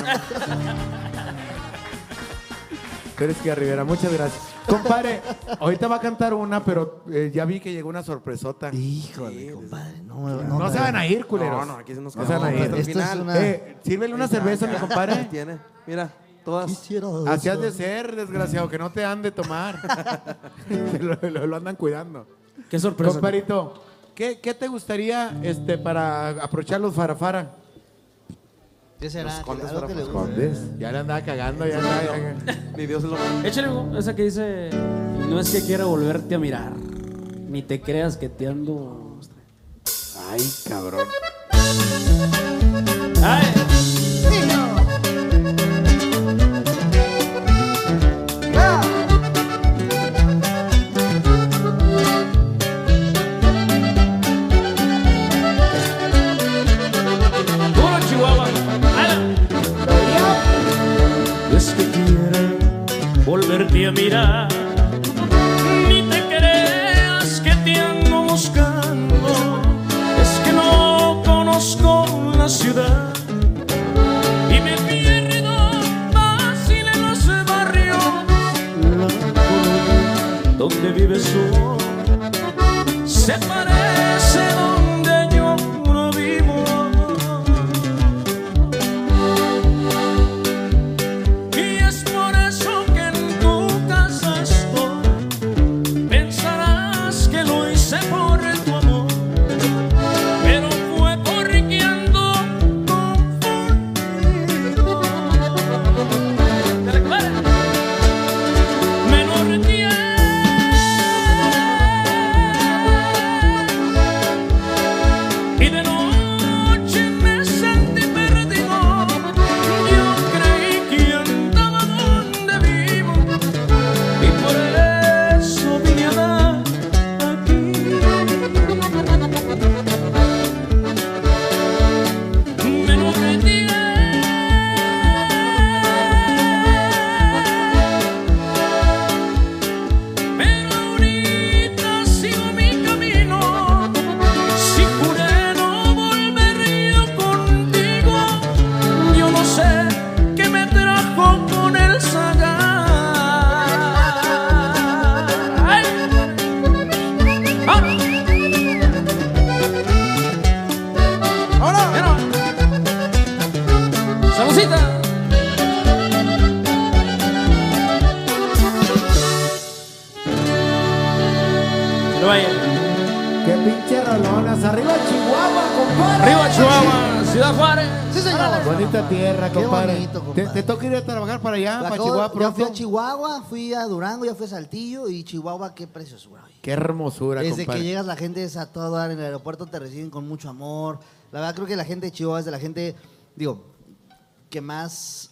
Turística Rivera, muchas gracias. Compadre, ahorita va a cantar una, pero eh, ya vi que llegó una sorpresota. Híjole, compadre. No, se van a ir, culeros. No, no, aquí se nos No se van a ir. esto es una- Eh, sírvele una cerveza, mi compadre. Tiene, mira, todas. Así has de ser, desgraciado, que no te han de tomar. [LAUGHS] [LAUGHS] lo, lo- lo andan cuidando. Qué sorpresa. Compadrito, ¿qué, qué te gustaría este, para aprovechar los farafara? ¿Qué será? Los condes. Ya le andaba cagando, ya andaba- ya- Ni Dios lo [LAUGHS] Échale, esa que dice, no es que quiera volverte a mirar, ni te creas que te ando... Ay, cabrón. Ay, mirar, ni te creas que te ando buscando. Es que no conozco la ciudad y me pierdo fácil en los barrios. La donde vives tú se parece Bonita tierra, Qué compadre. bonito, ¿Te, compadre. te toca ir a trabajar para allá, para Acabo- Chihuahua ya fui a? Chihuahua, fui a Durango, ya fui a Saltillo y Chihuahua, qué preciosura. oye. Qué hermosura, Desde compadre. que llegas la gente es a todo dar en el aeropuerto, te reciben con mucho amor. La verdad creo que la gente de Chihuahua es de la gente, digo, que más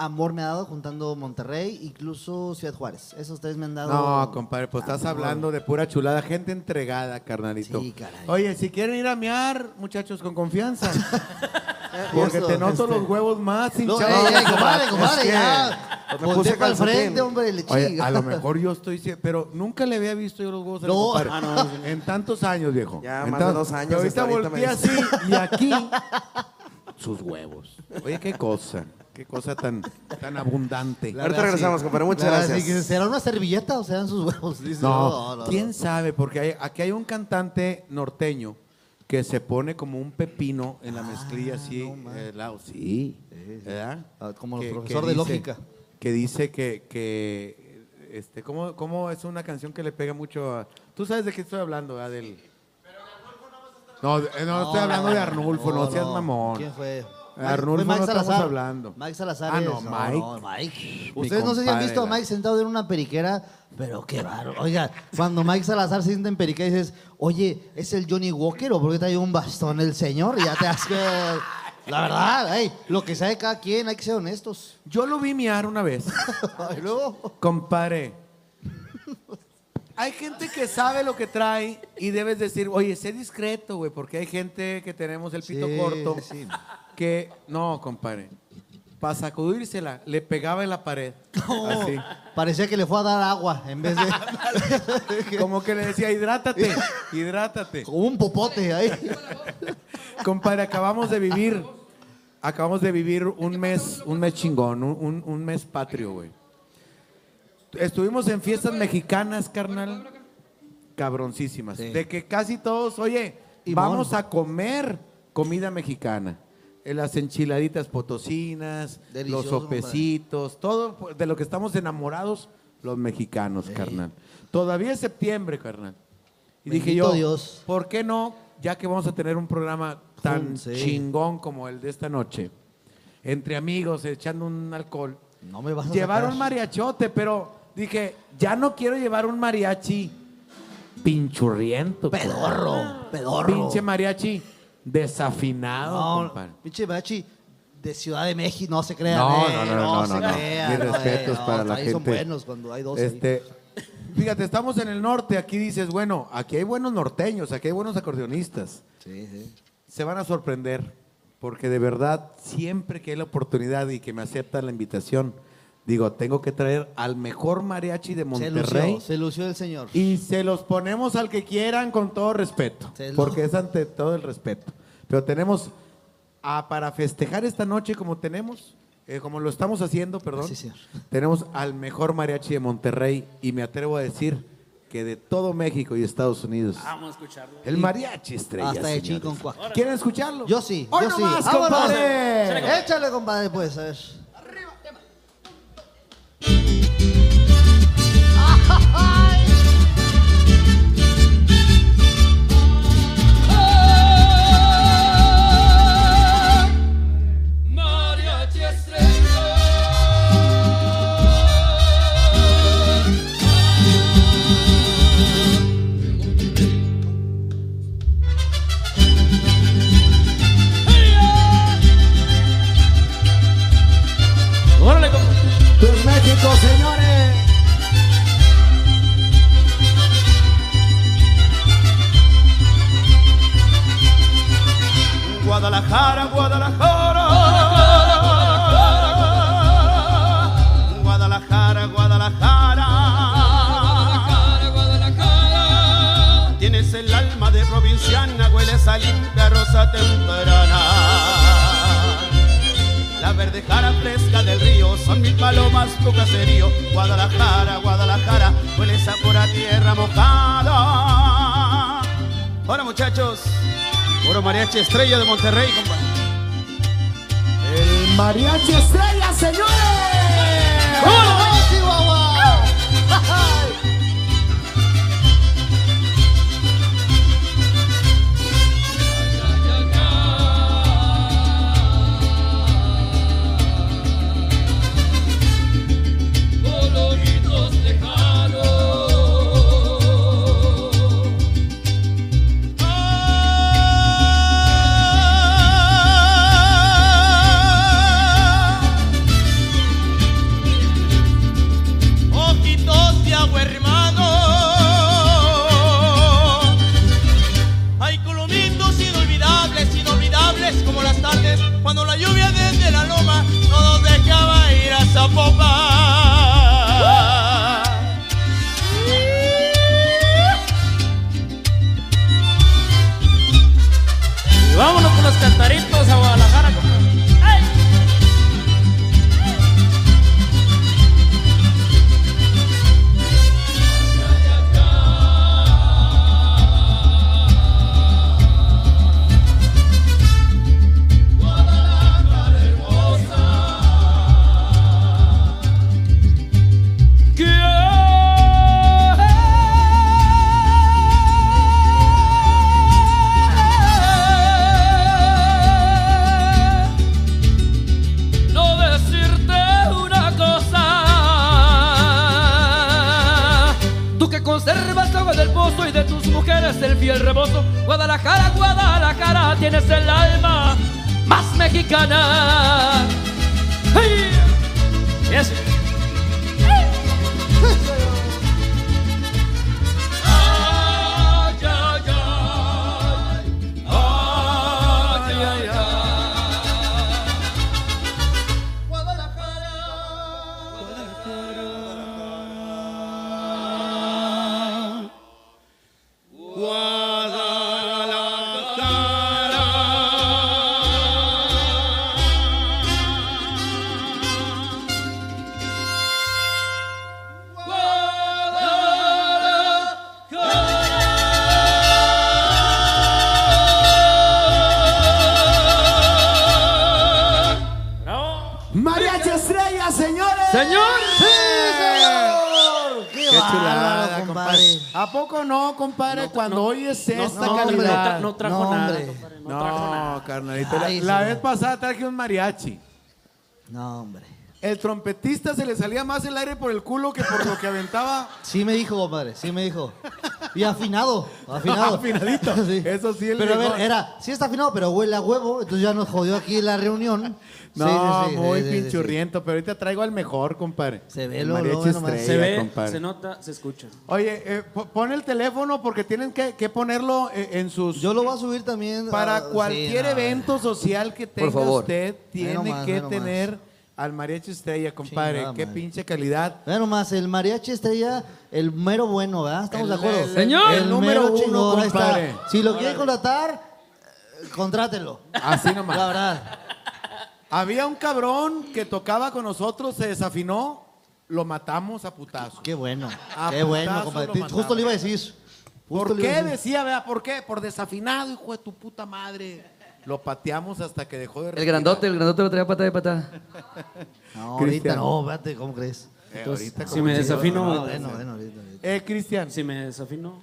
amor me ha dado juntando Monterrey, incluso Ciudad Juárez. Esos tres me han dado... No, compadre, pues estás amor. hablando de pura chulada. Gente entregada, carnalito. Sí, caray. Oye, si quieren ir a mear, muchachos, con confianza. [LAUGHS] Porque eso, te noto este- los huevos más No, hinchados. ey, compadre, compadre, Es que- ya. me puse para el frente, hombre, le Oye, a lo [LAUGHS] mejor yo estoy... Pero nunca le había visto yo los huevos No. compadre. Ah, no. En tantos años, viejo. Ya, En más de dos años Pero ahorita volteé así y aquí... [LAUGHS] Sus huevos. Oye, qué cosa. Qué cosa tan, tan abundante. La Ahorita verdad, regresamos, sí. compadre. Muchas La verdad, gracias. sí, que ¿Será una servilleta o serán sus huevos? [LAUGHS] Dice, No, no, quién no. sabe, porque hay- aquí hay un cantante norteño que se pone como un pepino en la mezclilla así, eh, lado. Sí, ¿verdad? Ah, como el Que- profesor que de lógica. Que dice que, que este, ¿cómo, ¿cómo es una canción que le pega mucho a... Tú sabes de qué estoy hablando, ¿verdad? Del... No, eh, no, estoy hablando de Arnulfo, no, seas mamón. ¿Quién fue? Arnulfo Fue no estamos hablando. Mike Salazar. Ah, es- no, Mike. Mike. Mi Ustedes no sé si han compadre, visto a la- Mike sentado en una periquera, pero qué raro. Oiga, cuando Mike Salazar se sienta en periquera dices, oye, ¿es el Johnny Walker o por qué trae un bastón el señor? Y ya te que... La verdad, ey, lo que sabe cada quien, hay que ser honestos. Yo lo vi miar una vez. [LAUGHS] Y luego, Compadre. Hay gente que sabe lo que trae y debes decir, oye, sé discreto, güey, porque hay gente que tenemos el pito Sí, corto sí. Que, no, compadre, para sacudírsela, le pegaba en la pared. Así. parecía que le fue a dar agua en vez de... [LAUGHS] Como que le decía, hidrátate, [LAUGHS] hidrátate. Como un popote ahí. Compadre, acabamos de vivir, acabamos de vivir un mes, un mes chingón, un, un- mes patrio, güey. Estuvimos en fiestas mexicanas, carnal, cabroncísimas. Sí. De que casi todos, oye, Y vamos a comer comida mexicana. Las enchiladitas potosinas, Delicioso, los sopecitos, todo de lo que estamos enamorados los mexicanos, carnal. Todavía es septiembre, carnal. Y dije yo, Dios. ¿por qué no, ya que vamos a tener un programa tan Sí. chingón como el de esta noche, entre amigos, echando un alcohol, No me vas a llevar sacar. un mariachote, pero dije, ya no quiero llevar un mariachi pinchurriento. Pedorro, pedorro. Pinche mariachi desafinado, No, compadre. pinche machi de Ciudad de México, no se crean. No, eh, no, no, no, se no, no. crean, Mis no, eh, respetos no, para la ahí son gente. buenos cuando hay dos. Este, fíjate, estamos en el norte, aquí dices, bueno, aquí hay buenos norteños, aquí hay buenos acordeonistas. Sí, sí. Se van a sorprender, porque de verdad, siempre que hay la oportunidad y que me aceptan la invitación, digo, tengo que traer al mejor mariachi de Se Monterrey. lució, se lució el señor. Y se los ponemos al que quieran con todo respeto, porque es ante todo el respeto. Pero tenemos, a- para festejar esta noche como tenemos, eh, como lo estamos haciendo, perdón, Sí, señor. tenemos al mejor mariachi de Monterrey y me atrevo a decir que de todo México y Estados Unidos, Vamos a escucharlo. el mariachi estrella. Hasta de señores. chin con cuac. ¿Quieren escucharlo? Yo sí, ¡Hoy yo sí. nomás, Vámonos. compadre! Échale, compadre, pues, a ver. Mariachi [LAUGHS] Guadalajara, Guadalajara. Guadalajara, Guadalajara. Tienes el alma de provinciana, hueles a limpia rosa temprana. La verde jara fresca del río son mis palomas tu caserío. Guadalajara, Guadalajara, hueles a pura tierra mojada. Hola muchachos, puro mariachi estrella de Monterrey, compadre. ¡El mariachi estrella, señores! ¡Vámonos, vámonos con los cantaritos a mujeres el fiel rebozo. Guadalajara, Guadalajara, tienes el alma más mexicana. La, Ay, la señor. vez pasada traje un mariachi. No, hombre. El trompetista se le salía más el aire por el culo que por lo que aventaba. [LAUGHS] Sí me dijo, compadre, sí me dijo. Y afinado, [LAUGHS] afinado. Afinadito. [LAUGHS] Eso sí, el Pero a ver, era, sí está afinado, pero huele a huevo, entonces ya nos jodió aquí la reunión. No, Sí, sí, sí, muy sí, sí, sí, pinchurriento, pero ahorita traigo al mejor, compadre. Se ve lo- lo estrella, Se ve, compadre. se nota, se escucha. Oye, eh, po- pon el teléfono porque tienen que, que ponerlo eh, en sus... Yo lo voy a subir también. Para cualquier no, evento social que tenga favor. usted, tiene que tener al mariachi estrella, compadre. Chingada Qué madre. pinche calidad. Vean nomás, el mariachi estrella, el mero bueno, ¿verdad? ¿Estamos El- de acuerdo? el- Señor. el número mero uno, chingón, ahí está. compadre. Si lo quieren contratar, eh, contrátelo. Así nomás. La verdad. Había un cabrón que tocaba con nosotros, se desafinó, lo matamos a putazo. Qué bueno. A Qué bueno, putazo compadre. lo. Justo le iba a decir. Justo ¿Por le iba a qué decir. decía, vea? ¿Por qué? Por desafinado, hijo de tu puta madre. Lo pateamos hasta que dejó de El respirar. grandote, el grandote lo traía pata de pata. [LAUGHS] No, ahorita Cristian. no, espérate, ¿cómo crees? Eh, ahorita si como me desafino, No, bueno, bueno, ahorita. ahorita. Eh, Cristian, si me desafino.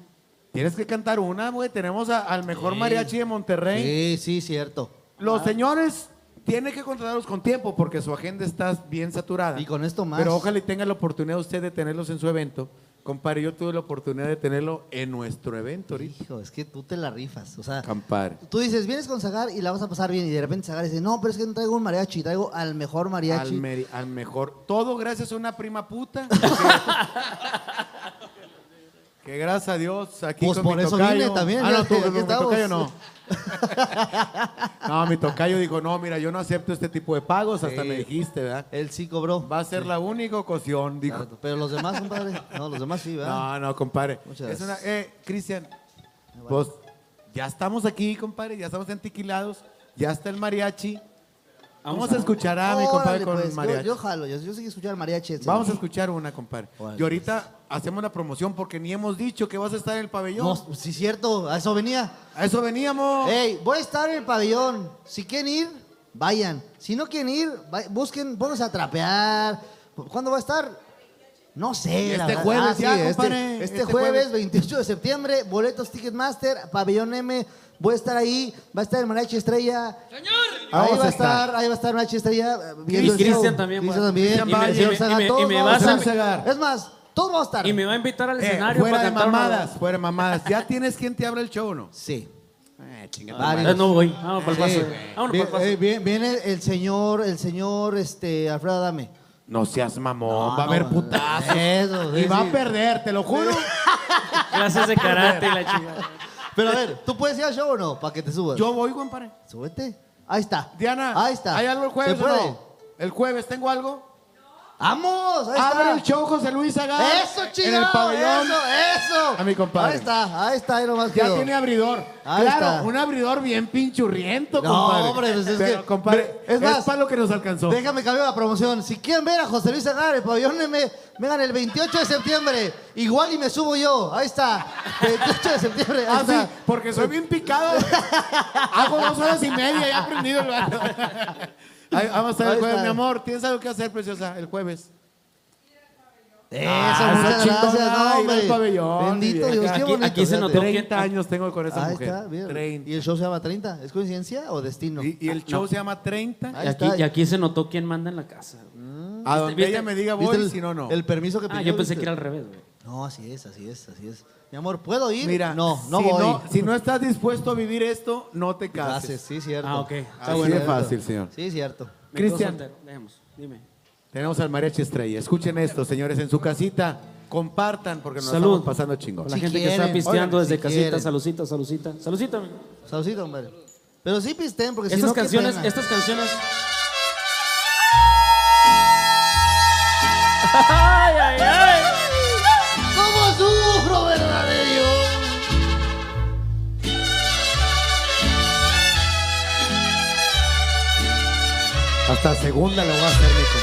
tienes que cantar una, güey. Tenemos a- al mejor mariachi de Monterrey. Sí, sí, cierto. Los señores tienen que contratarlos con tiempo porque su agenda está bien saturada. Y con esto más. Pero ojalá y tenga la oportunidad usted de tenerlos en su evento. Compadre, yo tuve la oportunidad de tenerlo en nuestro evento ahorita. Hijo, es que tú te la rifas. O sea, Compadre. tú dices, vienes con Zagar y la vas a pasar bien. Y de repente Zagar dice, no, pero es que no traigo un mariachi, traigo al mejor Al, mariachi. meri- al mejor. Todo gracias a una prima puta. que, [LAUGHS] que gracias a Dios aquí Pues con por mi eso tocayo- vine también, Ah, no, tú, que aquí mi estamos. tocayo no. [LAUGHS] no, mi tocayo dijo, no, mira, yo no acepto este tipo de pagos. Hasta Sí. me dijiste, ¿verdad? Él sí cobró. Va a ser la única ocasión, dijo. Claro, Pero los demás, compadre. No, los demás sí, ¿verdad? No, no, compadre. Muchas Es una- gracias. eh, Cristian, pues ya estamos aquí, compadre, ya estamos entequilados, ya está el mariachi. ¿Cómo Vamos a- escuchará, mi compadre, Órale, con pues, yo- mariachi? Yo, jalo, yo, yo sé que escuchar mariachi. Vamos a escuchar una, compadre. Órale, Y ahorita hacemos la promoción porque ni hemos dicho que vas a estar en el pabellón. No, sí, cierto, a eso venía. A eso veníamos. Ey, voy a estar en el pabellón. Si quieren ir, vayan. Si no quieren ir, va- busquen, pónganse a trapear. ¿Cuándo va a estar? No sé. Este la verdad. jueves ya, este, compadre, Este, este jueves, jueves. 28 de septiembre, boletos Ticketmaster, pabellón M. Voy a estar ahí, va a estar el Mariachi Estrella. Ahí Vamos va a estar. estar, ahí va a estar Mariachi Estrella. eh, Y el Cristian también, Cristian bueno. también. Cristian y me- y y vas a-. Es más, a estar. Y me va a invitar al Eh, escenario fuera para de cantar una- mamadas, fuera de mamadas. ¿Ya tienes quien te abra el show o no? Sí. Eh. Eh, no voy. Vamos por el Sí. paso. Vámonos Bien- por el paso. eh, viene el señor, el señor este, Alfredo Adame. No seas mamón, No, va a haber no. putazos. Eso, y sí, va sí. a perder, te lo juro. [LAUGHS] Clases de karate y la chingada. Pero a ver, ¿tú puedes ir al show o no? Para que te subas. Yo voy, compadre. Súbete. Ahí está. Diana, Ahí está. ¿hay algo el ¿Se jueves o no? El jueves, ¿tengo algo? ¡Vamos! Ahí Abre está. el show José Luis Agar. ¡Eso, En el chingado! pabellón. ¡Eso, eso! A mi compadre. Ahí está, ahí está, ahí nomás Ya quedó. tiene abridor. Ahí claro, está. un abridor bien pinchurriento, No, compadre. hombre, pues es Pero, que- compadre, es es, más, para lo que nos alcanzó. Déjame cambiar la promoción. Si quieren ver a José Luis Agar, el pabellón M, vengan el 28 de septiembre. Igual y me subo yo. Ahí está. 28 de septiembre. Ahí Ah, sí, está. porque soy bien picado. [LAUGHS] Hago dos horas y media y he aprendido el vato. Ahí, Vamos a estar Ahí el jueves, mi amor. ¿Tienes algo que hacer, preciosa? El jueves. Eso, Ah, muchas esa gracias. chingona, No, ir al hombre. pabellón, Bendito Dios, qué Aquí- bonito. aquí se fíjate. notó 30 años tengo con esa Ahí mujer. está, bien. 30. ¿Y el show se llama 30? ¿Es coincidencia o destino? Y, y el show se llama 30. Ahí Y aquí, está. y aquí se notó quién manda en la casa. A donde ¿Viste? ella me diga ¿Viste voy, el, si no, no. el permiso que Ah, pidió? yo pensé ¿viste? que era al revés, güey. No, así es, así es, así es. Mi amor, ¿puedo ir? Mira, no, no si voy. No, si no estás dispuesto a vivir esto, no te Cases, cases. sí, cierto. Ah, ok. Así Está bueno. de fácil, señor. Sí, cierto. Cristian. Dejemos. Dime. Tenemos al mariachi estrella. Escuchen esto, señores, en su casita. Compartan porque nos Salud. estamos pasando chingón. Con la Si gente que quieren, está pisteando oigan, desde si casita, quieren. salucita, salucita. Salucita. amigo. Saludcita, hombre. Pero sí pisten, porque si Estas no, qué canciones, pena. estas canciones. [LAUGHS] ¿Cómo Hasta segunda lo voy a hacer, mijo.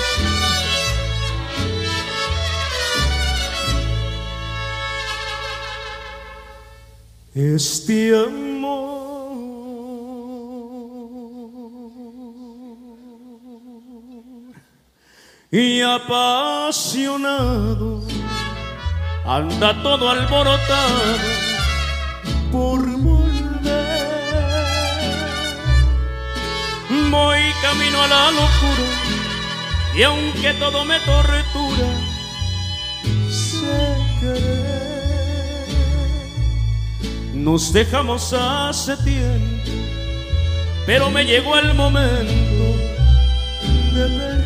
Este amor y apasionado anda todo alborotado por. Voy camino a la locura y aunque todo me tortura, sé querer. Nos dejamos hace tiempo, pero me llegó el momento de perder.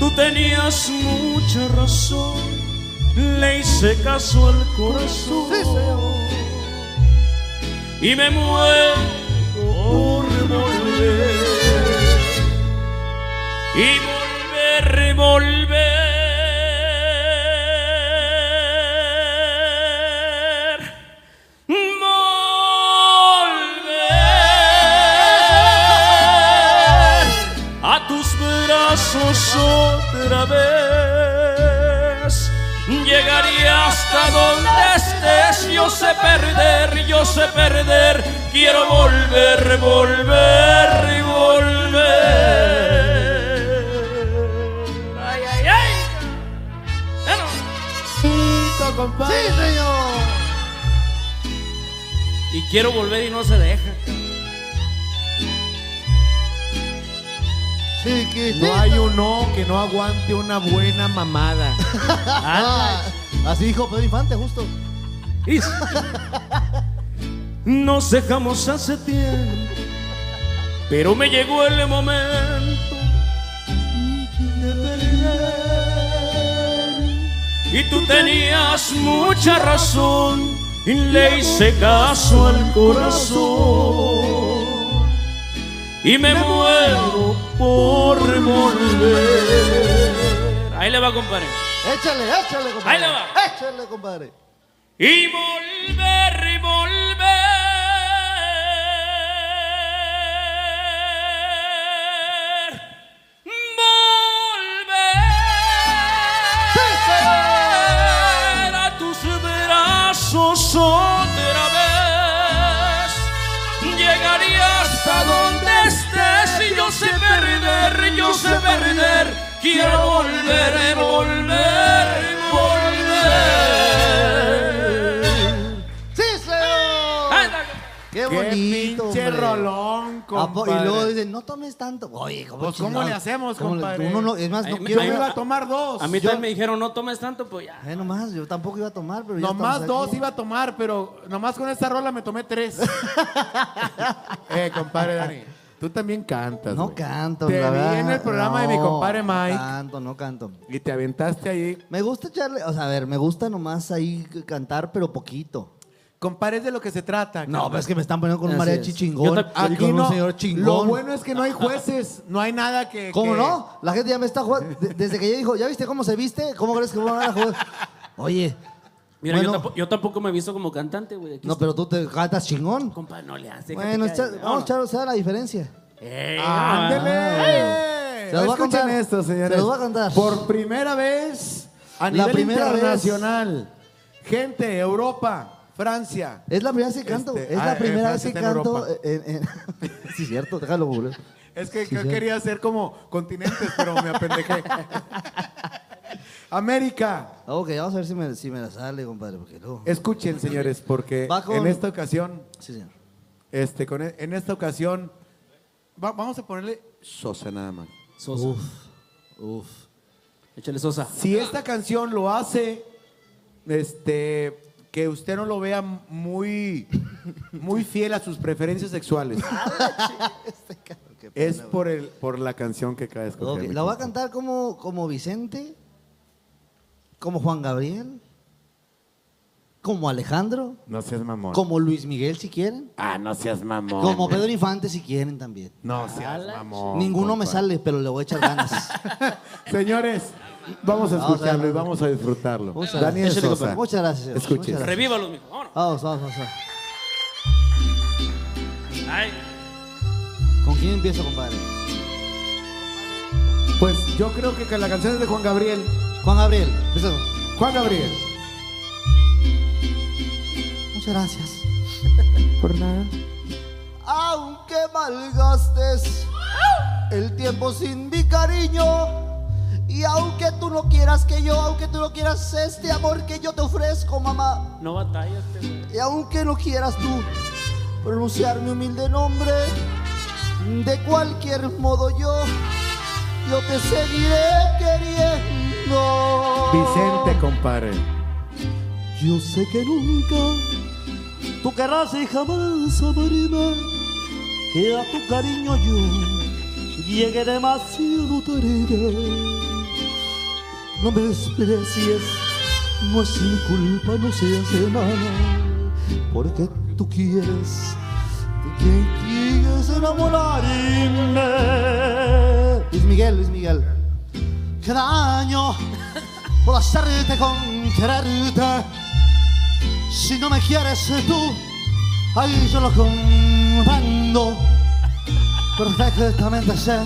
Tú tenías mucha razón, le hice caso al corazón y me muero por volver y volver, volver. Volver a tus brazos otra vez. Llegaría hasta donde estés, yo sé perder, yo sé perder, quiero volver, volver y volver. Ay, ay, ay. Bueno. Sí, señor. Y quiero volver y no se deja. No hay un no que no aguante una buena mamada. [LAUGHS] Ah, así dijo Pedro Infante, justo. Nos dejamos hace tiempo, pero me llegó el momento de. Y tú tenías mucha razón, y le hice caso al corazón. Y me muero por volver. Ahí le va, compadre. Échale, échale, compadre. Ahí le va. Échale, compadre. y volver y volver. Sé perder, yo sé perder. Quiero volver, volver, volver. ¡Sí, señor! ¡Qué Qué bonito, pinche hombre! rolón, ¿A po- compadre. Y luego dicen, no tomes tanto. Oye, ¿cómo, Pues, ¿cómo le hacemos, ¿Cómo le- compadre? Uno no, es más, no Ay, quiero... Yo iba a tomar dos. A mí también me dijeron, no tomes tanto, pues ya. Eh, nomás, yo tampoco iba a tomar, pero Nomás dos aquí. iba a tomar, pero nomás con esta rola me tomé tres. [LAUGHS] eh, compadre Dani, tú también cantas. No güey. canto, Te la vi verdad. en el programa de mi No, compadre Mike No canto, no canto. y te aventaste ahí. Me gusta echarle, o sea, a ver, me gusta nomás ahí cantar, pero poquito. Compadre, es de lo que se trata. No, pero es que me están poniendo con un Así mariachi es. chingón. Yo ta- y Aquí con un no. señor chingón. Lo bueno es que no hay jueces, no hay nada que. ¿Cómo que- no? La gente ya me está jugando. de- Desde que ella dijo, ¿ya viste cómo se viste? ¿Cómo crees que van a jugar? [LAUGHS] Oye. Mira, yo, tampoco me he visto como cantante, güey. No, pero tú te cantas chingón. Compadre, no le hace. Bueno, echa- vamos a echar, se da la diferencia. ¡Ándele! Se los voy a Escuchen contar. esto, señores. Se los voy a contar. Por primera vez a La nivel primera vez. internacional. Gente, Europa, Francia. Es la primera vez que canto. Este, es ah, la eh, primera vez que canto. En, en- [LAUGHS] sí, cierto, déjalo, boludo. Es que Sí, yo sí. quería hacer como continentes, pero me apendejé. [LAUGHS] América. Ok, vamos a ver si me, si me la sale, compadre, porque luego. Escuchen, señores, porque Va con- en esta ocasión, Sí, señor. este, con, e- en esta ocasión, Va- vamos a ponerle Sosa nada más. Sosa. Uf, uf. Échale Sosa. Si esta canción lo hace, este, que usted no lo vea muy, muy fiel a sus preferencias sexuales, [LAUGHS] Qué es pena, por, el, por la canción que acaba de güey. escoger. Ok, mi La voy a compa. cantar como, como Vicente, como Juan Gabriel, como Alejandro, No seas mamón. como Luis Miguel si quieren, Ah, no seas mamón. como. Pedro Infante si quieren también. No seas mamón. Ninguno me compa. sale, pero le voy a echar ganas. [LAUGHS] Señores, vamos a Vamos a escucharlo y vamos a disfrutarlo. Daniel. Sosa. Muchas gracias. señor. Escuche. Muchas gracias. Revívalos, mijo. Vámonos. Vamos, vamos, vamos. Ay. ¿Con quién empiezo, compadre? Pues yo creo que la canción es de Juan Gabriel. Juan Gabriel. empezamos. Juan Gabriel. Muchas gracias. Por nada. Aunque malgastes el tiempo sin mi cariño. Y aunque tú no quieras que yo, aunque tú no quieras este amor que yo te ofrezco, mamá. No batallas. Y aunque no quieras tú pronunciar mi humilde nombre, de cualquier modo yo, yo te seguiré queriendo. Vicente, compadre. Yo sé que nunca tú querrás y jamás amarme, que a tu cariño yo llegué demasiado tarde. No me desprecies, no es mi culpa, no seas hermana, porque tú quieres de quien quieres enamorarme. Luis Miguel, Luis Miguel. ¿Qué daño puedo hacerte con quererte? Si no me quieres tú, ahí yo lo comprendo. Perfectamente sé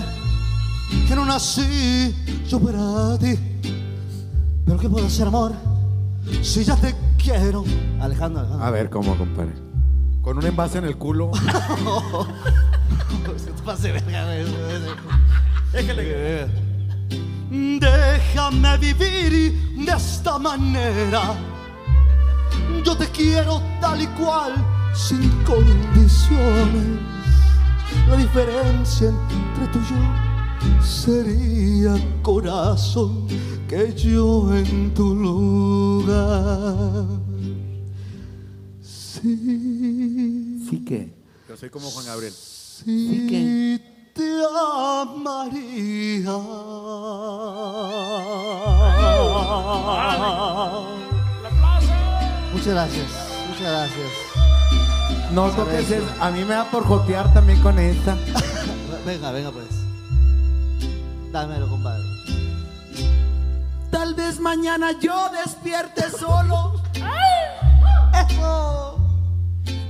que no nací yo para ti. Pero ¿qué puedo hacer, amor? Si ya te quiero. Alejandro, Alejandro. A ver, ¿cómo, compadre? Con un envase en el culo. [LAUGHS] Se Déjame vivir de esta manera. Yo te quiero tal y cual, sin condiciones. La diferencia entre tú y yo sería corazón que yo en tu lugar. Sí. ¿Sí que? Yo soy como Juan Gabriel. Sí te amaría. Muchas gracias, muchas gracias. No toques eso. A mí me da por jotear también con esta. [LAUGHS] Venga, venga pues. Dámelo, compadre. Tal vez mañana yo despierte solo. ¡Eso!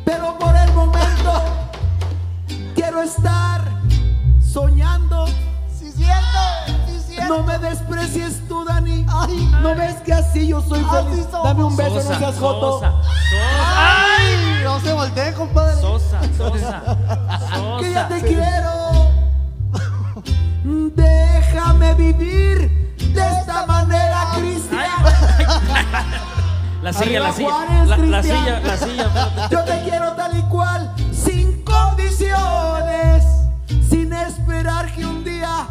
Pero por el momento quiero estar soñando. ¡Sí siento! ¡Sí siento! No me desprecies tú, Dani. ¡Ay! ¿No ves que así yo soy feliz? Dame un beso, Sosa, no seas joto. Sosa, Sosa, ¡Ay! No se volteen, compadre. Sosa, [LAUGHS] [LAUGHS] Sosa, Que ya Sosa. te quiero. Déjame vivir de esta manera, Cristian. [LAUGHS] La silla, la silla, Juárez, la, la Cristian. silla, la silla. Yo te quiero tal y cual, sin condiciones, esperar que un día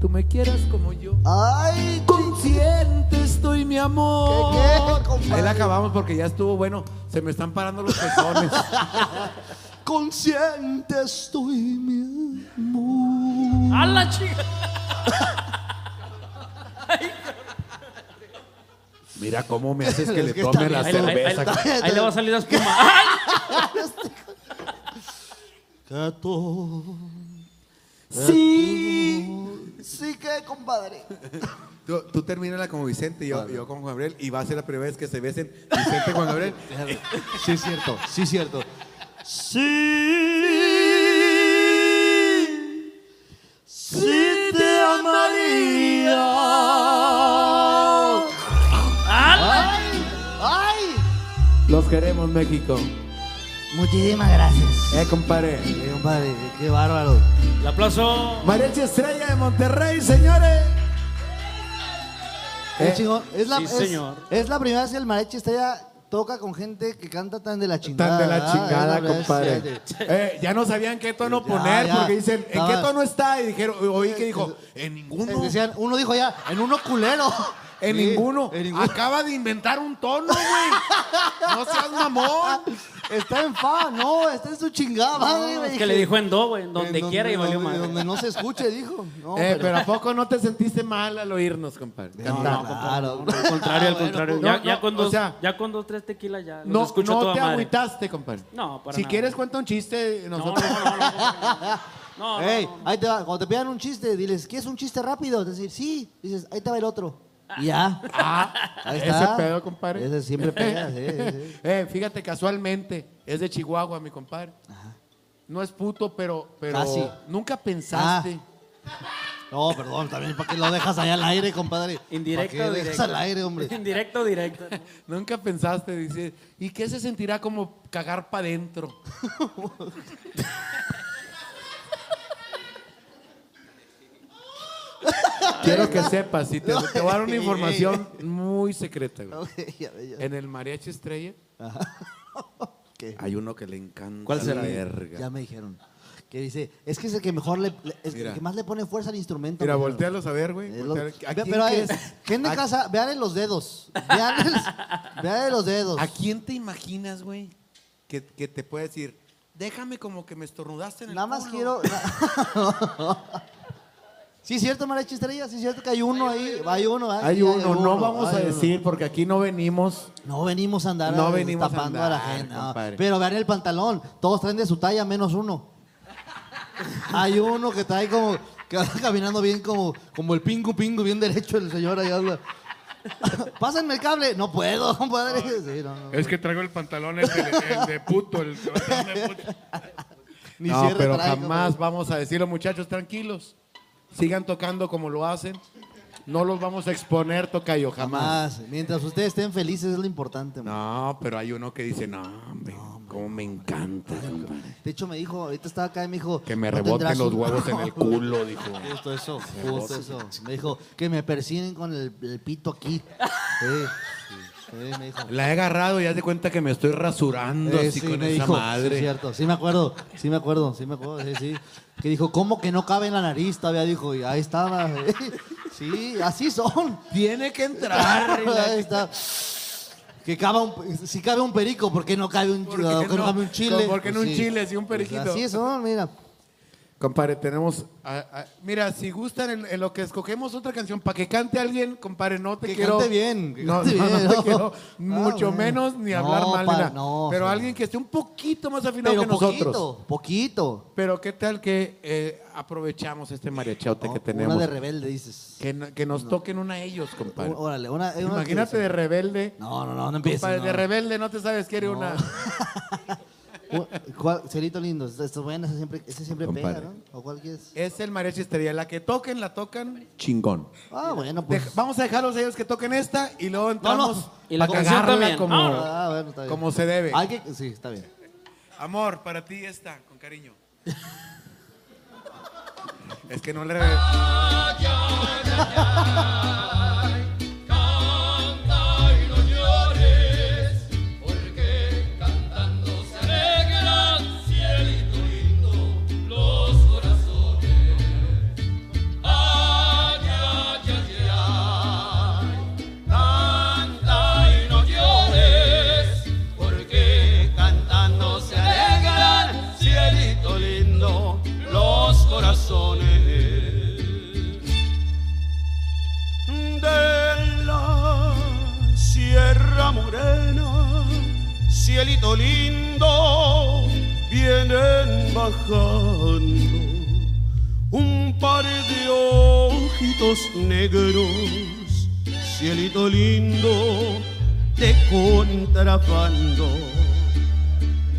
tú me quieras como yo. ¡Ay! Consciente estoy, mi amor. ¿Qué, qué? Ahí la acabamos porque ya estuvo bueno. Se me están parando los pezones. [LAUGHS] Consciente estoy, mi amor. ¡A la chica! Mira cómo me haces que Es le que tome la bien. Ahí, ahí- cerveza. ahí- ahí le va a salir la espuma. [LAUGHS] [LAUGHS] Sí. Sí que, compadre. [LAUGHS] Tú, tú termínala como Vicente y yo, yo como Juan Gabriel. Y va a ser la primera vez que se besen Vicente y Juan Gabriel. [LAUGHS] Sí, cierto. Sí, cierto. Sí. Sí te amaría. ¡Ay! ¡Ay! Los queremos, México. Muchísimas gracias. Eh, compadre. Eh, compadre, qué bárbaro. El aplauso. Mariachi Estrella de Monterrey, señores. Qué Eh, chingón. Es la, sí, es, señor. es la primera vez que el mariachi estrella toca con gente que canta tan de la chingada. Tan de la chingada, compadre. Eh, ya no sabían qué tono Ya, poner ya. porque dicen, ¿en qué tono está? Y dijeron, oí que dijo, en ninguno. Decían, uno dijo ya, en uno culero. En Sí, ninguno. en ninguno. Acaba de inventar un tono, güey. No seas mamón. Está en fa, no, está en su chingada madre. Es dije. que le dijo en do, güey, donde En quiera y valió donde- más. Donde no se escuche, dijo. No, Eh, pero ¿a poco no te sentiste mal al oírnos, compadre? No, claro. Al contrario, al contrario. No, ya, no, ya con o dos, sea- ya con dos, tres tequilas ya No, escucho no toda te madre. agüitaste, compadre. No, para Si nada. quieres, cuenta un chiste. No, no, Nosotros... no, no, no. No, no, Ey, no. ahí te va. Cuando te pidan un chiste, diles, ¿quieres un chiste rápido? Es decir, sí. Dices, ahí te va el otro. Ya. Ah, Ahí ese está. pedo, compadre. Ese siempre [LAUGHS] pega, sí, sí, sí. Eh, fíjate, casualmente, es de Chihuahua, mi compadre. No es puto, pero, pero Casi. nunca pensaste. No, perdón, también, ¿para qué lo dejas allá al aire, compadre? Indirecto ¿Para qué dejas directo. al aire, hombre? Indirecto o directo. [LAUGHS] Nunca pensaste, dice, ¿y qué se sentirá como cagar para adentro? [LAUGHS] Quiero que sepas, y te, te voy a dar una información muy secreta. güey. Ok, ya ve, ya ve. En el mariachi estrella ¿Qué? [LAUGHS] hay uno que le encanta. ¿Cuál será? la verga. Ya me dijeron. Que dice, es que es el que mejor le, le- es Mira. el que más le pone fuerza al instrumento. Mira, dijeron. voltealos a ver, güey. Es lo- voltea- ¿A Ve- quién Pero eh, crees? gente de ¿A- casa, vean los dedos. Vean, vean los dedos. ¿A quién te imaginas, güey? Que, que te puede decir, déjame como que me estornudaste en el Nada más culo"? quiero. [LAUGHS] sí, es cierto, Mariachi Estrella. Sí, es cierto que hay uno ahí. Hay uno. ¿eh? Hay Sí, uno, no vamos a hay uno. decir porque aquí no venimos. No venimos a andar No venimos a tapando a, la gente. no. Pero vean el pantalón. Todos traen de su talla menos uno. Hay uno que trae como. que anda caminando bien como, como el pingu pingu, bien derecho el señor ahí anda. Pásenme el cable. No puedo, compadre. Sí, no, no. Es que traigo el pantalón el de, el de puto, el pantalón de puto. Ni no, cierre pero trae, jamás compadre. vamos a decirlo, muchachos, tranquilos. Sigan tocando como lo hacen. No los vamos a exponer, tocayo, jamás. Jamás. Mientras ustedes estén felices es lo importante. hombre. No, pero hay uno que dice, no, hombre, cómo me encanta, compadre. De hecho, me dijo, ahorita estaba acá y me dijo. Que me "¿No reboten los un-" huevos en el [LAUGHS] culo, dijo. Justo eso, justo eso. Me dijo que me persiguen con el, el pito aquí. Sí, sí, sí, me dijo. La he agarrado y haz de cuenta que me estoy rasurando Eh, así sí, con me esa dijo, madre. Sí, cierto, sí me acuerdo, sí me acuerdo, sí me acuerdo, sí, sí. Que dijo, ¿cómo que no cabe en la nariz? Todavía dijo, y ahí estaba. eh. [LAUGHS] Sí, así son. Tiene que entrar. [LAUGHS] Ahí está. Que cabe un, si cabe un perico, ¿por qué no cabe un, ¿Por qué no, no? cabe un chile? ¿Por qué no un sí. chile, sí, un Pues periquito? así son, mira. Compadre, tenemos. a- a- mira, si gustan en, en lo que escogemos otra canción, para que cante alguien, compadre, no te Que quiero. cante bien, que no, cante [LAUGHS] no, no bien, te quiero Ah, mucho bueno. menos ni No, hablar mal. pa- nada. no, Pero alguien que esté un poquito más afinado Pero que nosotros. poquito, poquito. Pero qué tal que eh, aprovechamos este mariachote que Una tenemos. de rebelde, dices. que, que nos toquen una a ellos, compadre. Órale, una, una Imagínate de rebelde. No, no, no, no empieces. Compadre, no. de rebelde no te sabes que eres No. una. [LAUGHS] ¿Cuál? Cerito lindo. Esto bueno, ese siempre, ese siempre pega. ¿no? ¿O cuál quieres? Es el mariachi estrella. La que toquen, la tocan chingón. Ah, bueno, pues. Dej- vamos a dejarlos a ellos que toquen esta y luego entramos no. Y la pa' canción cagarla también. como, Ah, bueno, está bien. como se debe. Hay que, sí, está bien. Amor, para ti esta, con cariño. [LAUGHS] es que no le... cielito lindo, vienen bajando un par de ojitos negros, cielito lindo de contrabando.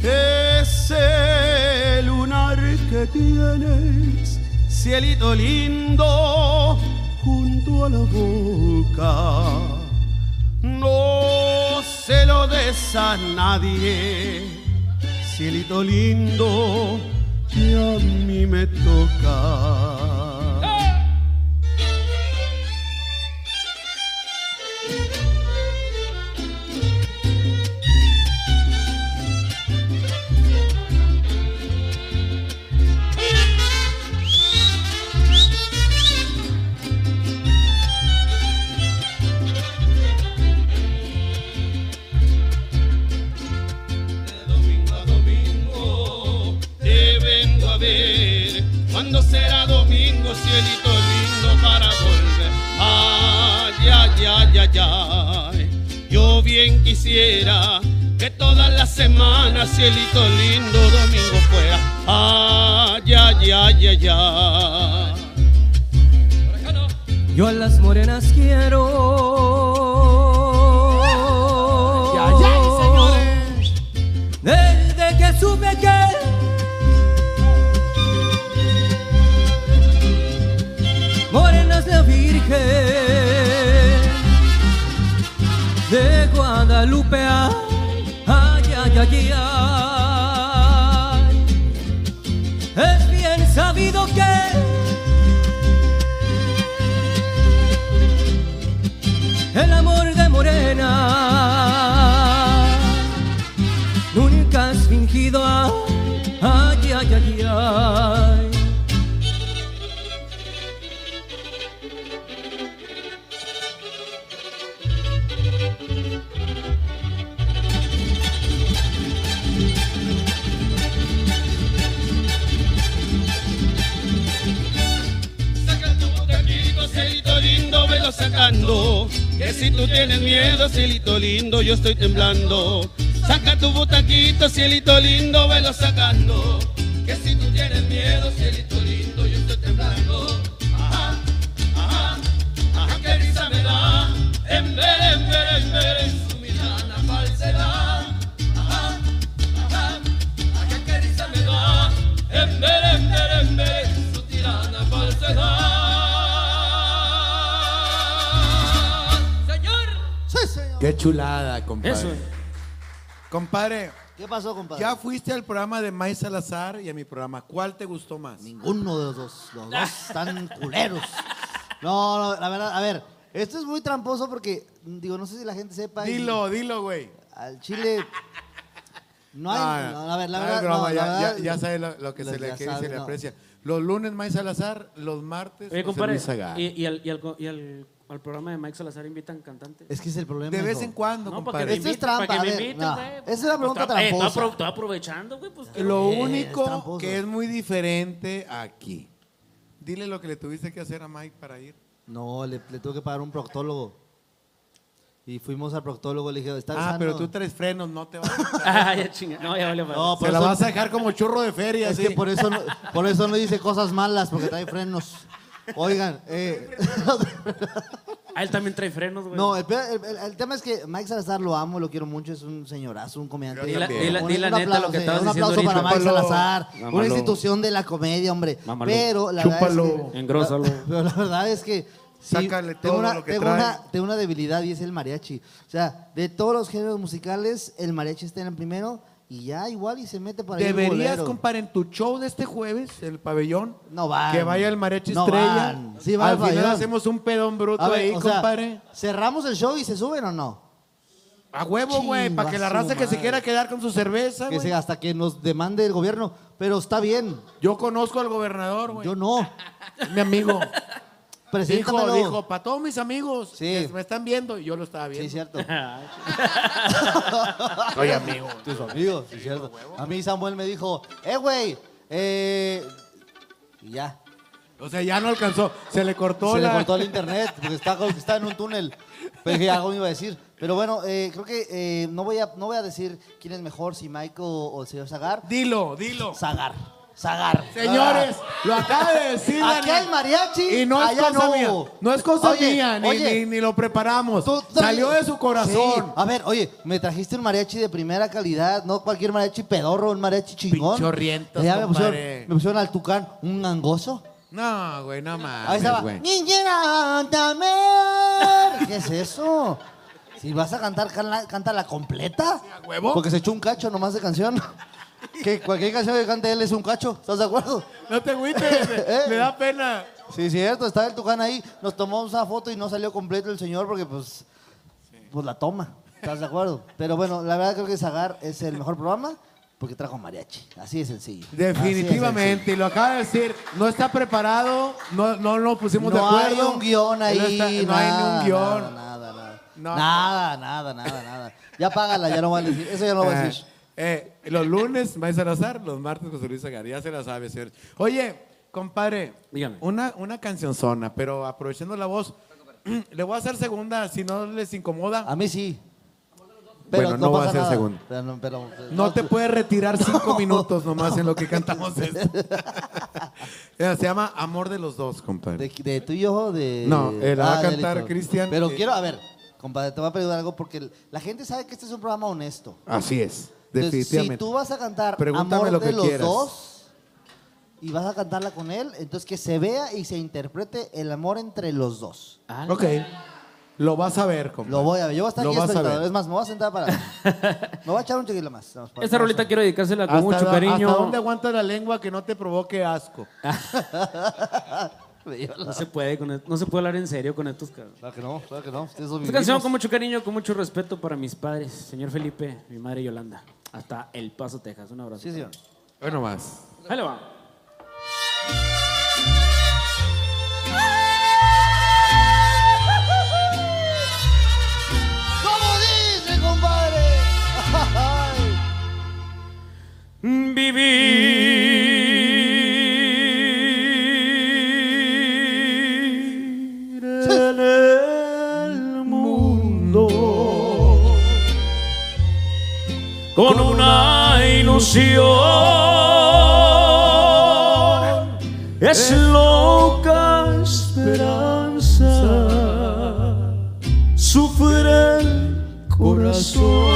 Ese lunar que tienes, cielito lindo, junto a la boca, no se lo des a nadie, cielito lindo, que a mí me toca. cielito lindo para volver. Ay, ay, ay, ay, ay. Yo bien quisiera que todas las semanas, cielito lindo, domingo fuera. Ay, ay, ay, ay, ay. Yo a las morenas quiero. Ay, ay, señores. Desde que supe que de Guadalupe. Ay, ay, ay, ay. Es bien sabido que el amor de Morena nunca has fingido. Ay, ay, ay, ay, sacando. Que si tú tienes miedo, cielito lindo, yo estoy temblando. Saca tu botaquito, cielito lindo, velo sacando. Qué chulada, compadre. Eso. Compadre, ¿Qué pasó, compadre? ya fuiste al programa de May Salazar y a mi programa. ¿Cuál te gustó más? Ninguno de los dos. Los dos están [LAUGHS] culeros. No, no, la verdad, a ver, esto es muy tramposo porque, digo, no sé si la gente sepa. y Dilo, dilo, güey. Al chile. No hay. No, a ver, la no, verdad. es broma, no, la ya, verdad- ya- ya sabe lo, lo que se le ya quiere y se le no. aprecia. Los lunes May Salazar, los martes Oye, José compadre, Luis Zagar. y, y al, y, al, co- y al- al programa de Mike Salazar invitan cantantes. Es que es el problema. De vez en cuando, No, para que compadre. Esto es para que me a inviten, no. Esa es una pregunta Pues, estoy tramposa. apro- Estoy aprovechando, güey. Pues, Lo Eh, es único que es muy diferente aquí. Dile lo que le tuviste que hacer a Mike para ir. No, le, le tuve que pagar un proctólogo. Y fuimos al proctólogo, le dije, ¿estás Ah, sano? pero tú traes frenos, no te vas a... [LAUGHS] Ah, ya chinga. No, ya vale. No, por Se la eso- vas a dejar como churro de feria, Es así. que por eso, no, por eso no dice cosas malas, porque trae frenos. Oigan, eh, [LAUGHS] Ah, él también trae frenos, güey. no, el, el- el- el tema es que Mike Salazar lo amo, lo quiero mucho, es un señorazo, un comediante. Di la- di la- Un- di la un neta lo aplauso, que sí, estabas Un diciendo aplauso para ahorita. Mike Salazar, Mámalo. una institución de la comedia, hombre. Mámalo. Pero la verdad es que, Engrósalo. la- [LAUGHS] pero la verdad es que sí, Sácale tengo, todo una, lo que tengo, trae. una, tengo una debilidad y es el mariachi. O sea, de todos los géneros musicales, el mariachi está en el primero y ya igual y se mete el Deberías, compadre, en tu show de este jueves, el pabellón, No van. que vaya el mariachi No estrella. van. Sí, va Al al final pabellón. hacemos un pedón bruto ver, ahí, o sea, compadre. ¿Cerramos el show y se suben o no? A huevo, güey, para que la raza que se quiera quedar con su cerveza, Que se, hasta que nos demande el gobierno. Pero está bien. Yo conozco al gobernador, güey. Yo no. Es mi amigo. Dijo, Preséntamelo. dijo, para todos mis amigos Sí. que me están viendo, y yo lo estaba viendo. Sí, cierto. [LAUGHS] Soy amigo. Tus amigos, sí, cierto. A mí Samuel me dijo, eh, güey, eh... Y ya. O sea, ya no alcanzó. Se le cortó Se la... le cortó el [LAUGHS] internet porque está, está en un túnel. Pero dije, algo me iba a decir. Pero bueno, eh, creo que eh, no, voy a, no voy a decir quién es mejor, si Mike o, o el señor Zagar. Dilo, dilo. Zagar. Zagar. Señores, lo acaba de decir. Aquí Daniel. hay mariachi, Y no es allá cosa no. mía. No es cosa Oye, mía, ni, oye. ni, ni lo preparamos. Tú- tú- Salió de su corazón. Sí. A ver, oye, me trajiste un mariachi de primera calidad, no cualquier mariachi pedorro, un mariachi chingón. Pinchorrientos, me pusieron, compadre. me pusieron al tucán un gangoso. No, güey, no mames, Ahí estaba. güey. "Niñera, dame". [LAUGHS] ¿Qué es eso? Si vas a cantar, cántala completa. ¿A huevo? Porque se echó un cacho nomás de canción. Que cualquier canción que cante él es un cacho. ¿Estás de acuerdo? No te agüites, [LAUGHS] Eh. le da pena. Sí, cierto, estaba el Tucán ahí, nos tomamos una foto y no salió completo el señor porque pues, pues la toma, ¿estás de acuerdo? Pero bueno, la verdad creo que Zagar es el mejor programa porque trajo mariachi, así de sencillo. Definitivamente, y lo acaba de decir, no está preparado, no, no lo pusimos de No hay acuerdo. un guion ahí, no está- no hay ni un guion. Nada, nada, nada. No. Nada, nada, nada, nada. Ya págala, ya no voy a decir, eso ya no voy a Eh, decir. eh, los lunes, May Salazar, los martes, José Luis Zagar, ya se la sabe, señores. Oye, compadre, Dígame. una, una cancionzona, pero aprovechando la voz, [CLEARS THROAT] Le voy a hacer segunda, si no les incomoda. A mí sí. Bueno, no voy a nada. segunda. Pero no, pero- No te puedes retirar [LAUGHS] cinco minutos nomás en lo que cantamos esto. [LAUGHS] Se llama Amor de los Dos, compadre. ¿De, de tú y yo o de.? No, eh, la va a de cantar. Cristian, Pero eh, quiero, a ver, compadre, te voy a pedir algo porque la gente sabe que este es un programa honesto. Así es, definitivamente. si tú vas a cantar Pregúntame Amor lo de que los quieras. dos y vas a cantarla con él, entonces que se vea y se interprete el amor entre los dos. Ok. Lo vas a ver, compadre. Lo voy a ver. Yo voy a estar Lo aquí vas a espectador. ver. Es más, me voy a sentar para. [LAUGHS] me voy a echar un chiquillo más. Vamos, para- Esta rolita quiero dedicársela con ¿Hasta, mucho cariño. ¿Hasta dónde aguanta la lengua que no te provoque asco? [LAUGHS] No se puede, con no se puede hablar en serio con estos cabros. Claro que no, claro que no. Ustedes son mis Esta canción con mucho cariño, con mucho respeto para mis padres, señor Felipe, mi madre Yolanda, hasta El Paso, Texas. Un abrazo. Sí, señor. Bueno, más. Ahí le va. [LAUGHS] Vivir con una ilusión. Es loca esperanza sufre el corazón.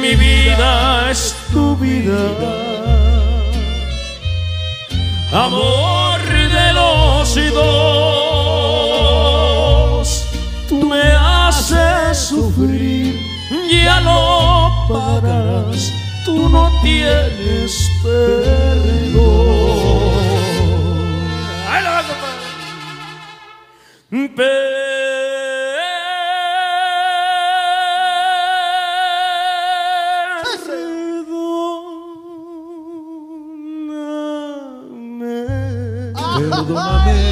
Mi vida es tu vida. Amor de los dos. Ya lo pagarás, tú no tienes perdón. Ahí la va, Perdóname.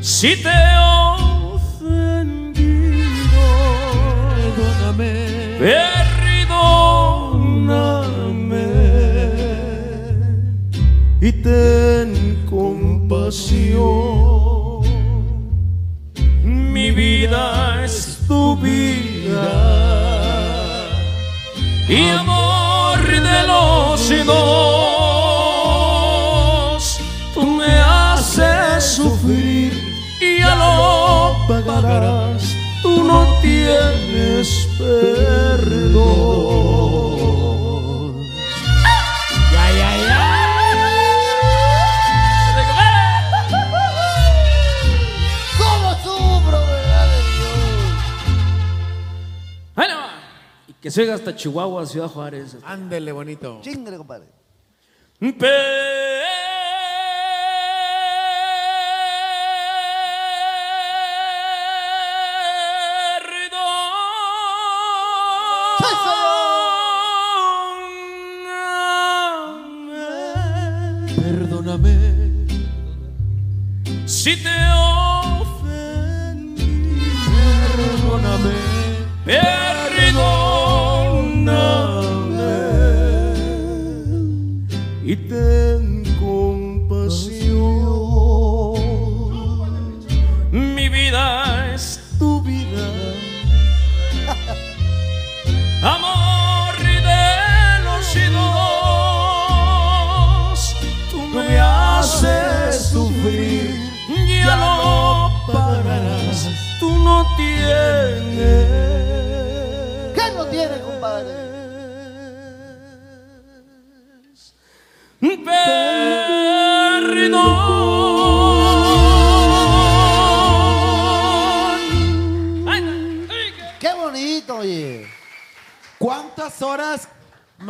Si te Perdóname. Y ten compasión. Mi vida es tu vida. Y amor de los dos, tú me haces sufrir y ya lo pagarás. Tú no tienes perdón. Ya, ya, ya. ¿Cómo sufro, verdad de Dios? Va. Y que se oiga hasta Chihuahua, Ciudad Juárez. Ándele, bonito. Chingale, compadre. Perdóname si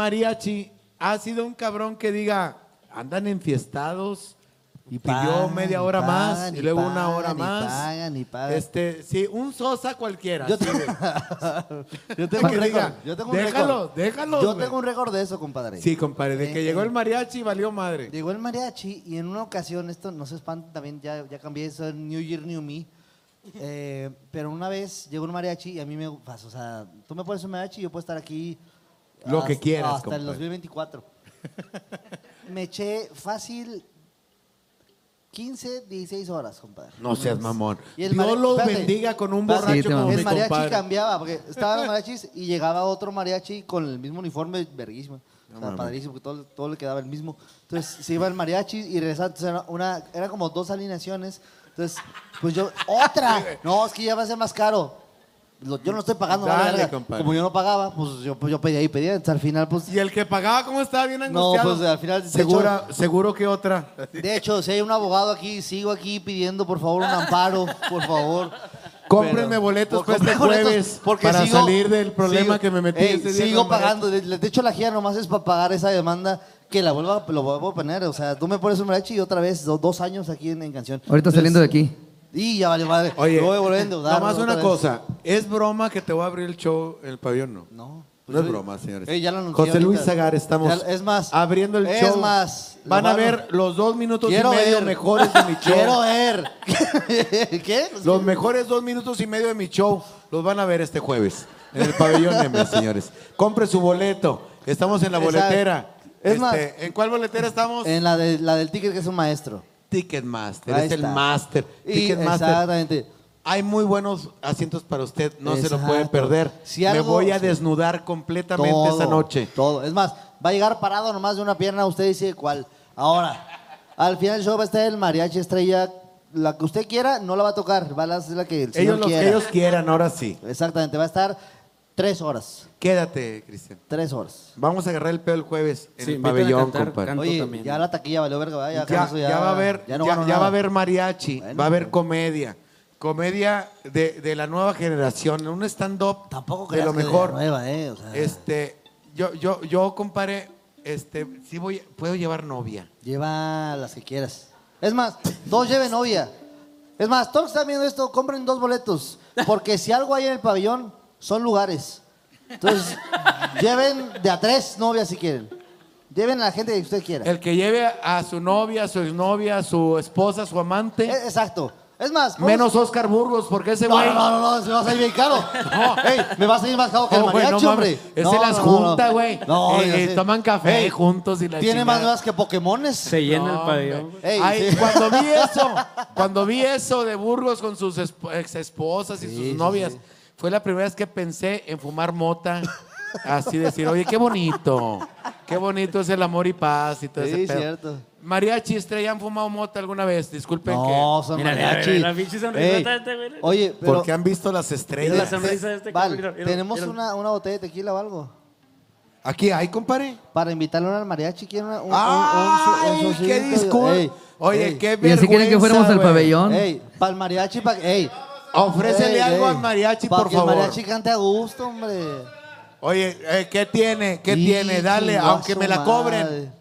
mariachi, ha sido un cabrón que diga, andan enfiestados y pidió pagan, media hora y más pagan, y y luego pagan, una hora y más? pagan, y pagan. Este, sí, un sosa cualquiera. Yo, sí, te- güey. [LAUGHS] yo tengo un récord. Yo tengo un déjalo, récord. déjalo, Yo güey. tengo un récord de eso, compadre. Sí, compadre, de que Eh, llegó eh. el mariachi valió madre. Llegó el mariachi y en una ocasión, esto no se espanten también, ya, ya cambié eso en New Year, New Me. Eh, pero una vez llegó un mariachi y a mí me pasa, o sea, tú me pones un mariachi y yo puedo estar aquí Lo que quieras, hasta el compadre. 2024. [LAUGHS] me eché fácil 15, 16 horas, compadre. No seas mamón. Y el Dios los espérate. bendiga con un borracho Sí, te como mamé. mi El mariachi compadre. cambiaba, porque [LAUGHS] estaban los mariachis y llegaba otro mariachi con el mismo uniforme, verguísimo. O sea, padrísimo, porque todo, todo le quedaba el mismo. Entonces se iba el mariachi y regresaba. Entonces era, una, era como dos alineaciones. Entonces, pues yo, ¡otra! [LAUGHS] No, es que ya va a ser más caro. Lo- yo no estoy pagando Dale, compadre. Como yo no pagaba, pues yo, pues yo pedía y pedía. Entonces al final, pues. Y el que pagaba, ¿cómo estaba? Bien No, angustiado. pues al final. de Segura, seguro que otra. De hecho, si hay un abogado aquí, sigo aquí pidiendo por favor un amparo, por favor. Cómprenme Pero- boletos para este cómprenme boletos, jueves porque para sigo- salir del problema sigo- que me metí Ey, ese día Sigo con pagando. De, de hecho, la gira nomás es para pagar esa demanda que la vuelva, lo vuelvo a poner. O sea, tú me pones un mariachi y otra vez, do- dos años aquí en, en canción. Ahorita Entonces, saliendo de aquí. Y ya vale madre. Oye, Me voy a volver a endeudar. nomás una vez. cosa. ¿Es broma que te voy a abrir el show en el pabellón? No. No. No es broma, señores. Ey, ya lo anuncié José ahorita. Luis Zagar, estamos Ya- es más, abriendo el es show. más, lo Van a van a- ver los dos minutos Quiero y medio ver. mejores de mi [LAUGHS] show. Quiero ver. [LAUGHS] ¿Qué? Los mejores dos minutos y medio de mi show los van a ver este jueves en el pabellón M, [LAUGHS] señores. Compre su boleto. Estamos en la boletera. Es Este, más- ¿En cuál boletera estamos? En la, de, la del ticket que es un maestro. Ticketmaster. Ahí es el está. master. Y Ticketmaster. exactamente. Hay muy buenos asientos para usted. No se lo puede Exacto. perder. Si Me algo- voy a sí. desnudar completamente Todo, esa noche. Todo. Es más, va a llegar parado nomás de una pierna, usted dice cuál. Ahora, al final del show va a estar el mariachi estrella. La que usted quiera, no la va a tocar. Va a ser la que el señor Ellos los quiera. que ellos quieran, ahora sí. Exactamente, va a estar tres horas. Quédate, Cristian. Tres horas. Vamos a agarrar el pedo el jueves en Sí, el a pabellón, cantar, compadre. canto Oye, también. ya la taquilla valió verga, ¿verdad? Ya, con Ya, eso ya va a haber, ya no ya, ganó ya va a nada. haber mariachi, Bueno, va a haber comedia, comedia de, de la nueva generación, un stand-up Tampoco de creas lo que de la mejor. nueva, ¿eh? O sea, Este, yo, yo, yo compadre, este, sí voy, puedo llevar novia. Lleva las que quieras. Es más, dos lleven novia. Es más, todos que están viendo esto, compren dos boletos. Porque si algo hay en el pabellón, son lugares. Entonces, [LAUGHS] lleven de a tres novias si quieren. Lleven a la gente que usted quiera. El que lleve a su novia, su exnovia, su esposa, su amante, Eh, Exacto. Es más, menos Oscar Burgos, porque ese No, güey... no, no, no, se me va a salir bien caro. [LAUGHS] [LAUGHS] Ey, me va a salir más caro que el Oh, güey, mariachi, no hombre. mames, Ese No, las no, no, junta, no. güey. No, Eh, eh, sé. toman café Ey, juntos y la Tiene chingada. más nuevas que Pokémones. Se llena el No, pabellón. hombre. Ey, Ay, sí. Cuando vi eso, cuando vi eso de Burgos con sus ex esposas y Sí, sus sí, novias, sí. Fue la primera vez que pensé en fumar mota. Así decir, oye, qué bonito. Qué bonito es el amor y paz y todo Sí, ese pedo. cierto. Mariachi Estrella, ¿han fumado mota alguna vez? Disculpen No, son Mira, mira, mariachis. mira, la pinche Ey, de este güey. Oye, que... pero... Porque han visto las Mira la estrellas. sonrisa de este Val, cabrón, mira, mira, tenemos mira. una, una botella de tequila o algo. Aquí hay, compadre. Para invitarle al mariachi, ¿quieren una, un, un, ¡Ay, un, un, qué disculpa! Oye, ey, qué Y vergüenza, así quieren que fuéramos al güey. pabellón. Ey, para el mariachi, para... Ey, Ofrécele algo al mariachi, por que favor. el mariachi cante a gusto, hombre. Oye, eh, ¿qué tiene? ¿Qué Y tiene? Dale, aunque me la madre. cobren.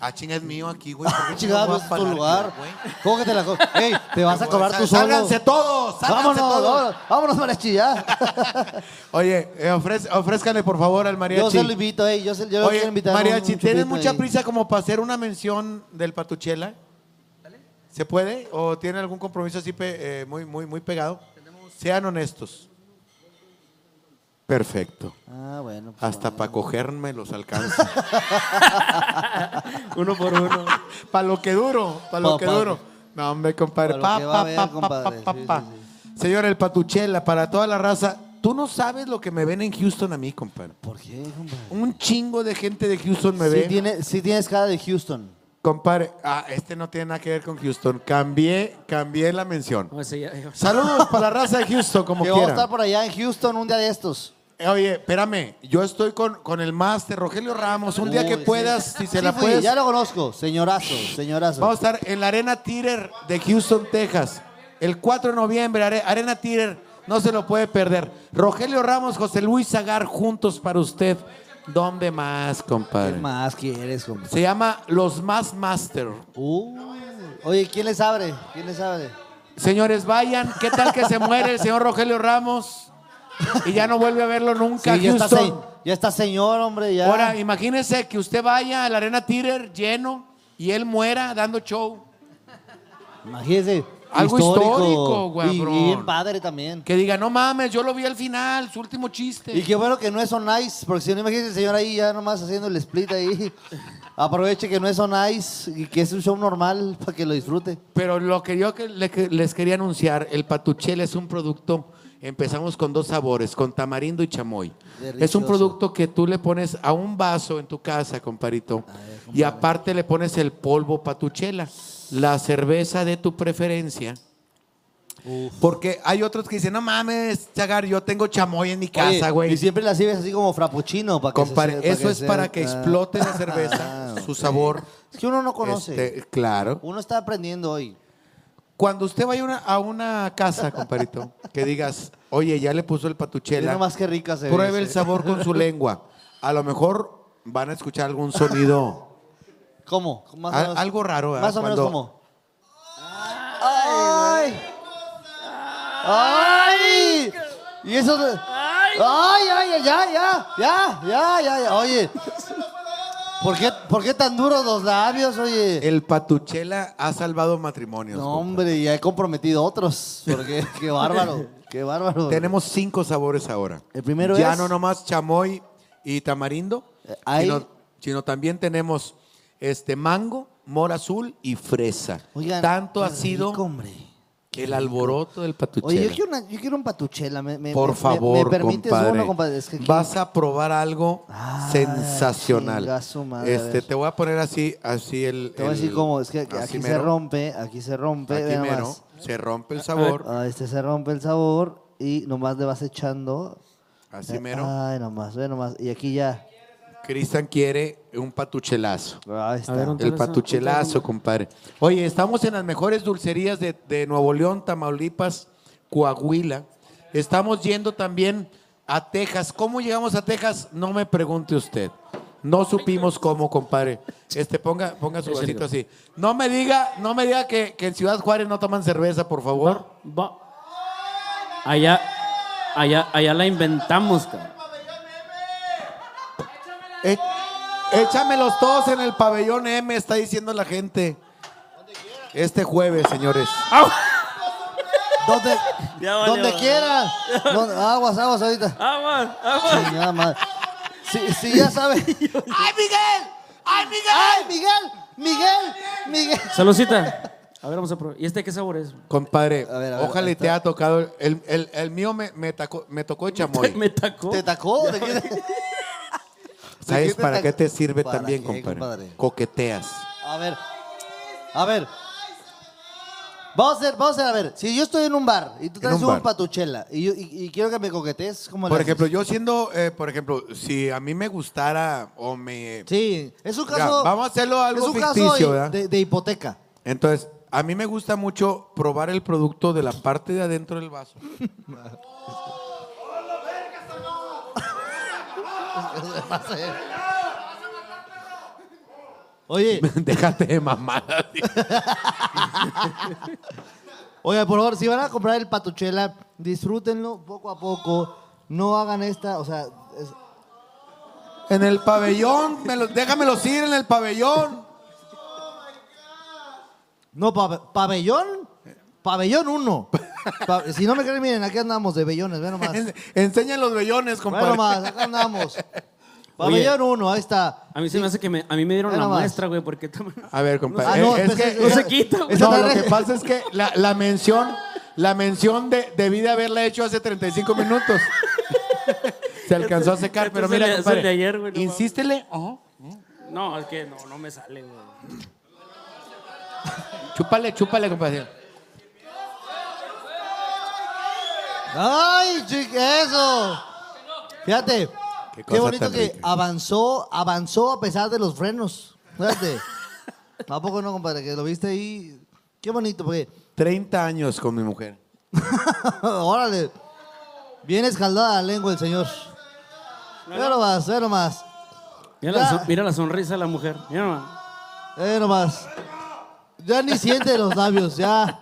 Ah, chinga, es mío aquí, güey. ¿por qué [LAUGHS] Chingado, voy a es tu pagar lugar. güey? ¿Cómo que te la co- Ey, te vas a [LAUGHS] cobrar tú solo. Sálganse todos, sálganse Vámonos, todos. vámonos, vámonos, mariachi, ya. [LAUGHS] Oye, eh, ofrez- por favor al mariachi. Yo se lo invito, ey, yo, se, yo lo Oye, quiero invitar. a un- mariachi, ¿tienes mucha ahí. prisa como para hacer una mención del Patuchela? ¿Se puede? ¿O tiene algún compromiso así pe- eh, muy, muy, muy pegado? Sean honestos. Perfecto. Ah, bueno. pues, Hasta bueno. para cogerme los alcanza. [LAUGHS] Uno por uno. [LAUGHS] para lo que duro, para lo Pa- que pa- duro. No, hombre, compadre. Señor, el Patuchela, para toda la raza. Tú no sabes lo que me ven en Houston a mí, compadre. ¿Por qué, compadre? Un chingo de gente de Houston me Sí, ve. tiene, sí tienes cara de Houston. Compadre, ah, este no tiene nada que ver con Houston. Cambié, cambié la mención. No, ese ya- ya- Saludos para la raza de Houston, como que vamos a quieran. estar por allá en Houston un día de estos. Eh, Oye, espérame, yo estoy con, con el máster Rogelio Ramos. Un día que puedas, sí. si se Sí la fui, puedes. Ya lo conozco, señorazo, señorazo. Vamos a estar en la Arena Tirer de Houston, Texas. El 4 de noviembre, Are- Arena Tirer, no se lo puede perder. Rogelio Ramos, José Luis Zagar, juntos para usted. ¿Dónde más, ¿Qué compadre? más quieres, compadre? Se llama Los Más Master. Uh, oye, ¿quién les abre? ¿Quién les abre? Señores, vayan. ¿Qué tal que se muere el señor Rogelio Ramos? Y ya no vuelve a verlo nunca. Sí, ya, está se- ya está señor, hombre, ya. Ahora, imagínese que usted vaya a la Arena Tirer lleno y él muera dando show. Imagínese. Algo histórico, Y- Y, bien padre también. Que diga, no mames, yo lo vi al final, su último chiste. Y qué bueno que no es on ice, porque si no imagínate el señor ahí ya nomás haciendo el split ahí. [LAUGHS] Aproveche que no es on ice y que es un show normal para que lo disfrute. Pero lo que yo que le- que les quería anunciar, el patuchel es un producto, empezamos con dos sabores, con tamarindo y chamoy. Es un producto que tú le pones a un vaso en tu casa, comparito, y aparte le pones el polvo patuchela, la cerveza de tu preferencia. Porque hay otros que dicen, no mames, Chagar, yo tengo chamoy en mi casa, güey. Y siempre la sirves así como frappuccino para que se- Compare, para eso es se- para que explote la cerveza, Ah, su sabor. Es que uno no conoce. Este, claro. Uno está aprendiendo hoy. Cuando usted vaya a una- a una casa, comparito, que digas, oye, ya le puso el Mira patuchela, nomás qué rica se pruebe el sabor con su lengua. A lo mejor van a escuchar algún sonido, ¿Cómo? Más o al- menos- algo raro. ¿verdad? Más o menos Cuando- como. ¡Ay! ¡Ay! Y eso. de- ¡Ay, ay, ay! Ya, ya, ya, ya, ya, ya. Oye. ¿Por qué, ¿Por qué tan duros los labios, oye? El patuchela ha salvado matrimonios. No, compa. hombre, ya he comprometido otros. Porque, [LAUGHS] qué bárbaro, qué bárbaro. Tenemos cinco sabores ahora. El primero ya es- no nomás chamoy y tamarindo, hay- sino, sino también tenemos este mango, mora azul y fresa. Oigan, Tanto ha sido rico, hombre. el alboroto del patuchela. Oye, yo quiero, una- yo quiero un patuchela. Me, me- Por me- favor, ¿Me permites compadre. uno, compadre? Es que aquí- Vas a probar algo Ah, sensacional. chinga su madre, a este, ver. te voy a poner así, así el. Te voy a decir el- cómo. Es que así aquí se mero, rompe, aquí se rompe. Aquí mero, nomás. se rompe el sabor. Ah, este se rompe el sabor y nomás le vas echando. Así mero. Ay, nomás, ve nomás. Y aquí ya. Cristian quiere un patuchelazo. Ahí está. A ver, un- El patuchelazo, compadre. Oye, estamos en las mejores dulcerías de, de Nuevo León, Tamaulipas, Coahuila. Estamos yendo también a Texas. ¿Cómo llegamos a Texas? No me pregunte usted. No supimos cómo, compadre. Este, ponga, ponga su vasito así. No me diga, no me diga que, que en Ciudad Juárez no toman cerveza, por favor. Va. Allá, allá, allá la inventamos, cabrón. Eh, échamelos todos en el pabellón M, está diciendo la gente. Este jueves, señores. Donde, [LAUGHS] valió. donde quiera. Donde- aguas, aguas ahorita. Aguas, aguas. Si, si ya sabe. [LAUGHS] ¡Ay, Miguel! ¡Ay, Miguel! ¡Ay, Miguel! ¡Miguel! ¡Miguel! Saludcita. [LAUGHS] A ver, vamos a probar. ¿Y este qué sabor es? Compadre, A ver, a ver, ojalá te haya tocado. El, el- el mío me, me, tacó- me tocó de chamoy. Me tacó. ¿Te tacó? ¿De qué? ¿Sabes ¿De qué te para qué te sirve ¿Para también, qué, compadre? compadre? Coqueteas. A ver. A ver. Vamos a hacer, vamos a hacer, a ver. Si yo estoy en un bar y tú traes un un, patuchela y, yo- y- y quiero que me coquetees, ¿cómo le Por haces? ejemplo, yo siendo, eh, por ejemplo, si a mí me gustara o me... Sí, es un Ya, caso. vamos a hacerlo algo es un caso ficticio, ¿verdad? de, de hipoteca. Entonces, a mí me gusta mucho probar el producto de la parte de adentro del vaso. [LAUGHS] Oye, [LAUGHS] Déjate de mamada. tío. oye, por favor, si van a comprar el patuchela, disfrútenlo poco a poco. No hagan esta, o sea, es- En el pabellón, me lo- déjamelos ir en el pabellón. no, pa- pabellón, pabellón 1. si no me creen, miren, aquí andamos de bellones, ve nomás. En- Enseñan los vellones, Ve compadre. nomás, acá andamos. [LAUGHS] Pabellón 1, ahí está. A mí se me hace que me, a mí me dieron Ve la nomás. muestra, güey, porque A ver, compadre. Ah, no, es pues, que, no se quita, güey. Esa No, lo que pasa es que la, la mención, la mención de, debí de haberla hecho hace 35 minutos. [LAUGHS] Se alcanzó a secar, Este pero mira, compadre. de ayer, güey, no insístele. Ajá. No, es que no, no me sale, güey. Chúpale, chúpale, compadre. ¡Ay, chica, eso! Fíjate, Qué bonito que rica. avanzó, avanzó a pesar de los frenos. Fíjate. ¿A poco no, compadre? Que lo viste ahí. Qué bonito, porque. 30 años con mi mujer. [LAUGHS] Órale. Bien escaldada la lengua el señor. Ve nomás, ve nomás. Mira la, Ya. son- mira la sonrisa de la mujer. Mira nomás. Ve nomás. Ya ni siente los labios, ya.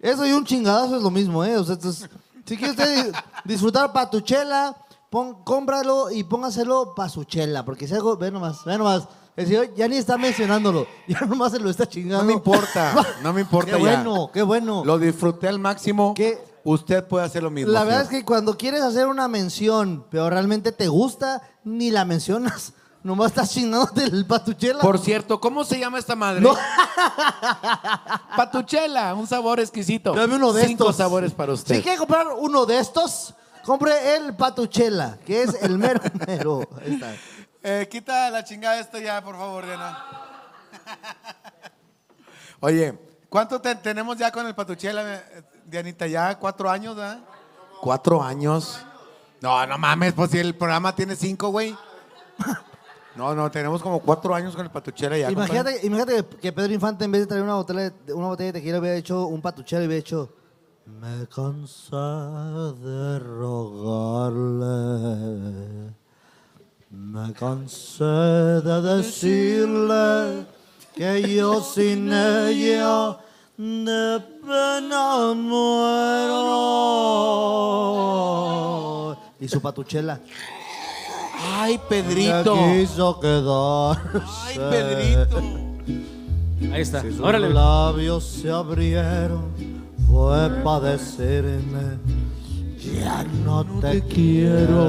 Eso y un chingadazo es lo mismo, ¿eh? O sea, entonces, si quiere usted di- disfrutar patuchela, pon, cómpralo y póngaselo pa' su chela. Porque si algo, ve nomás, ve nomás. El señor ya ni está mencionándolo. [LAUGHS] Ya nomás se lo está chingando. No me importa, no me importa [LAUGHS] Qué ya. bueno, qué bueno. Lo disfruté al máximo. ¿Qué? Usted puede hacer lo mismo. La verdad es que cuando quieres hacer una mención, pero realmente te gusta, ni la mencionas. Nomás estás chingándote [LAUGHS] el patuchela. Por cierto, ¿cómo se llama esta madre? No. [LAUGHS] Patuchela, un sabor exquisito. Dame uno de Cinco estos. sabores para usted. Si quiere comprar uno de estos, compre el patuchela, que es el mero [LAUGHS] mero. Ahí está. Eh, quita la chingada esta ya, por favor, Diana. Oye, ¿cuánto te- tenemos ya con el Patuchela, eh, Dianita? ¿Ya cuatro años, ¿verdad? ¿Cuatro años? No, no mames, pues si el programa tiene cinco, güey. No, no, tenemos como cuatro años con el Patuchela ya. Imagínate, imagínate que- Pedro Infante, en vez de traer una botella de, una botella de tequila, hubiera hecho un patuchela y hubiera hecho. Me cansé de rogarle. Me cansé de decirle que yo sin ella de pena muero. Y su patuchela. Ay, Me Pedrito. quiso quedar. Ay, Pedrito. Ahí está. Sus Órale. labios se abrieron, fue para decirme, ya no te quiero.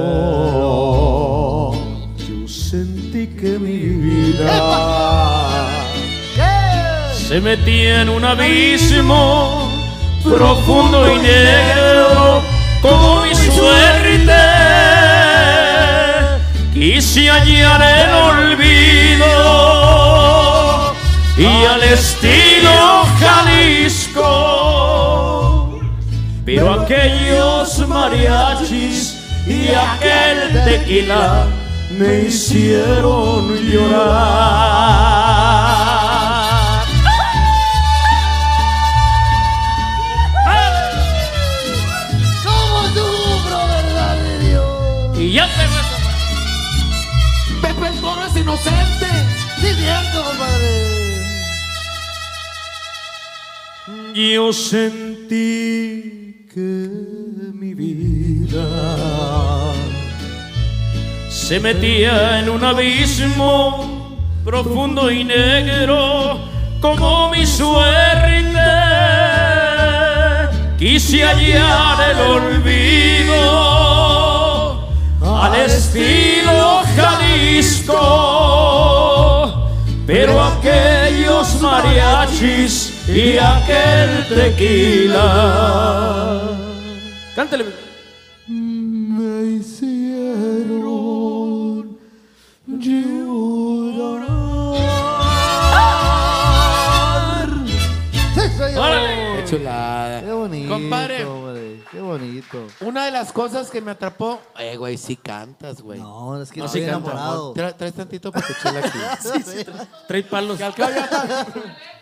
Yo sentí que mi vida se metía en un abismo profundo y negro como mi suerte. Quise hallar el olvido y al estilo Jalisco. Pero aquellos mariachis y aquel tequila me hicieron llorar. Yo sentí que mi vida se metía en un abismo profundo y negro como mi suerte. Quise hallar el olvido al estilo Jalisco, pero aquellos mariachis y aquel tequila. Cántale. Me hicieron llorar. Sí. Órale. Qué chulada. Qué bonito, Compadre. hombre, Qué bonito. Una de las cosas que me atrapó, eh, güey, sí cantas, güey. No, es que No, estoy sí enamorado. Tra- traes tantito Patuchela aquí. [LAUGHS] Trae palos. Que al cabo ya. [LAUGHS]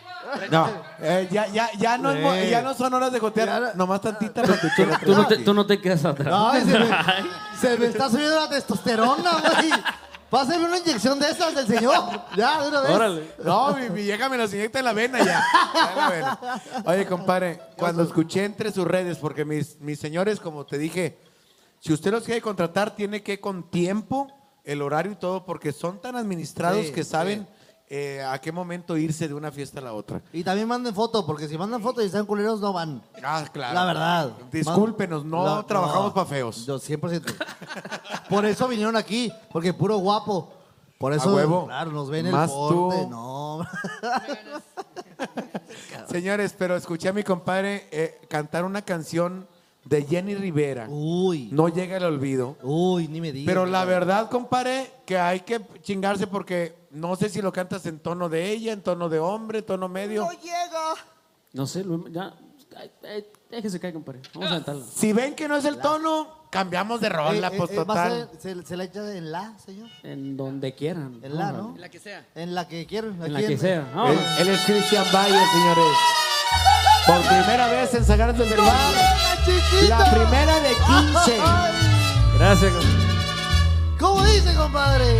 No, eh, ya, ya, ya, no, es mo- Sí. ya no son horas de jotear. no- Nomás tantita. Tú no, te, tú no te quedas atrás. Se, me, se me está subiendo la testosterona, güey. Pásame una inyección de esas del señor. Ya, de una vez. Órale. No, mi, mi vieja me los inyecta en la vena ya. Ya en la vena. Oye, compadre, cuando escuché entre sus redes, porque mis, mis señores, como te dije, si usted los quiere contratar, tiene que con tiempo, el horario y todo, porque son tan administrados Sí, que saben eh, a qué momento irse de una fiesta a la otra. Y también manden foto, porque si mandan foto y están culeros, no van. Ah, claro. La verdad. Discúlpenos, no La- trabajamos no, para feos. Yo 100%. Por eso vinieron aquí, porque puro guapo. Por eso, A huevo. claro, nos ven Más el porte. tú. No. [LAUGHS] Señores, pero escuché a mi compadre eh, cantar una canción de Jenny Rivera. Uy. No llega el olvido. Uy, ni me digas. Pero la verdad, compadre, que hay que chingarse porque no sé si lo cantas en tono de ella, en tono de hombre, tono medio. No sé, lo- ya. ay, ay, déjese caer, compadre. Vamos a aventarlo. Si ven que no es el tono, cambiamos de rola, Eh, eh, pues eh, ¿va a total. ser- se, se la echa en la, señor? En donde quieran. En la, ¿no? Órale. La que sea. En la que quieran. En aquí la que sea. Él, Vámonos. él es Cristian Valle, señores. Por primera vez en Sagars del Bar. La primera de 15. Gracias, compadre. ¿Cómo dice, compadre?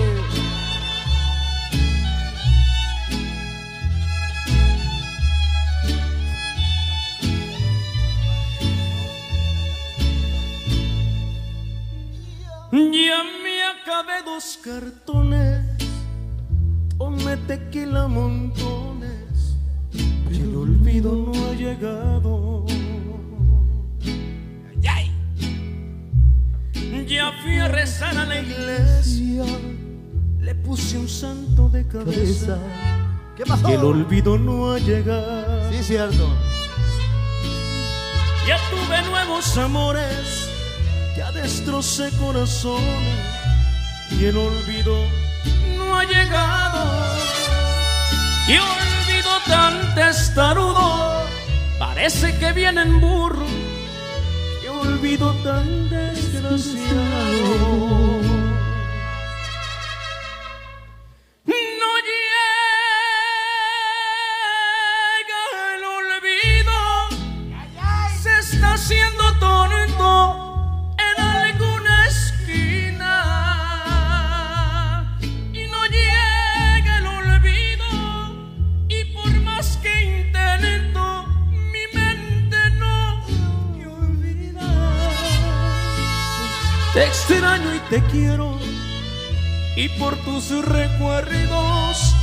Ya me acabé dos cartones, tomé tequila montones y el olvido no ha llegado. Ya fui a rezar a la iglesia, le puse un santo de cabeza. ¿Qué pasó? Y el olvido no ha llegado. Sí, cierto. Ya tuve nuevos amores, ya destrocé corazones y el olvido no ha llegado. Y olvido tan testarudo, parece que viene en burro. Y olvido tan desgraciado. No llega Te extraño y te quiero. Y por tus recuerdos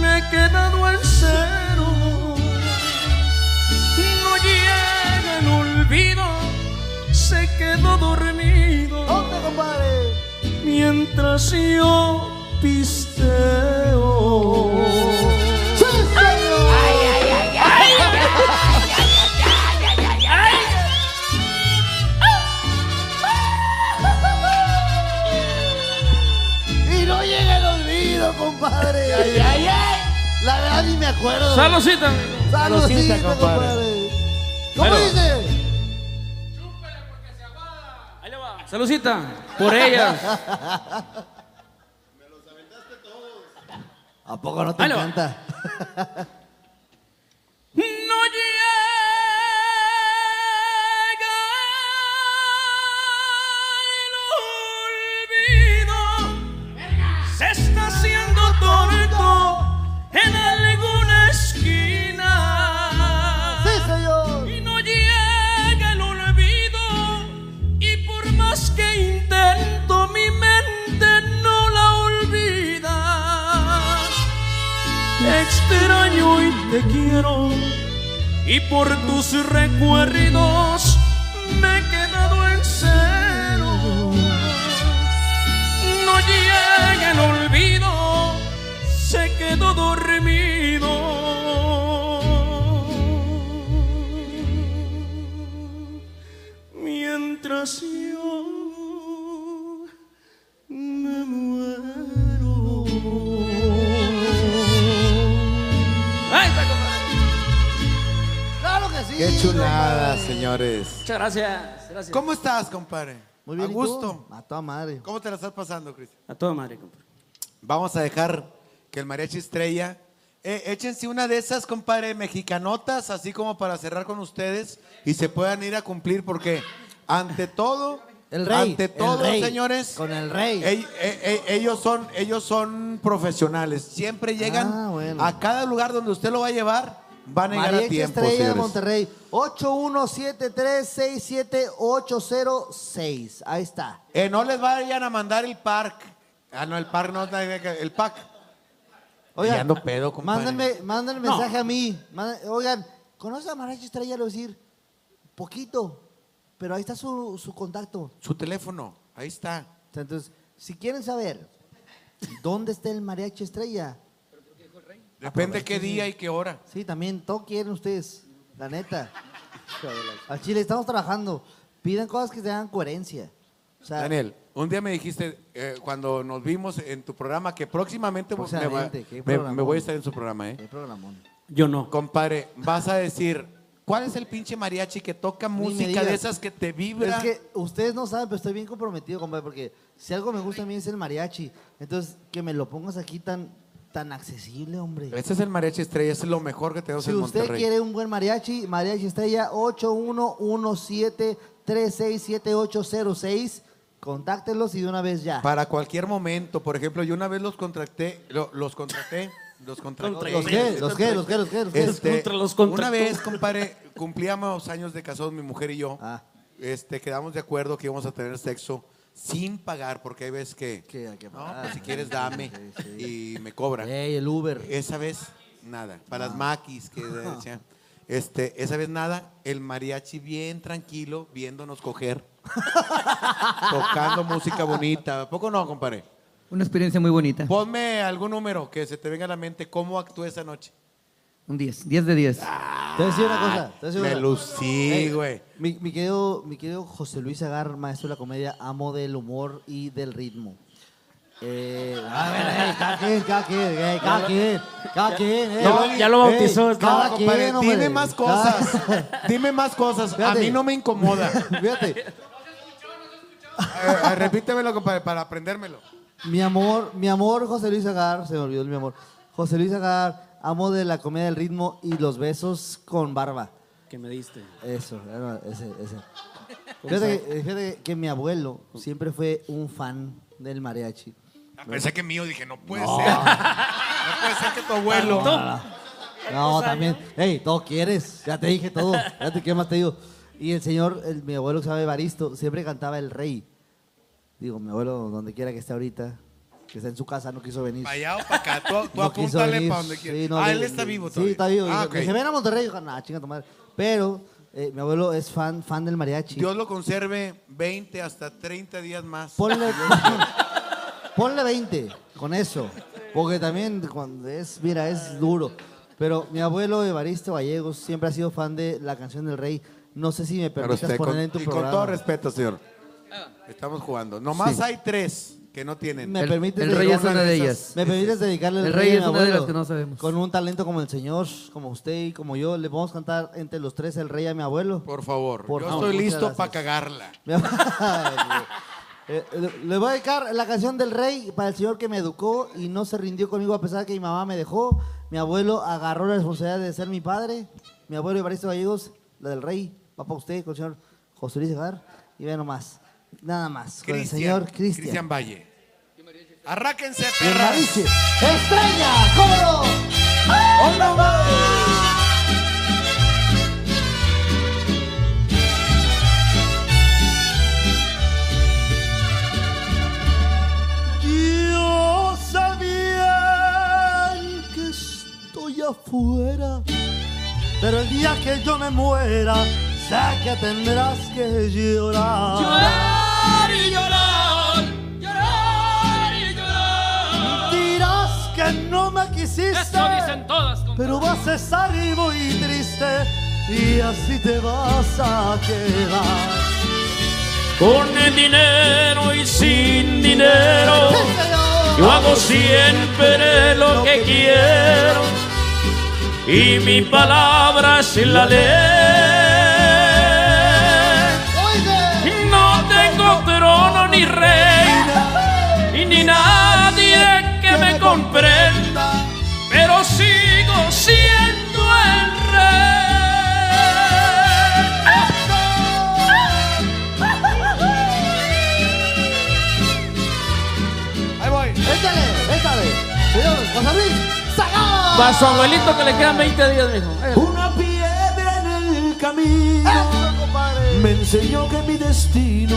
me he quedado en cero. No llega el olvido, se quedó dormido. Mientras yo pisteo. Compadre. Ay, ay, ay. La verdad ni me acuerdo. Saludcita. Saludcita, compadre. ¿Cómo Bueno. dice? Ahí le va. Saludcita. Por ellas. ¿A poco no te Ahí encanta? No llega el olvido. Se tonto en alguna esquina. Sí, señor. Y no llega el olvido. Y por más que intento, mi mente no la olvida. Te extraño y te quiero. Y por tus recuerdos me he quedado en cero. No llega el olvido, se quedó dormido. Mientras yo me muero. ¡Ay, está compadre! Claro que sí. Qué chulada, compadre. señores. Muchas gracias. gracias. ¿Cómo estás, compadre? Muy bien. A gusto. A toda madre. ¿Cómo te la estás pasando, Cristian? A toda madre, compadre. Vamos a dejar que el mariachi estrella. eh, échense una de esas, compadre, mexicanotas, así como para cerrar con ustedes y se puedan ir a cumplir, porque ante todo, El rey, ante el todo, rey, señores, con el rey. ell- ellos son, ellos son profesionales. Siempre llegan Ah, bueno. a cada lugar donde usted lo va a llevar, van a llegar a tiempo, Estrella señores. Monterrey. 8173678806. Ahí está. Eh, no les vayan a mandar el park. Ah, no, el park no, el pack. Oigan, Ya ando pedo, compadre. Mándenme, mándenme mensaje a mí. Oigan, ¿conoce a Mariachi Estrella? A decir, poquito. Pero ahí está su, su contacto. Su teléfono, ahí está. Entonces, si quieren saber dónde está el Mariachi Estrella, Depende qué día y qué hora. sí, también todo quieren ustedes. La neta. Al Chile, estamos trabajando. Piden cosas que tengan coherencia. O sea, Daniel, un día me dijiste, eh, cuando nos vimos en tu programa, que próximamente, pues, me, va- qué me- voy a estar en su programa, ¿eh? qué programón. Yo no. Compadre, vas a decir, ¿cuál es el pinche mariachi que toca me música digas. de esas que te vibra? Es que ustedes no saben, pero estoy bien comprometido, compadre, porque si algo me gusta a mí es el mariachi. Entonces, que me lo pongas aquí tan, tan accesible, hombre. Ese es el mariachi estrella, es lo mejor que tenemos Si en usted Monterrey. quiere un buen mariachi, mariachi estrella 8117367806, contáctelos y de una vez ya. Para cualquier momento, por ejemplo, yo una vez los contraté, lo- los contraté, los contraté. ¿Los qué? ¿Los qué? ¿Los qué? ¿Los qué? ¿Los qué? Este, Contra los contrató. una vez, compadre, cumplíamos años de casados mi mujer y yo. Ah. Este, quedamos de acuerdo que íbamos a tener sexo sin pagar, porque hay veces que, Que hay que no, pagar. pues si quieres dame y me cobran. Ey, el Uber. Esa vez nada, para las maquis que decían. [LAUGHS] Este, esa vez nada, el mariachi bien tranquilo, viéndonos coger, [LAUGHS] tocando música bonita. ¿A poco no, compadre? Una experiencia muy bonita. Ponme algún número que se te venga a la mente. ¿Cómo actué esa noche? Un 10, 10 de 10. Te voy a decir una cosa. te voy a decir Me una- lucí, Ey, güey. Mi, mi, querido, mi querido José Luis Agar, maestro de la comedia, amo del humor y del ritmo. Eh, a ver, ey, cada quien, cada quien, ey, cada quien, cada quien. No, ey, ya lo bautizó, ey, está- cada No, compadre, quien, hombre. dime más Cada- cosas. Dime más cosas. A mí no me incomoda. Fíjate, Eh, repítemelo, compadre, para aprendérmelo. mi amor, mi amor, José Luis Agar, se me olvidó el mi amor. José Luis Agar, amo de la comedia del ritmo y los besos con barba. Que me diste. Eso, ese, ese. Fíjate, que- fíjate que mi abuelo siempre fue un fan del mariachi. Ah, Pensé que mío, dije, no puede ser. No puede ser que tu abuelo. No, también. Ey, todo quieres. Ya te dije todo. Fíjate, ¿qué más te digo? Y el señor, el- mi abuelo que se llama Evaristo, siempre cantaba El Rey. Digo, mi abuelo, donde quiera que esté ahorita, que está en su casa, no quiso venir. Para allá o para acá. Tú, [LAUGHS] tú No apúntale para donde quieras. Sí, no, ah, él está vivo Sí, todavía. está vivo. Ah, Dije, ok. Dije, ven a Monterrey. Yo, nah, chinga tu madre. Pero eh, mi abuelo es fan, fan del mariachi. Dios lo conserve 20 hasta 30 días más. Ponle, [LAUGHS] ponle 20 con eso. Porque también cuando es, mira, es duro. Pero mi abuelo Evaristo Gallegos siempre ha sido fan de la canción del rey. No sé si me Pero permitas usted, poner con, en tu y con todo respeto, señor. Estamos jugando. Nomás Sí. hay tres que no tienen. ¿Me El- permites el rey es una de ellas. ¿Me permites dedicarle el, El rey, es una de las que no sabemos. Con un talento como el señor, como usted y como yo, le vamos a cantar entre los tres el rey a mi abuelo. Por favor. Por Yo favor, estoy listo para cagarla. Eh, [LAUGHS] le- le voy a dedicar la canción del rey para el señor que me educó y no se rindió conmigo a pesar de que mi mamá me dejó. Mi abuelo agarró la responsabilidad de ser mi padre. Mi abuelo Evaristo Gallegos, la del rey, va para usted con el señor José Luis Agar. Y ve nomás, nada más, con el señor Cristian. Cristian Valle. Arráquense, perras. ¡Estrella! Sabía que estoy afuera, pero el día que yo me muera, sé que tendrás que llorar. Llorar y llorar, llorar y llorar. Dirás que no me quisiste. Eso dicen todas. compadre. Pero vas a estar muy triste y así te vas a quedar. Con el dinero y sin dinero, yo hago siempre lo que quiero. Y mi palabra es la ley. No tengo trono ni reina, y ni nadie que me comprenda, pero sigo siendo el rey. Ahí voy. Échale, échale. Señor José Luis. Para su abuelito que le quedan 20 días, mijo. Una piedra en el camino me enseñó que mi destino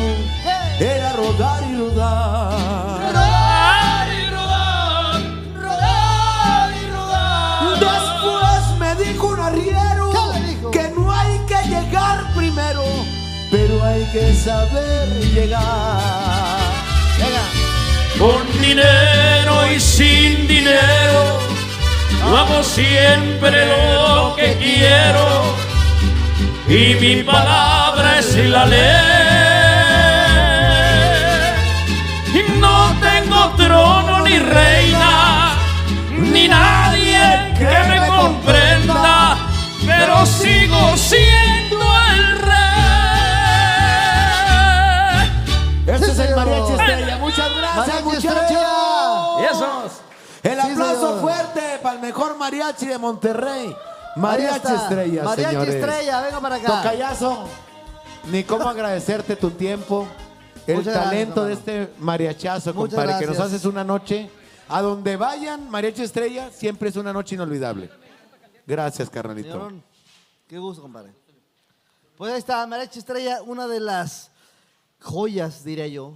era rodar y rodar. Rodar y rodar, rodar y rodar. Después me dijo un arriero que no hay que llegar primero, pero hay que saber llegar. Con dinero y sin dinero, yo hago siempre lo que quiero. Y mi palabra es la ley. Y no tengo trono ni reina, ni nadie que me comprenda, pero sigo siendo el rey. Este es el mariachi estrella. Muchas gracias, muchachos. Estrella. Esos. El Sí, aplauso señor. fuerte para el mejor mariachi de Monterrey. Mariachi estrella, Mariachi señores. Estrella, venga para acá. Tocayazo, ni cómo [LAUGHS] agradecerte tu tiempo, el Muchas gracias, talento de este mariachazo, Muchas compadre, que nos haces una noche. A donde vayan, Mariachi Estrella, siempre es una noche inolvidable. Gracias, carnalito. Señorón, qué gusto, compadre. Pues ahí está, Mariachi Estrella, una de las joyas, diría yo,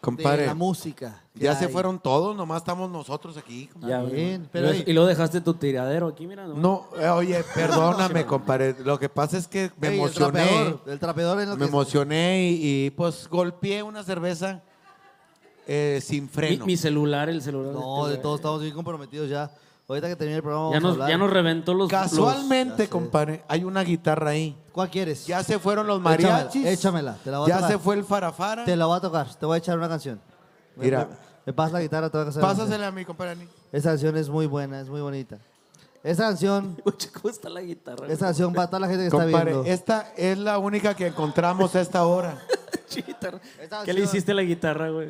Compadre. de la música. Ya se hay. fueron todos, nomás estamos nosotros aquí. Ya, bien, pero y, luego dejaste tu tiradero aquí, mira. No, eh, oye, [LAUGHS] perdóname, compadre. Lo que pasa es que me Ey, el emocioné. trapeador, el trapeador es lo Me que emocioné y, y, pues golpeé una cerveza eh, sin Mi, freno. mi celular, el celular. No, de este, todos estamos bien comprometidos ya. Ahorita que termine el programa vamos ya a nos, hablar. ya nos reventó los. Casualmente, compadre, hay una guitarra ahí. ¿Cuál quieres? Ya se fueron los mariachis. échamela, te la voy a Ya tocar. se fue el farafara. Te la voy a tocar, te voy a echar una canción. Me- Mira. Me, me pasas la guitarra, te voy a hacer una. Pásasela a mi compadre. Esa canción es muy buena, es muy bonita. Esa canción, [LAUGHS] ¿Cómo está la guitarra? esa canción para toda la gente que está Compadre, viendo. esta es la única que encontramos a esta hora. [LAUGHS] Guitarra. ¿Qué le canción- hiciste a la guitarra, güey?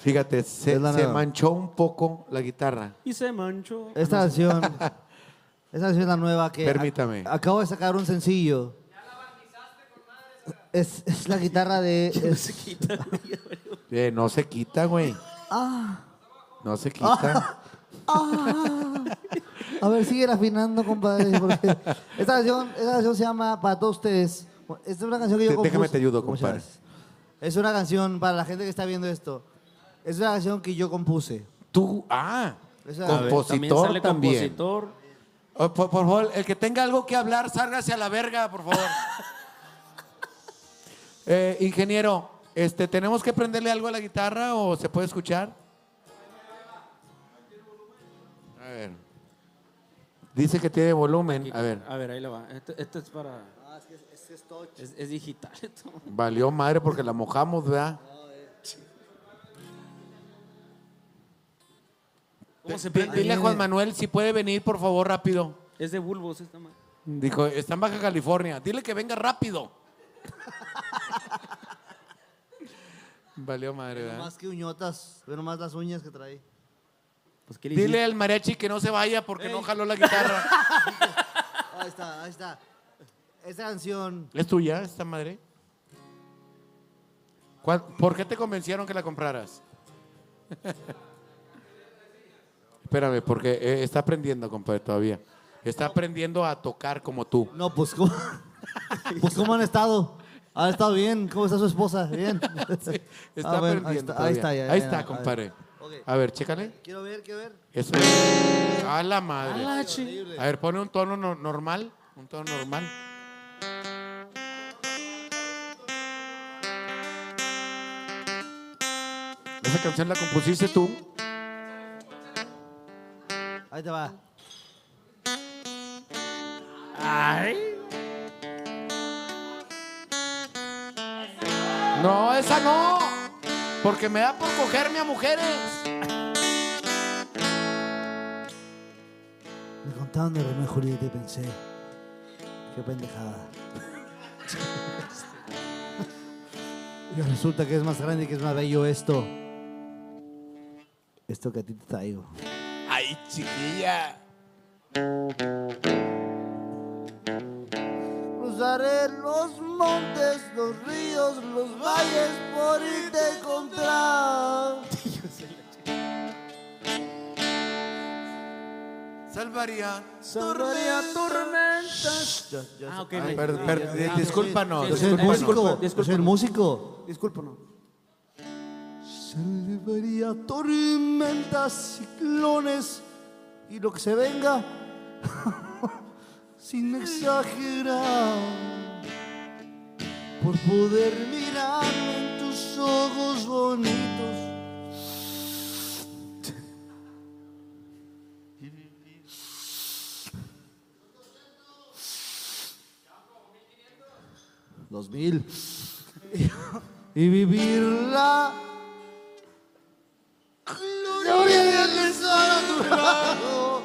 Fíjate, se, la manchó un poco la guitarra. Y se manchó. Esta canción, [LAUGHS] esa canción es la nueva que Permítame. a- acabo de sacar un sencillo. Es, es la guitarra de [LAUGHS] es- Se quita, [LAUGHS] güey. Eh, no se quita, güey. ah, No se quita. ah. A ver, sigue afinando, compadre. porque esta canción, esta canción se llama Para todos ustedes. Esta es una canción que yo Te- compuse. déjame te ayudo, Muchas compadre. gracias. Es una canción para la gente que está viendo esto. Es una canción que yo compuse. Tú, ah, Esa- También compositor sale también. compositor. Oh, por, por favor, el que tenga algo que hablar, sálgase a la verga, por favor. [LAUGHS] Eh, ingeniero, este, ¿tenemos que prenderle algo a la guitarra o se puede escuchar? A ver. Dice que tiene volumen. A ver, A ver, ahí le va. Este, este es para. Es, es digital. [LAUGHS] esto. valió madre porque la mojamos, ¿verdad? ¿Cómo se Di- prende? Dile a Juan Manuel si puede venir, por favor, rápido. Es de bulbos esta madre. Dijo, está en Baja California. Dile que venga rápido. [LAUGHS] Valió madre, ¿verdad? Más que uñotas, ve nomás las uñas que trae. Pues, ¿qué le Dile hiciste? al mariachi que no se vaya porque no jaló la guitarra. [LAUGHS] Ahí está, ahí está. Esta canción, ¿Es tuya esta madre? ¿Cuál- ¿Por qué te convencieron que la compraras? [LAUGHS] Espérame, porque eh, está aprendiendo, compadre, todavía. Está aprendiendo a tocar como tú. no, pues ¿cómo, [LAUGHS] pues ¿cómo han estado? ¿Han estado bien? ¿Cómo está su esposa? Bien. [LAUGHS] Está [LAUGHS] Ah, aprendiendo. ahí está, ahí todavía. está, ya, Ahí ya, está, a ver. compadre. Ok. A ver, chécale. Quiero ver, quiero ver. Eso. A la madre. A ver, pone un tono no- normal. Un tono normal. Esa canción la compusiste tú. Ahí te va. Ay. No, esa no. Porque me da por cogerme a mujeres. Me contaron de Romeo y Julieta y pensé, qué pendejada. [LAUGHS] y resulta que es más grande y que es más bello esto. Esto que a ti te traigo. Ay, chiquilla. Cruzaré los montes, los ríos, los valles por irte a encontrar. [LAUGHS] Salvaría. Salvaría tormentas. Ah, ok. Me- per- per- Ah, discúlpanos, Yo soy el discúlpanos. músico. Yo soy el músico. Discúlpanos. Salvaría tormentas, ciclones y lo que se venga, [LAUGHS] sin exagerar, por poder mirar en tus ojos bonitos. Dos mil. [LAUGHS] Y vivir la gloria de estar a tu lado.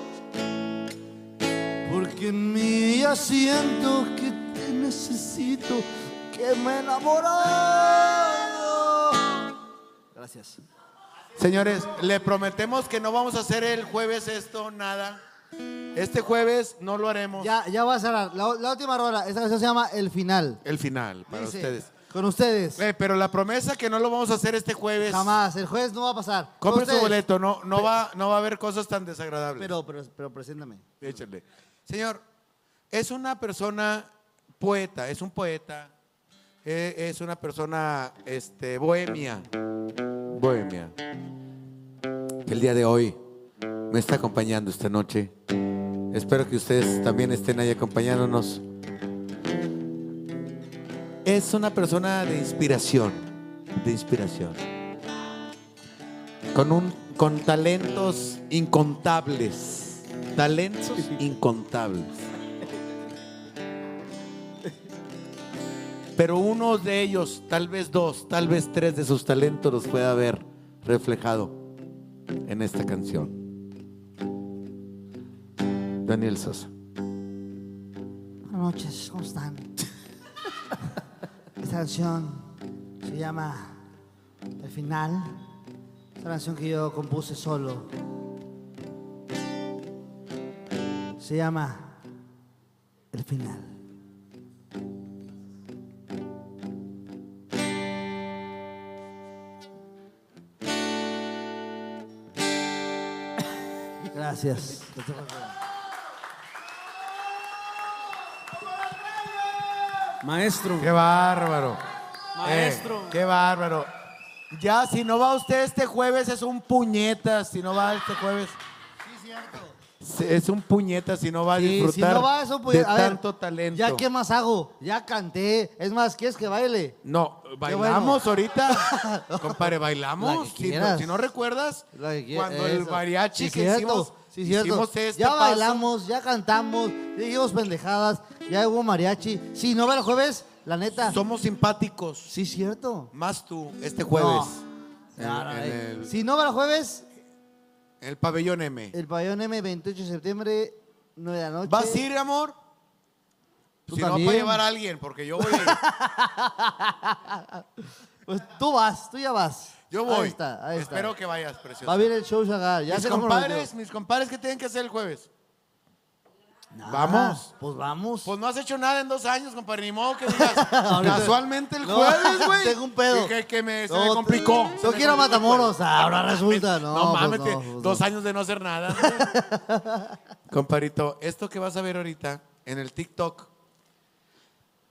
Porque en mí ya siento que te necesito, que me he enamorado. Gracias. Señores, le prometemos que no vamos a hacer el jueves esto, nada. Este jueves no lo haremos. Ya, ya va a cerrar. La, la última rola. Esta canción se llama El Final. El final, para Dice, ustedes. Con ustedes. Eh, pero la promesa que no lo vamos a hacer este jueves. Jamás. El jueves no va a pasar. Con Compre su ustedes. boleto, no, no, va, no va a haber cosas tan desagradables. Pero, pero, pero preséntame. Échale. Señor, es una persona poeta, es un poeta, eh, es una persona este, bohemia. Bohemia, el día de hoy me está acompañando esta noche. Espero que ustedes también estén ahí acompañándonos. Es una persona de inspiración, de inspiración. Con, un, con talentos incontables, talentos incontables. Pero uno de ellos, tal vez dos, tal vez tres de sus talentos los pueda ver reflejado en esta canción. Daniel Sosa. Buenas noches, ¿cómo están? [LAUGHS] Esta canción se llama El Final. Es una canción que yo compuse solo. Se llama El Final. [COUGHS] Gracias. Maestro. Qué bárbaro. Maestro. Eh, qué bárbaro. Ya, si no va usted este jueves, es un puñeta. Si no va este jueves. Sí, Es un puñeta si no va a Sí, disfrutar si no va eso, pues, de a ver, tanto talento. ¿Ya qué más hago? Ya canté. Es más, ¿quieres que baile? No, bueno. bailamos ahorita. [LAUGHS] Compadre, La bailamos. que Si no, si no recuerdas, La que quie- cuando el mariachi Sí, que cierto. hicimos, Sí, cierto. hicimos este ya paso. bailamos, ya cantamos, ya dijimos pendejadas, ya hubo mariachi. Si no va el jueves, la neta. Somos simpáticos. Sí, cierto. Más tú, este jueves. En- No, no, en, eh. el, Si no va el jueves, en el pabellón M. el pabellón M, 28 de septiembre, 9 de la noche. ¿Vas a ir, amor? Tú si no, también. para llevar a alguien, porque yo voy. [LAUGHS] Pues tú vas, tú ya vas. Yo voy. Ahí está, ahí está. Espero que vayas, precioso. Va a venir el show Shagar. Ya mis se compadres, comprometió. mis compadres, ¿qué tienen que hacer el jueves? Nada, Vamos. Pues vamos. Pues no has hecho nada en dos años, compadre. Ni modo que digas. [LAUGHS] Ahorita- casualmente el No, jueves, [LAUGHS] güey. tengo un pedo. Y Que, que me, se No, me complicó. Se me quiero complicó el Matamoros, ahora resulta. No, No, pues mames, no, que pues dos no. años de no hacer nada. [LAUGHS] Comparito, esto que vas a ver ahorita en el TikTok,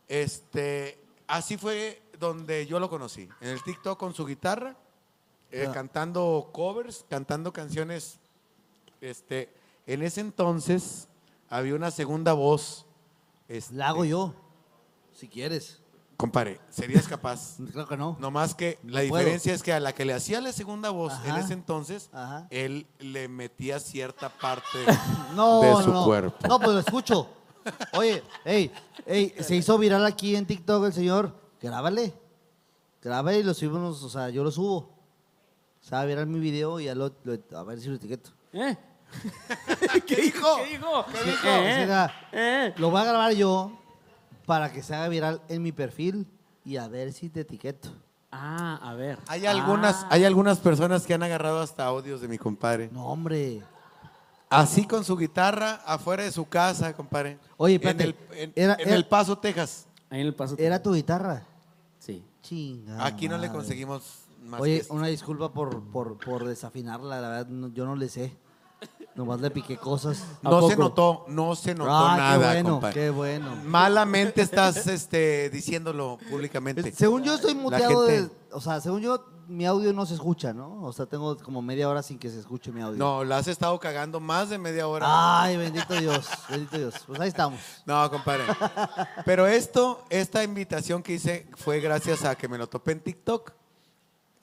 este, así fue donde yo lo conocí. En el TikTok con su guitarra, eh, Ah. cantando covers, cantando canciones. Este, en ese entonces había una segunda voz. Este, La hago yo, si quieres. Compadre, ¿serías capaz? [LAUGHS] Claro que no. No más que la No puedo. diferencia es que a la que le hacía la segunda voz en ese entonces, Ajá. él le metía cierta parte [LAUGHS] No, de su no. cuerpo. No, pues lo escucho. Oye, ey, ey, se hizo viral aquí en TikTok el señor. Grábale. Grábale y lo subimos, o sea, yo lo subo. Se va a viral mi video y ya lo, lo- a ver si lo etiqueto. ¿Eh? [LAUGHS] ¿Qué dijo? ¿Qué dijo? ¿Qué dijo? Eh, O sea, eh. Lo voy a grabar yo para que se haga viral en mi perfil y a ver si te etiqueto. Ah, a ver. Hay algunas, Ah. hay algunas personas que han agarrado hasta audios de mi compadre. No, hombre. Así con su guitarra afuera de su casa, compadre. Oye, en espérate. el, en, Era- en era- El Paso, Texas. Ahí en el paso. ¿Era tu guitarra? Sí. Chinga. Aquí no le madre. conseguimos más. Oye, una disculpa por, por, por desafinarla, la verdad, no- yo no le sé. Nomás le piqué cosas. ¿A no se notó, no se notó Ah, nada, qué bueno, compadre. qué bueno. Malamente estás este, diciéndolo públicamente. Según yo estoy muteado gente- de... O sea, según yo, mi audio no se escucha, ¿no? O sea, tengo como media hora sin que se escuche mi audio. No, la has estado cagando más de media hora. Ay, bendito Dios, bendito Dios. Pues ahí estamos. No, compadre. Pero esto, esta invitación que hice fue gracias a que me lo topé en TikTok,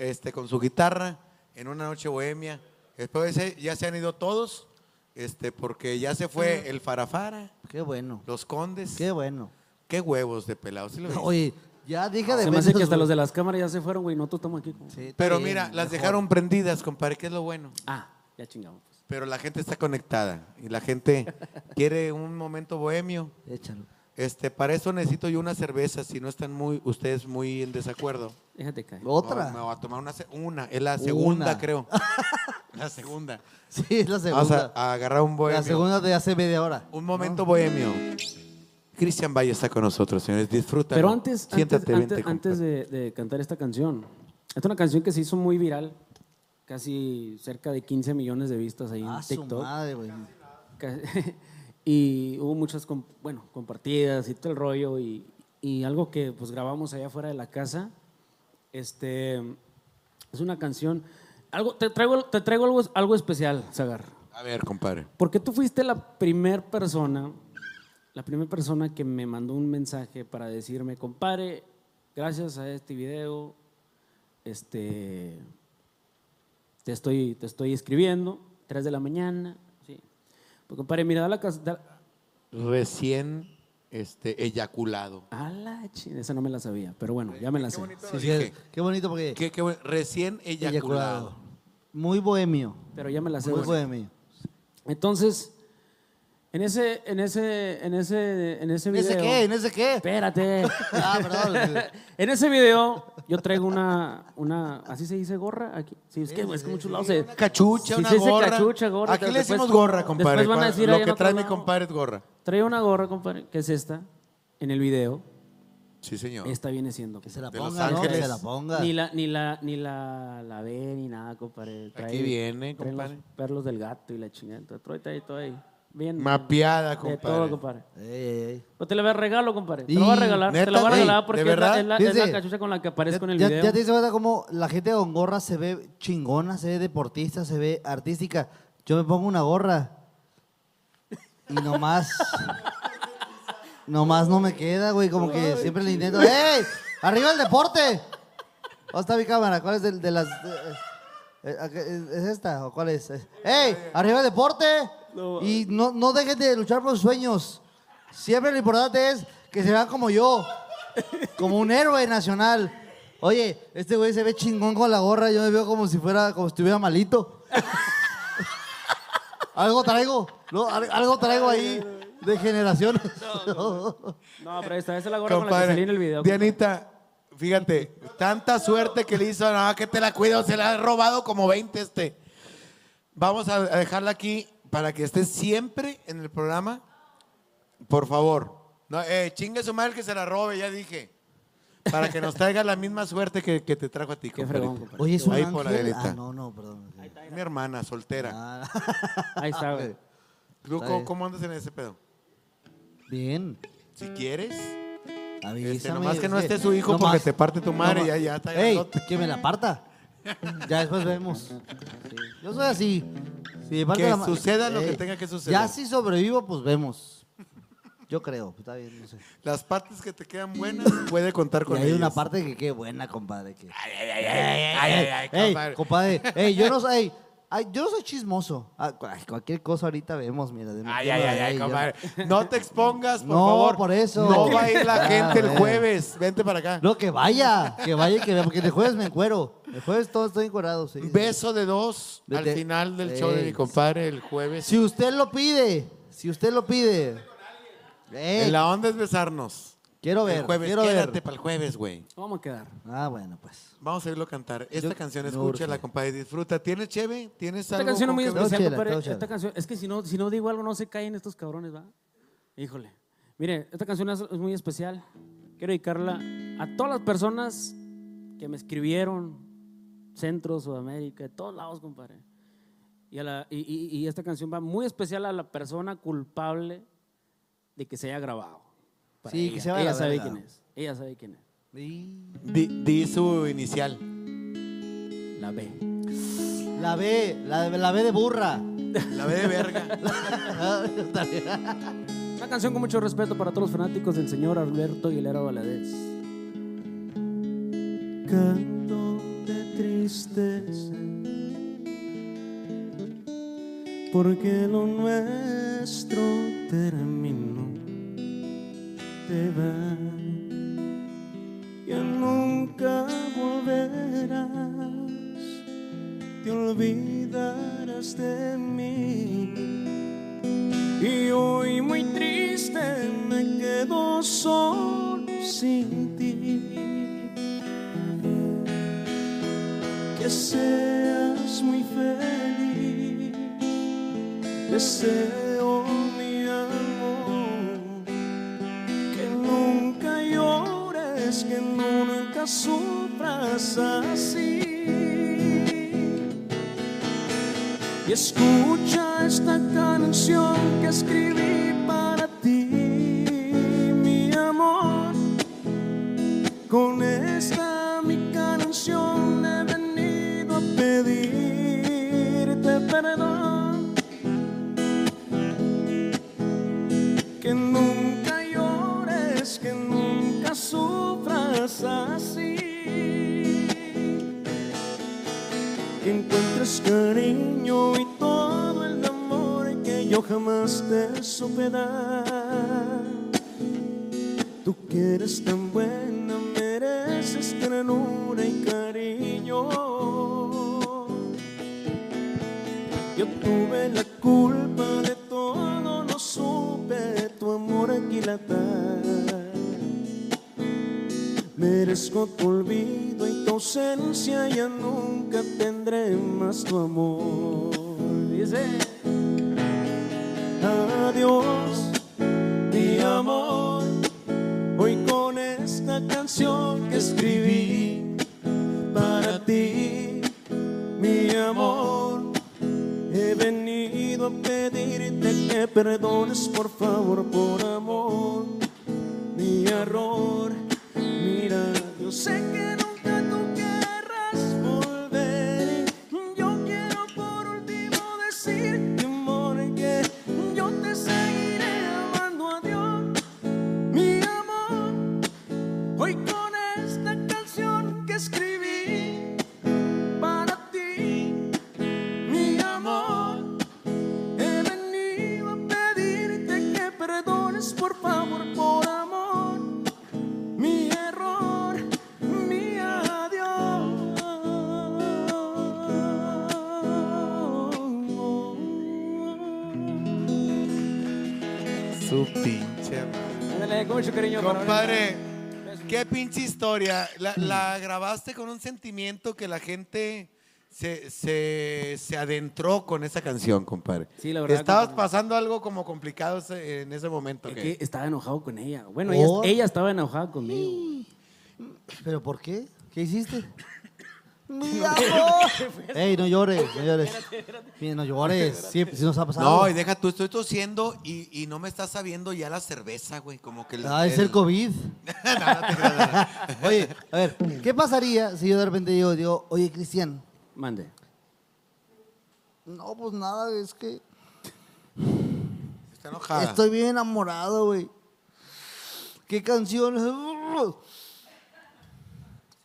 este, con su guitarra, en una noche bohemia. Después de ese, ya se han ido todos, este, porque ya se fue el Farafara, Qué bueno, los Condes. qué bueno. Qué huevos de pelados. ¿sí? Oye, ya dije de Se me hace que hasta los de las cámaras ya se fueron, güey. Nosotros estamos aquí. Sí, Pero bien, mira, las mejor. dejaron prendidas, compadre, que es lo bueno. Ah, ya chingamos. pues. Pero la gente está conectada y la gente [LAUGHS] quiere un momento bohemio. Échalo. Este, para eso necesito yo una cerveza, si no están muy, ustedes muy en desacuerdo. Déjate caer. ¿Otra? No, me voy a tomar una, una, es la segunda, Una. creo. [LAUGHS] la segunda. Sí, es la Vamos segunda. a, a agarrar un bohemio. la segunda de hace media hora. Un momento bohemio. Cristian Valle está con nosotros, señores. Disfruta. Pero antes, Siéntate, antes, vente, antes, antes de, de cantar esta canción, esta es una canción que se hizo muy viral, casi cerca de 15 millones de vistas ahí en Ah, su TikTok. madre, güey. Ca- [LAUGHS] y hubo muchas, bueno, compartidas y todo el rollo y, y algo que pues grabamos allá afuera de la casa, este, Es una canción. Algo, te traigo, te traigo algo, algo especial, Zagar. A ver, compadre. Porque tú fuiste la primera persona, la primera persona que me mandó un mensaje para decirme, compadre, gracias a este video, este, te estoy, te estoy escribiendo, 3 de la mañana. Pues, compadre, mira, da la cas- da- Recién este, eyaculado. A la chi- esa no me la sabía, pero bueno, ya me la sé. Sí, sí, qué bonito porque Qué, qué bueno. Recién eyaculado. Muy bohemio. Pero ya me la sé. Muy bohemio. Entonces, en ese, en ese, en ese, en ese ¿En video. ese qué? ¿En ese qué? Espérate. [LAUGHS] Ah, perdón. [LAUGHS] en ese video, yo traigo una, una, ¿así se dice gorra? Aquí. Sí, es que es que muchos lados se. Una cachucha, Sí, una se dice gorra. cachucha, gorra. Aquí le Después- decimos gorra, compadre. Después van a decir Lo en que otro trae mi lado. compadre es gorra. Trae una gorra, compadre, que es esta, en el video. Sí, señor. Esta viene siendo. Que se la De Los ponga, ¿no? Que Ángeles. se la ponga. Ni la, ni la, ni la, la ve, ni nada, compadre. Trae- Aquí viene, trae compadre. los perlos del gato y la chingada. Entonces, trae ahí todo ahí. Bien. Mapeada, De compadre. todo, compadre. Ey, ey, ey. Pues te la voy a regalo, compadre. Te lo voy a regalar. te ¿Neta? la voy a regalar ¿de porque es la, verdad? es, la, es la Fíjese. cachucha con la que aparezco en el ya, video. ya te diste cuenta cómo la gente con gorra se ve chingona, se ve deportista, se ve artística. Yo me pongo una gorra y nomás, [LAUGHS] nomás no me queda, güey, como que siempre le intento. ¡Ey! ¡Arriba el deporte! ¿Dónde está mi cámara? ¿Cuál es de, de las...? eh, eh, ¿Es es esta o cuál es? ¡Ey! ¡Arriba el deporte! Y no, no dejen de luchar por sus sueños. Siempre lo importante es que se vean como yo, como un héroe nacional. Oye, este güey se ve chingón con la gorra, yo me veo como si fuera, como si estuviera malito. algo traigo, ¿no? Al- algo traigo ahí de generaciones. No, pero esta esa es la gorra con la que salí en el video. Dianita, fíjate, tanta suerte que le hizo, no, que te la cuido, se la ha robado como 20 este. Vamos a dejarla aquí para que esté siempre en el programa. Por favor. No, eh, chingue su madre que se la robe, ya dije. Para que nos traiga la misma suerte que, que te trajo a ti, Qué fregón, compadre. Oye, es un Ahí por la ángel. derecha. Ah, no, no, perdón. Mi hermana, soltera. Ah, Ahí está, güey. ¿Tú Está cómo, bien. cómo andas en ese pedo? bien. Si quieres. Avísame. Este, nomás que no es esté su hijo nomás- porque te parte tu madre, nomás- ya, ya está. Ey, grandote. que me la parta. Ya después vemos. Sí. Yo soy así. Que la suceda lo que tenga que suceder. Ya si sobrevivo, pues vemos. Yo creo, está bien, no sé. Las partes que te quedan buenas, puede contar con y hay ellas. una parte que qué buena, compadre. Que... Ay, ay, ay, ay, ay, ay, Ey, compadre. compadre. Ey, yo no soy. Ay, yo no soy chismoso. Ah, ay, cualquier cosa ahorita vemos, mira. de- Ay, ay, no- ay, ay, yo- compadre. [LAUGHS] No te expongas, por No, favor. por eso. No va a ir la Ah, [LAUGHS] gente el bueno. jueves. Vente para acá. No, que vaya, que vaya y que vea, porque el jueves me encuero. El jueves todo estoy encuerado, sí. Beso de dos al final del show de mi compadre el jueves. Si usted lo pide, si usted lo pide. En la onda es besarnos. Quiero ver, el jueves. quiero Quédate ver. para el jueves, güey. Vamos a quedar. Ah, bueno, pues. Vamos a irlo a cantar. Esta Yo- canción, escúchala, urge. compadre. Disfruta. ¿Tienes cheve? ¿Tienes Esta algo? canción es con muy que- especial, chela, compadre. todo chela. Esta canción, es que si no, si no digo algo, no se caen estos cabrones, ¿va? Híjole. Mire, esta canción es, es muy especial. Quiero dedicarla a todas las personas que me escribieron, Centro, Sudamérica, de todos lados, compadre. Y, a la- y- y- y esta canción va muy especial a la persona culpable de que se haya grabado. Para Sí, ella. que se vaya a Ella la sabe quién es. Ella sabe quién es. Di, di su inicial. La B. La B, la, la B de burra. La B de verga. Está [LAUGHS] bien. Una canción con mucho respeto para todos los fanáticos del señor Alberto Aguilera Valadez. canto de tristeza porque lo nuestro terminó te vas ya nunca volverás. Te olvidarás de mí. Y hoy muy triste me quedo solo sin ti. Que seas muy feliz. Deseo nunca sufras así. Y escucha esta canción que escribí cariño y todo el amor que yo jamás te supe dar. Tú que eres tan buena, mereces ternura y cariño. Yo tuve la culpa de todo, no supe tu amor aquilatar. Merezco tu olvido ausencia, ya nunca tendré más tu amor. Dice, adiós, mi amor. Hoy con esta canción que escribí para ti, mi amor, he venido a pedirte que perdones por favor, por amor, mi error. Compadre, qué pinche historia. La, la grabaste con un sentimiento que la gente se, se, se adentró con esa canción, compadre. Sí, la verdad, Estabas compadre. pasando algo como complicado en ese momento. Que estaba enojado con ella. Bueno, ella, ella estaba enojada conmigo. ¿Pero por qué? ¿Qué hiciste? ¡Mi [LAUGHS] amor! ¡Ey, no llores, no llores! Mira, no llores, siempre, si nos ha pasado. No, y deja tú, estoy tosiendo y, y no me está sabiendo ya la cerveza, güey. Como que el, Ah, es el COVID. [LAUGHS] No, no te creas, no, no. Oye, a ver, ¿qué pasaría si yo de repente digo, digo oye, Cristian? Mande. No, pues nada, es que Está enojada. estoy bien enamorado, güey. ¿Qué canción? [LAUGHS]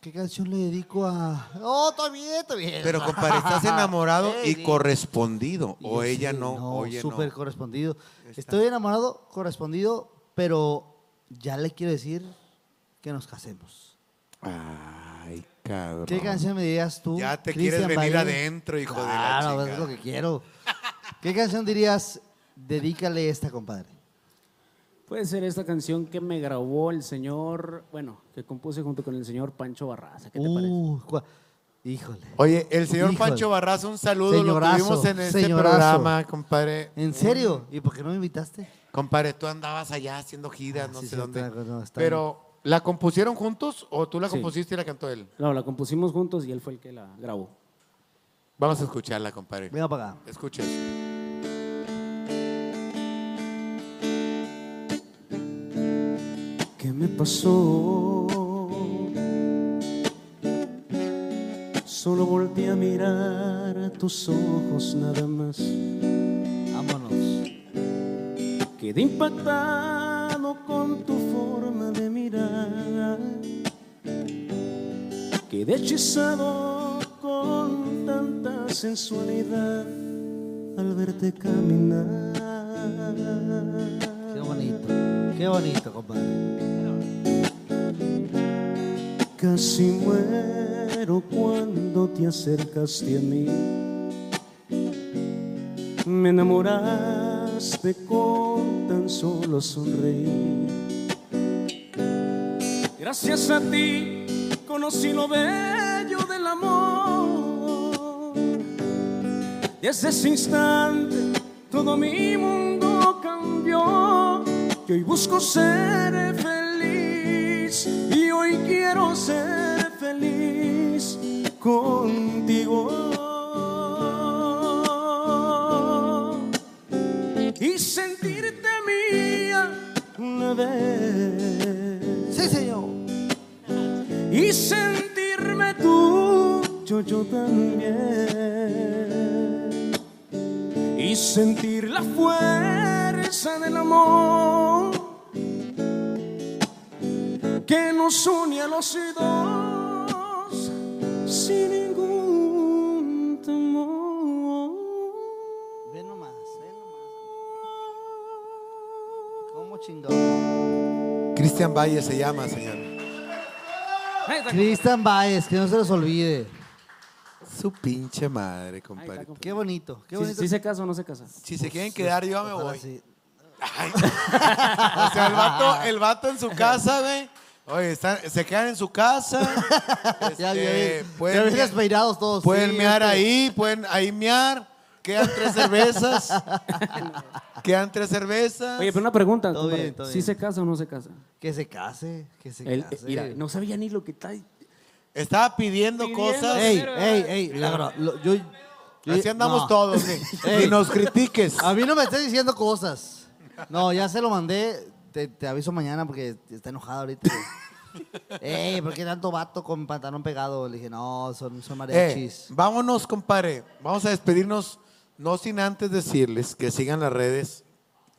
¿Qué canción le dedico a...? No, está bien, está bien. Pero, compadre, estás [LAUGHS] enamorado y sí. correspondido. Y O yo ella sí, no, o ella súper no. correspondido. Estoy enamorado, correspondido, pero ya le quiero decir que nos casemos. Ay, cabrón. ¿Qué canción me dirías tú? Ya te Cristian quieres venir Valle? adentro, hijo de la Claro, chingada. es lo que quiero. ¿Qué canción dirías? Dedícale esta, compadre. Puede ser esta canción que me grabó el señor, bueno, que compuse junto con el señor Pancho Barraza. ¿Qué te parece? Uh, cua- híjole. Oye, el señor Híjole. Pancho Barraza, un saludo. Señorazo, lo tuvimos en este señorazo. programa, compadre. ¿En serio? ¿Y por qué no me invitaste? Compadre, tú andabas allá haciendo giras, no Ah, sí, sé sí, dónde. está- no, está Pero, ¿la compusieron juntos o tú la Sí. compusiste y la cantó él? No, la compusimos juntos y él fue el que la grabó. Vamos a escucharla, compadre. Venga para acá. Escucha ¿Qué me pasó? Solo volteé a mirar a tus ojos nada más. Vámonos. Quedé impactado con tu forma de mirar. Quedé hechizado con tanta sensualidad al verte caminar. Qué bonito. Compadre. Casi muero cuando te acercaste a mí. Me enamoraste con tan solo sonreír. Gracias a ti conocí lo bello del amor. Desde ese instante todo mi mundo cambió. Y hoy busco ser feliz. Y hoy quiero ser feliz contigo. Y sentirte mía una vez. Sí, señor. Y sentirme tuyo yo también. Y sentir la fuerza del amor. que nos une a los dos sin ningún temor. Ve nomás, ve nomás. ¿Cómo chingón? Cristian Valle se llama, señor. Cristian Baez, que no se los olvide. Su pinche madre, compadre. Qué bonito, qué ¿Sí, bonito. sí se casa o no se casa? Si se quieren quedar, yo me Ojalá voy. sí. [LAUGHS] O sea, el vato, el vato en su casa, güey. Oye, están- se quedan en su casa. [LAUGHS] Ya, este, ya, pueden ya bien mear- despeinados todos. Pueden sí, mear este. ahí, pueden ahí mear. Quedan tres cervezas. [LAUGHS] Quedan tres cervezas. Oye, pero una pregunta. Todo compadre. bien, todo ¿Sí bien. se casa o no se casa? Que se case, que se Él- case. mira, no sabía ni lo que está. Estaba pidiendo, Pidiendo cosas. Ey, ey, ey, la verdad, lo- yo, yo- Así andamos no. todos, güey. Ey. Y nos critiques. A mí no me estés diciendo cosas. No, ya se lo mandé. Te, te aviso mañana porque está enojado ahorita. [LAUGHS] Ey, ¿por qué tanto vato con pantalón pegado? Le dije, no, son, son Eh, mariachis. vámonos, compadre. Vamos a despedirnos, no sin antes decirles que sigan las redes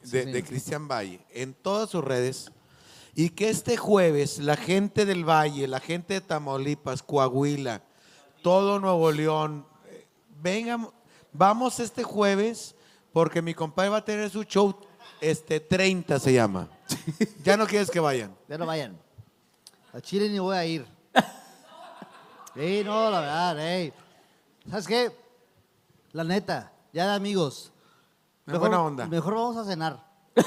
de, Sí. de Cristian Valle, en todas sus redes, y que este jueves la gente del Valle, la gente de Tamaulipas, Coahuila, todo Nuevo León, eh, vengan, vamos este jueves, porque mi compadre va a tener su show, este 30 se llama. [LAUGHS] ya no quieres que vayan. Ya no vayan. A Chile ni voy a ir. [LAUGHS] Ey, no, la verdad, ey. ¿Sabes qué? La neta, ya de amigos. Una buena onda. Mejor vamos a cenar. [LAUGHS]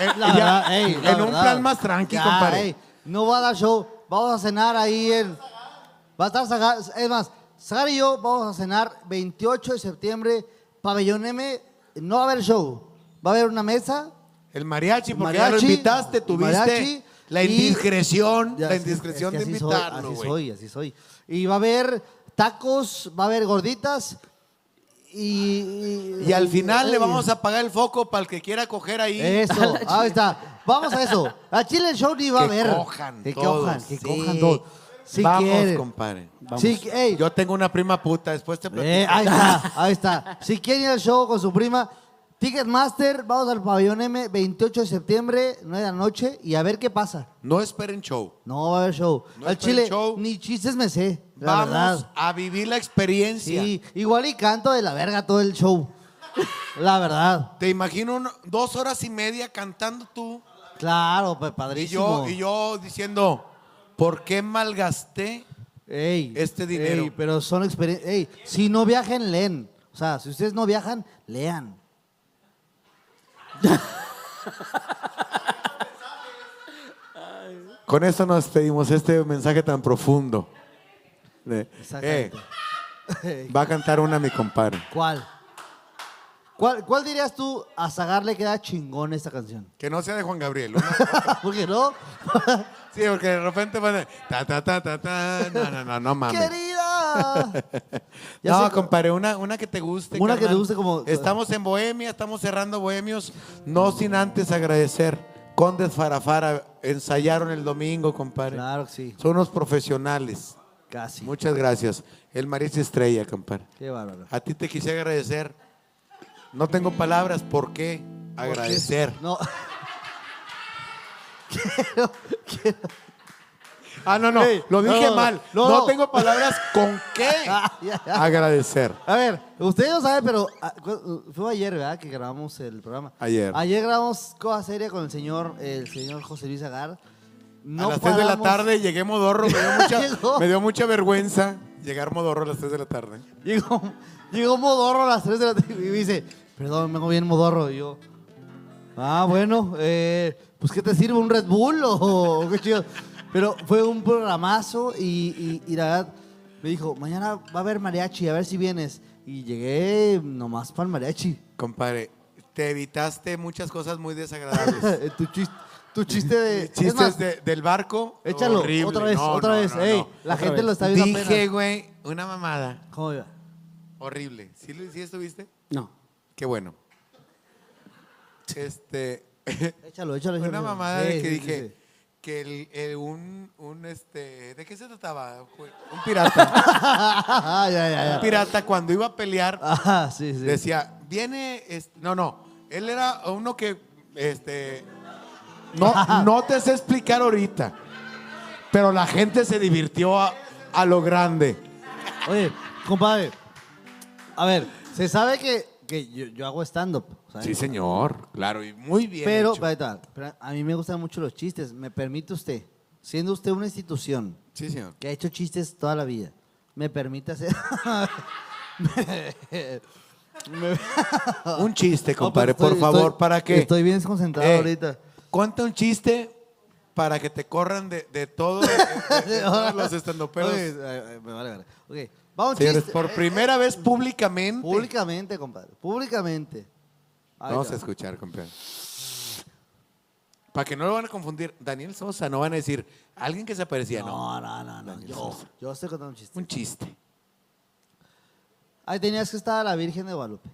Eh, La ya, verdad, ey, la en un verdad. plan más tranqui, Ya, compadre. ey, no va a dar show. Vamos a cenar ahí en. Va a estar Zagar. Es más, Zagar y yo vamos a cenar 28 de septiembre, Pabellón M. No va a haber show. Va a haber una mesa. El mariachi, porque ya lo invitaste, tuviste mariachi, la indiscreción, Ya, la indiscreción es que de así soy, invitarlo, Así soy, así soy. Y va a haber tacos, va a haber gorditas. Y, Y al final le vamos a apagar el foco para el que quiera coger ahí. Eso, [LAUGHS] ahí está. Vamos a eso. A Chile el show ni va a Que haber. cojan Que todos, cojan, que sí. cojan todos. Si Vamos, quieren. compadre. Ey. Yo tengo una prima puta, después te platico. Eh, ahí está, ahí está. Si quieren ir al show con su prima, Ticketmaster, vamos al pabellón M, 28 de septiembre, 9 de la noche, y a ver qué pasa. No esperen show. No va a haber show. No al esperen Chile, show. ni chistes me sé, la Vamos verdad. a vivir la experiencia. Sí, igual y canto de la verga todo el show. La verdad. Te imagino un- dos horas y media cantando tú Claro, pues y padrísimo. yo, y yo diciendo, ¿por qué malgasté Ey, este dinero? ey, pero son experiencias. Si no viajan, leen. O sea, si ustedes no viajan, lean. Con esto nos despedimos, este mensaje tan profundo. Eh, va a cantar una mi compadre. ¿Cuál? ¿Cuál, cuál dirías tú a Zagar le queda chingón esta canción? Que no sea de Juan Gabriel. [LAUGHS] ¿Por qué no? sí, porque de repente van ta ta ta ta ta. No, no, no, no mames. ¡Querida! Ya no, sé- compadre, una, una que te guste. Una que te guste como- Estamos en Bohemia, estamos cerrando Bohemios. No sin antes agradecer. Condes Farafara ensayaron el domingo, compadre. Claro que sí. Son unos profesionales. Casi. Muchas gracias. El Maris Estrella, compadre. Qué bárbaro. A ti te quise agradecer. No tengo palabras por qué agradecer. No. [LAUGHS] Ah, no, no. Ey, lo dije no, mal. no, No, no. tengo palabras con qué [LAUGHS] agradecer. A ver, ustedes no saben, pero ah, fue ayer, ¿verdad? Que grabamos el programa. Ayer. Ayer grabamos cosa seria con el señor, el señor José Luis Agar. No a las 3 de la tarde llegué modorro. Me dio, mucha, [LAUGHS] me dio mucha vergüenza llegar modorro a las 3 de la tarde. Llegó, llegó Modorro a las 3 de la tarde y me dice, perdón, vengo bien Modorro. Y yo, ah, bueno, eh, pues ¿qué te sirve? ¿Un Red Bull o qué chido? Pero fue un programazo y, y- y la verdad me dijo, mañana va a haber mariachi, a ver si vienes. Y llegué nomás para el mariachi. Compadre, te evitaste muchas cosas muy desagradables. [LAUGHS] tu, chis- tu chiste de... es Chistes más, de- del barco. Échalo, horrible. otra vez, No, otra no, vez. no, Ey, no. la Otra gente vez. lo está viendo Dije, güey, una mamada. ¿Cómo iba? Horrible. ¿Sí, lo- sí estuviste? No. Qué bueno. [LAUGHS] Este. [LAUGHS] Échalo, échalo, échalo. Una mamada de que sí, dije sí, sí. Que el, el- un, un este. ¿De qué se trataba? Un pirata. [LAUGHS] Ah, ya, ya, ya. un pirata cuando iba a pelear Ajá, sí, sí. decía, viene. este- no, no. Él era uno que. Este. No, [LAUGHS] no te sé explicar ahorita. Pero la gente se divirtió a, a lo grande. Oye, compadre. A ver, se sabe que, que yo, yo hago stand-up. ¿sabes? Sí, señor. Claro, y muy bien. Pero, hecho. a mí me gustan mucho los chistes. ¿Me permite usted, siendo usted una institución Sí, señor. que ha hecho chistes toda la vida, me permite hacer... [LAUGHS] Me- Un chiste, No, compadre, por favor, estoy- para que. Estoy bien desconcentrado Eh, ahorita. Cuenta un chiste para que te corran de, de todo, de, de- de todos los [LAUGHS] estandoperos. Oye, eh, eh, me vale, vale. Ok, vamos Señores, chiste. por Eh, primera vez públicamente. Públicamente, compadre. Públicamente. Vamos a escuchar, compadre. Para que no lo van a confundir, Daniel Sosa, no van a decir alguien que se aparecía, no. No, no, no, no. Yo, yo estoy contando un chiste. Un chiste. Ahí tenías que estar la Virgen de Guadalupe.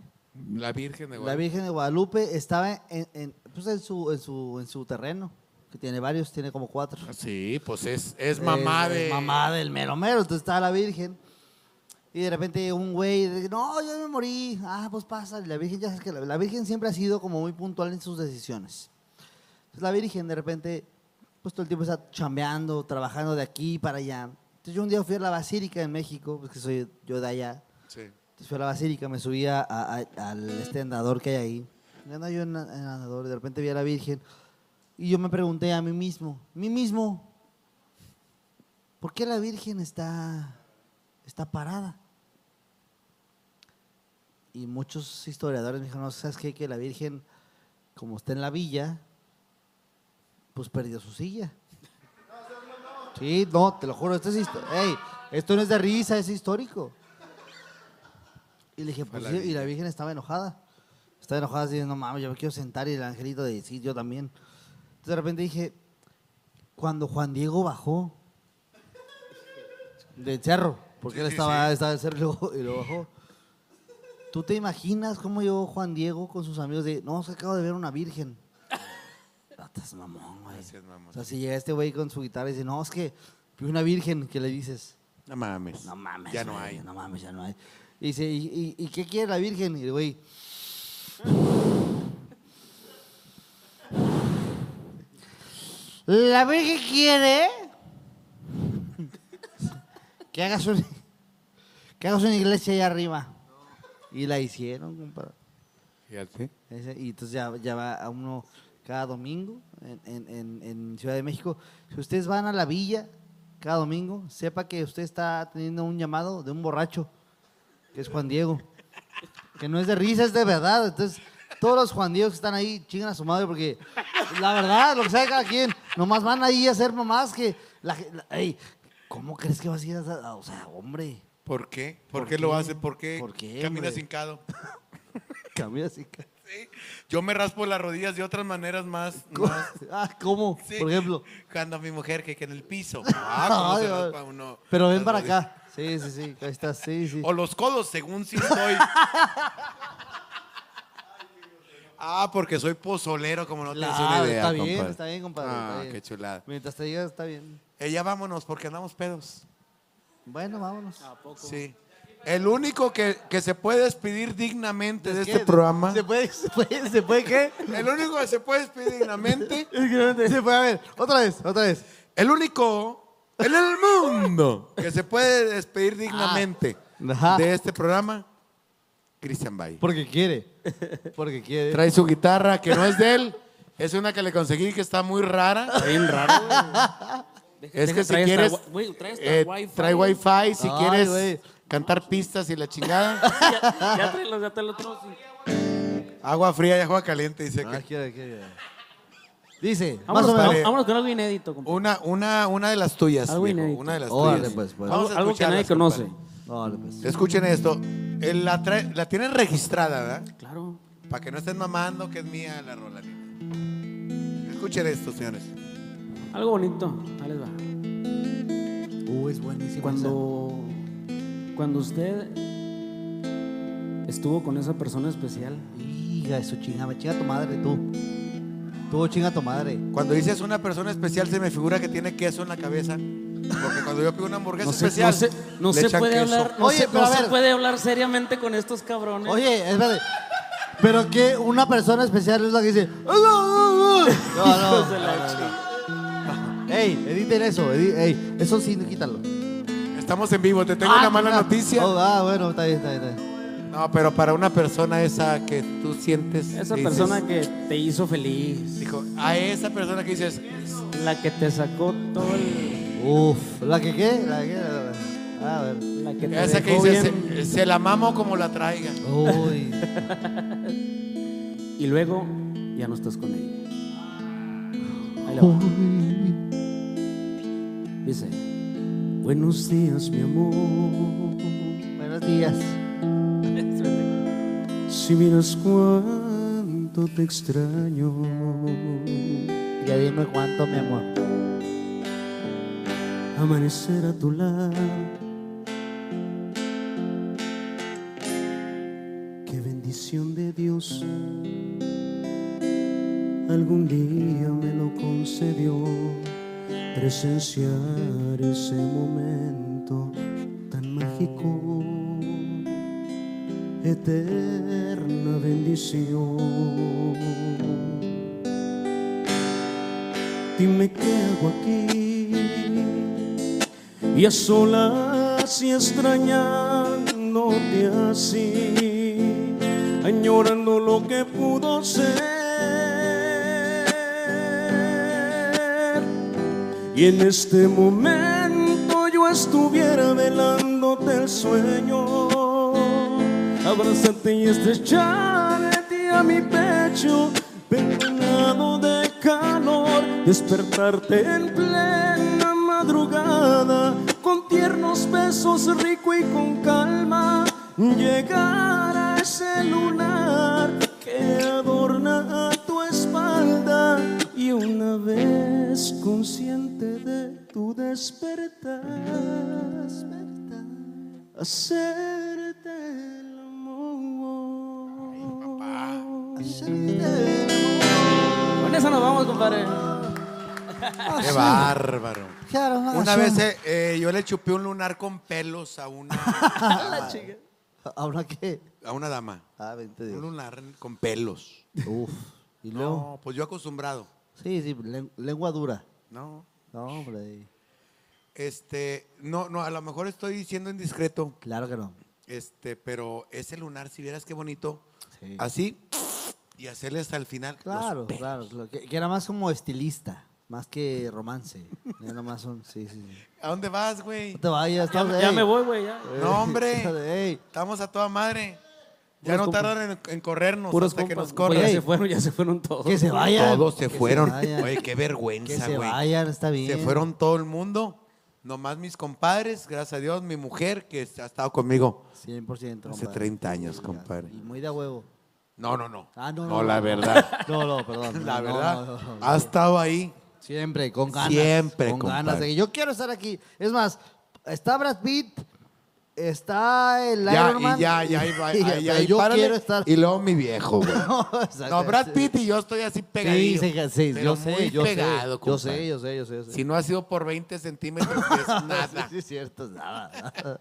La Virgen de La Guadalupe. Virgen de Guadalupe estaba en, en, pues en, su, en, su, en su terreno, que tiene varios, tiene como cuatro. Sí, pues es, es mamá Es- de. es mamá del mero mero. Entonces estaba la Virgen. Y de repente un güey, no, yo me morí. Ah, pues pasa. La Virgen, ya sabes que la, la Virgen siempre ha sido como muy puntual en sus decisiones. Entonces la Virgen de repente, pues todo el tiempo está chambeando, trabajando de aquí para allá. Entonces yo un día fui a la Basílica en México, porque soy yo de allá. Sí. Entonces fui a la Basílica, me subí a- a- a- al este andador que hay ahí. Y andaba yo en, en el andador y de repente vi a la Virgen. Y yo me pregunté a mí mismo, mí mismo, ¿por qué la Virgen está, está parada? Y muchos historiadores me dijeron, no, ¿sabes qué? Que la Virgen, como está en la villa, pues perdió su silla. Sí, no, te lo juro, esto es histo- ey, esto no es de risa, es histórico. Y le dije, pues la sí, y la Virgen estaba enojada. Estaba enojada así, no mames, yo me quiero sentar y el angelito de sí, yo también. Entonces de repente dije, cuando Juan Diego bajó del cerro, porque él estaba, estaba en el cerro y luego bajó. ¿Tú te imaginas cómo llegó Juan Diego con sus amigos de, no, es que acabo de ver una virgen? Ah, [LAUGHS] Estás mamón, güey. Gracias, mamón. O sea, si llega este güey con su guitarra y dice, no, es que vi una virgen, ¿qué le dices? No mames. No mames. Ya no güey, hay. No mames, ya no hay. Y dice, ¿y, y, y qué quiere la virgen? Y el güey, la virgen quiere [LAUGHS] que hagas, un- que hagas una iglesia allá arriba. Y la hicieron, compadre. Fíjate. Ese- y entonces ya, ya va a uno cada domingo en, en- en- Ciudad de México. Si ustedes van a la villa cada domingo, sepa que usted está teniendo un llamado de un borracho, que es Juan Diego. Que no es de risa, es de verdad. Entonces, todos los Juan Diegos que están ahí chingan a su madre porque la verdad, lo que sabe cada quien, nomás van ahí a hacer mamás que... La, la- ey, ¿Cómo crees que vas a ir a... a- O sea, hombre, ¿Por qué? ¿Por, ¿Por qué, lo hace? ¿Por qué? ¿Por qué, Camina hombre? hincado. [LAUGHS] camina así. ca- Yo me raspo las rodillas de otras maneras más. más- [LAUGHS] Ah, ¿cómo? Sí. Por ejemplo. Cuando mi mujer que, que en el piso. [LAUGHS] Ah, cómo se Ay, ay. raspa uno Pero ven para rodillas. acá. Sí, sí, sí. Ahí está, sí, sí. O los codos, según si estoy. ah, porque soy pozolero, como no tienes Claro, una idea. está bien, compadre. está bien, compadre. Ah, está bien. qué chulada. Mientras te digas, está bien. Eh, ya vámonos, porque andamos pedos. Bueno, vámonos. Sí. El único que, que se puede despedir dignamente de este programa. ¿Se puede, se puede, se puede qué? El único que se puede despedir dignamente. [LAUGHS] Se puede, a ver, otra vez, otra vez. El único en el mundo que se puede despedir dignamente Ah. Ajá. de este programa, Cristian Bay. Porque quiere. Porque quiere. Trae su guitarra que no es de él. Es una que le conseguí que está muy rara. Está bien raro, Es que si quieres, trae eh, wifi. trae wifi, si Ay, quieres cantar pistas y la chingada. [LAUGHS] ya, ya trae los, ya trae los otros. Agua fría y agua caliente, dice Ah, que. quiere, quiere. Dice, más Vámonos, o menos. vámonos con algo inédito, compadre. Una, una, una de las tuyas, Algo viejo, inédito. una de las Órale, tuyas. pues, pues. Vamos a algo que nadie conoce. compadre. Órale, pues. Escuchen esto. La, trae- la tienen registrada, ¿verdad? Claro. Para que no estén mamando que es mía la rola. Escuchen esto, señores. Algo bonito. Ahí les va. Uh, es buenísimo. Cuando, cuando usted estuvo con esa persona especial, Hija, eso chinga, chinga tu madre, tú. Tú chinga tu madre. Cuando dices una persona especial, se me figura que tiene queso en la cabeza. Porque cuando yo pido una hamburguesa no se, especial, no se, no le se echan puede queso. hablar, no, Oye, se, no a se puede hablar seriamente con estos cabrones. Oye, espérate. Pero que una persona especial es la que dice. "Ah, ah, ah, No, no. No, no. Ey, editen eso. edi- ey, eso sí, quítalo. Estamos en vivo, te tengo Ah, una mala chinga. noticia. Oh, ah, bueno, está bien, está bien. Está bien. No, pero para una persona esa que tú sientes. Esa dices- persona que te hizo feliz. Dijo, a esa persona que dices, La que te sacó todo el. Uf, ¿la que qué? ¿La que? A ver. La que te esa que bien- se, se la mamo como la traiga. Uy. [LAUGHS] Y luego ya no estás con ella. Ahí la va. Dice: Buenos días, mi amor. Buenos días. Si miras cuánto te extraño. Ya dime cuánto, mi amor. Amanecer a tu lado. Qué bendición de Dios. Algún día me lo concedió. Presenciar ese momento tan mágico. Eterna bendición. Dime qué hago aquí y a solas y extrañándote así, añorando lo que pudo ser. Y en este momento yo estuviera velándote el sueño, abrazarte y estrecharte a mi pecho, peinado de calor, despertarte en plena madrugada, con tiernos besos rico y con calma, llegar a ese lunar que adorna tu espalda y una vez consciente de tu despertar, hacerte el amor. Con eso nos vamos, compadre. Qué bárbaro. Una vez eh, eh, yo le chupé un lunar con pelos a una, [LAUGHS] ¿Ahora qué? a una dama. Ah, vente Un Dios. lunar con pelos. Uf. ¿Y luego? No, pues yo acostumbrado. Sí, sí, len- lengua dura. No. No, hombre. Este, no, no, a lo mejor estoy siendo indiscreto. Claro que no. Este, pero ese lunar, si vieras qué bonito. Sí. Así, y hacerle hasta el final. Claro, claro, claro. Que, que era más como estilista, más que romance. Era más un, sí, sí, sí. [LAUGHS] ¿A dónde vas, güey? No te vayas, Ya, estamos- ya ey. me voy, güey. ya. No, hombre. [LAUGHS] Estamos a toda madre. Ya no tardan en, en corrernos Puros hasta que compas. nos Pues corran. ya Ey. se fueron, ya se fueron todos. que se vayan. Todos se Que fueron. vayan. Oye, qué Que vergüenza, se güey. vayan, está bien. Se fueron todo el mundo. Nomás mis compadres, gracias a Dios, mi mujer que ha estado conmigo 100%. hace compadre. 30 años, compadre. Y muy de huevo. No, no, no. Ah, no, No, no. la no. verdad. [LAUGHS] No, no, perdón. La no, verdad. no, no, no. Ha estado ahí. Siempre, con ganas. Siempre, Con compadre. ganas de que yo quiero estar aquí. Es más, está Brad Pitt, está el Ya, Iron Man. y ya, ya, ahí va, [LAUGHS] ahí, ahí, pero ahí, yo párale. quiero estar. Y luego mi viejo, güey. [LAUGHS] No, exacto. No, Brad Pitt y yo estoy así Sí, pegadillo. sí, sí, pero yo sé, yo pegado, sé. Yo compadre. sé, yo sé, yo sé. yo sé. Si no ha sido por 20 centímetros, es [LAUGHS] nada. Sí, sí, es cierto, es nada. nada.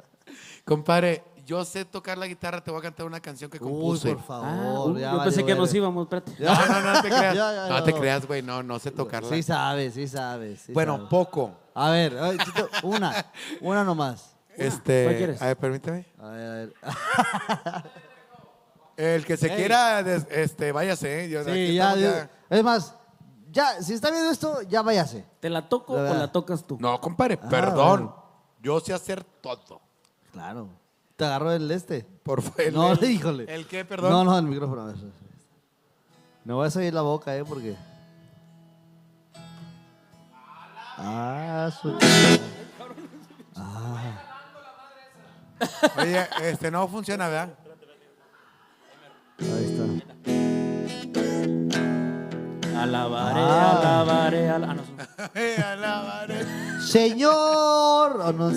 Compadre, yo sé tocar la guitarra, te voy a cantar una canción que Uy, compuse. por favor. Ah, uy, ya yo pensé que nos íbamos, espérate. No, no, no, no te creas. Ya, ya, no ya, te no. creas, güey. No, no sé tocarla. Sí sabes, sí sabes. sí bueno, sabes. poco. A ver, una, una nomás. Este, ¿Cuál quieres? a ver, permíteme. A ver, a [LAUGHS] ver. El que se Ey. quiera, des- este, váyase. ¿eh? Yo, aquí Sí, ya, estamos Es más, ya, si está viendo esto, ya váyase. ¿Te la toco La o verdad. la tocas tú? No, compadre, Ah, perdón. bueno. Yo sé hacer todo. Claro. Te agarró el este. Por favor. No, el- [LAUGHS] híjole. ¿El qué, perdón? No, no, el micrófono. Me voy a salir la boca, ¿eh? Porque. Ah, su. Oye, este no funciona, ¿verdad? Ahí Alabaré, Ah. alabaré, ala- ah, no, son- [LAUGHS] alabaré. está. Señor. Oh, no.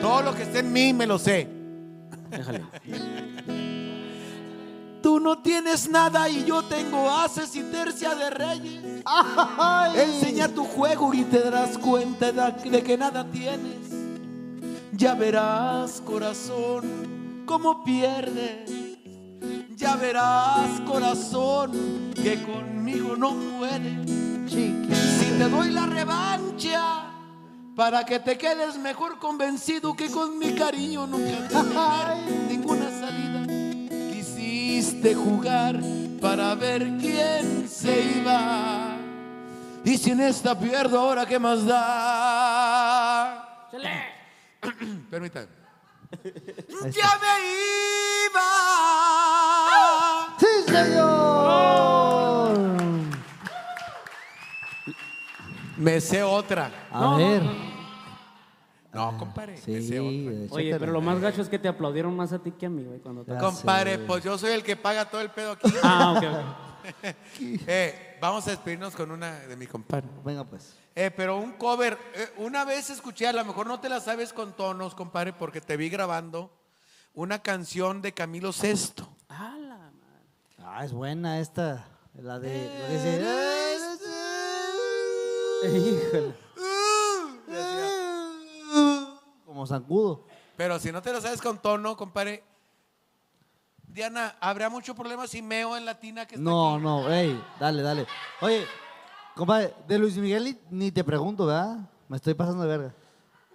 Todo lo que esté en mí me lo sé. déjale. Tú no tienes nada y yo tengo haces y tercia de reyes. Ay. Enseña tu juego y te darás cuenta de, de que nada tienes. Ya verás, corazón, cómo pierdes. Ya verás, corazón, que conmigo no puedes. Si te doy la revancha, para que te quedes mejor convencido que con mi cariño nunca tuve [LAUGHS] ninguna salida. Quisiste jugar para ver quién se iba. Y si en esta pierdo, ahora qué más da. [CLEARS THROAT] Permítame. Ya me iba. ¡Sí, señor! Me sé otra. A ver. No, compadre. Sí, me sé otra. Oye, pero lo más gacho es que te aplaudieron más a ti que a mí, güey, cuando te... Ya Compadre, sé. pues yo soy el que paga todo el pedo aquí. [LAUGHS] Ah, ok, ok. [LAUGHS] Eh, vamos a despedirnos con una de mi compadre. Venga, pues. Eh, pero un cover, eh, una vez escuché, a lo mejor no te la sabes con tonos, compadre, porque te vi grabando una canción de Camilo Sesto. Ah, es buena esta. La de. dice, Híjole. Como zancudo. Pero si no te la sabes con tono, compadre, Diana, ¿habrá mucho problema si meo en la tina que está No, aquí? no, ey, dale, dale. Oye, compadre, de Luis Miguel ni- te pregunto, ¿verdad? Me estoy pasando de verga.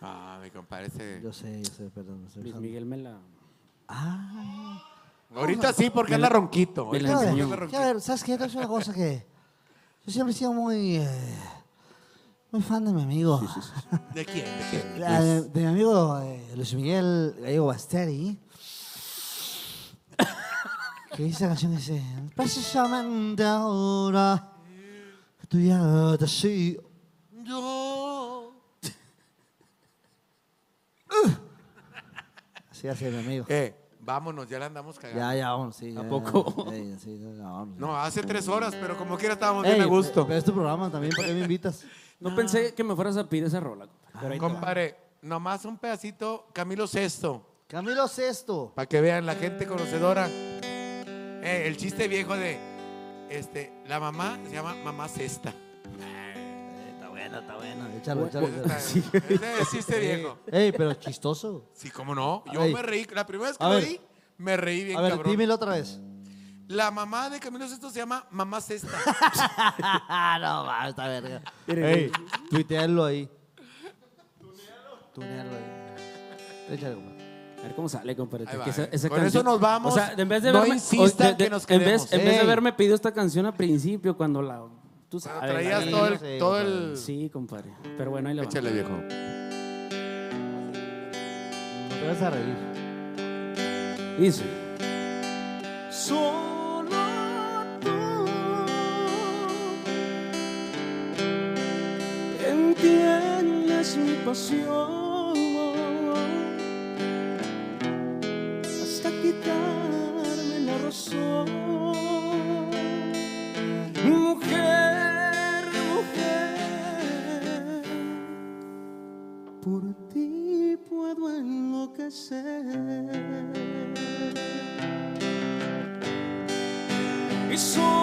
Ah, mi compadre, ese- Yo sé, yo sé, perdón. Luis. Miguel me la... Ah. Ahorita sí, porque anda la- ronquito. me la enseñó. a ver, ¿sabes qué? Es una cosa que. Yo siempre he sido muy. eh, muy fan de mi amigo. ¿De quién? ¿De quién? La- de, de mi amigo eh, Luis Miguel Gallego Basteri. que dice la canción que dice. Precisamente ahora. que Tú ya te sigo. Yo. [LAUGHS] Así hace mi amigo. Eh, vámonos, ya la andamos cagando. Ya, ya, vamos, sí. ¿A ya, poco? sí. No, hace tres horas, pero como quiera estábamos Ey, bien a gusto. Pero es tu programa también, ¿para qué me invitas? No pensé que me fueras a pedir esa rola, compadre. Pero. Compadre, nomás un pedacito, Camilo Sesto, Camilo Sesto. para que vean la gente conocedora. Eh, el chiste viejo de, este, la mamá se llama mamá Cesta. Está bueno, está bueno. Échalo, échalo. Échalo. Ese es chiste viejo. Ey, pero chistoso. Sí, cómo no. Yo Ey. me reí, la primera vez que A lo ver. oí, me reí bien A ver, cabrón. dímelo otra vez. La mamá de Camilo Sesto se llama mamá Cesta. [LAUGHS] No, va, está verga. Ey, tuitealo ahí. Tunealo ahí. Échale, compadre. A ver cómo sale, compadre. Ahí va, Que esa- eh. esa Con canción- eso nos vamos. O sea, en vez de No verme, insistan o- de- de- que nos en vez, en vez de Ey. haberme pedido esta canción al principio, cuando la. Tú sabes. traías todo el, sí, todo compadre. el... Sí, compadre. Pero bueno, ahí le va. Échale, viejo. No te vas a reír. Dice. Solo tú entiendes mi pasión hasta quitarme la razón. Mujer, mujer, por ti puedo enloquecer. Y solo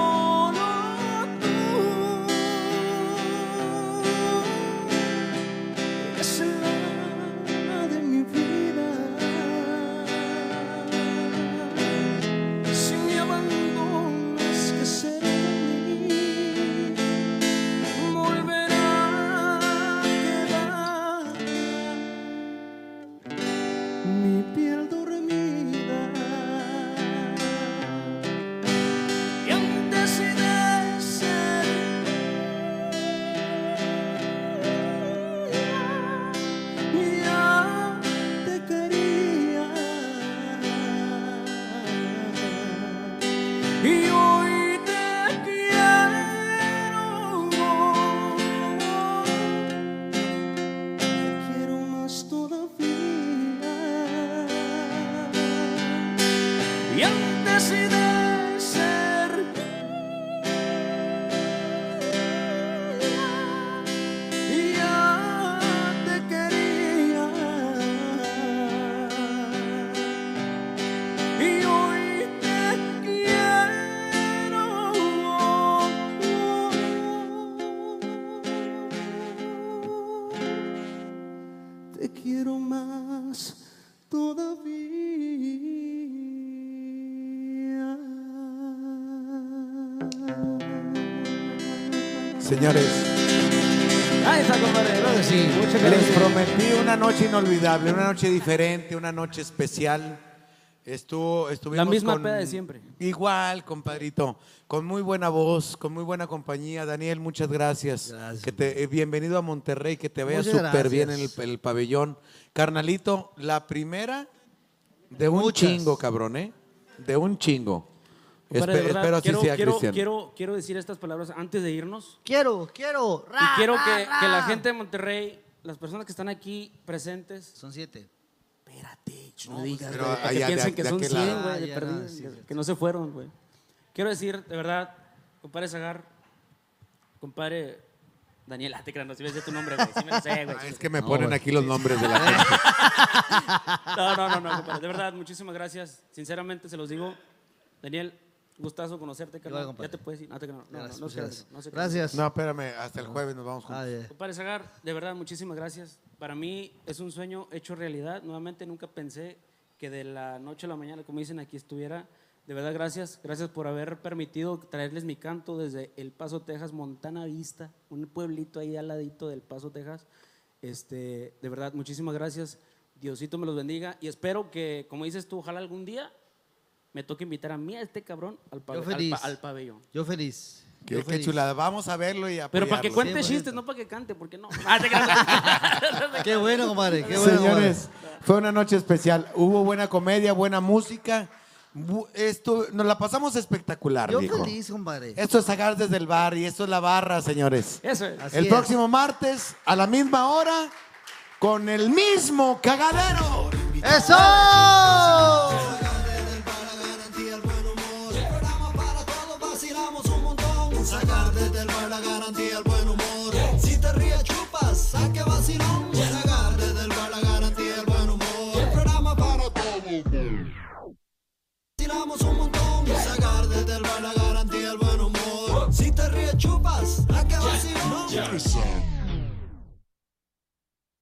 Señores, Ahí está, compadre. Claro que sí. Muchas les gracias. prometí una noche inolvidable, una noche diferente, una noche especial. Estuvo, estuvimos La misma con- peda de siempre. Igual, compadrito. Con muy buena voz, con muy buena compañía. Daniel, muchas gracias. Gracias. Que te, eh, bienvenido a Monterrey, que te vaya Muchas súper bien en el, pabellón. Carnalito, la primera de un Muchas. chingo, cabrón, ¿eh? De un chingo. Compadre, Espe- de verdad, espero así quiero, sea, quiero, Cristian. quiero, quiero decir estas palabras antes de irnos. Quiero, quiero. Y ra, quiero ra, que, ra. que la gente de Monterrey, las personas que están aquí presentes, Son siete. espérate, ch, no digas, pero güey, para que allá de- piensen que de son aquel 100, lado. güey, Ah, ya, no, sí, que, no se fueron, güey. Quiero decir, de verdad, compadre Zagar, compadre Daniel, ah, te creas, no si me sé tu nombre, güey, sí me lo sé, güey. Ah, es que me ponen aquí los nombres de la [LAUGHS] gente. No, no, no, no, compadre, de verdad, muchísimas gracias. Sinceramente se los digo, Daniel, gustazo conocerte, carnal. Ya te puedes ir, no, te no, no, Gracias, no, muchas gracias. no crean. Gracias. No, espérame, hasta el jueves nos vamos juntos. Ah, ya. Compadre Zagar, de verdad, muchísimas gracias. Para mí es un sueño hecho realidad. Nuevamente nunca pensé que de la noche a la mañana, como dicen, aquí estuviera. De verdad, gracias. Gracias por haber permitido traerles mi canto desde El Paso, Texas, Montana Vista, un pueblito ahí al ladito del Paso, Texas. Este, de verdad, muchísimas gracias. Diosito me los bendiga y espero que, como dices tú, ojalá algún día me toque invitar a mí a este cabrón al, pa- Yo al pa- feliz. al pabellón. Yo feliz. Qué, Yo qué feliz. chulada. Vamos a verlo y Pero para que apoyarlo. cuente 100%. chistes, no para que cante, porque no. [LAUGHS] Ah, te creas. [LAUGHS] Qué bueno, compadre. Qué bueno. Señores, fue una noche especial. Hubo buena comedia, buena música. Bu- Esto, nos la pasamos espectacular, Yo viejo. feliz, compadre. Esto es sacar desde el bar y esto es la barra, señores. Eso es. Así el es. próximo martes, a la misma hora, con el mismo cagadero. ¡Eso!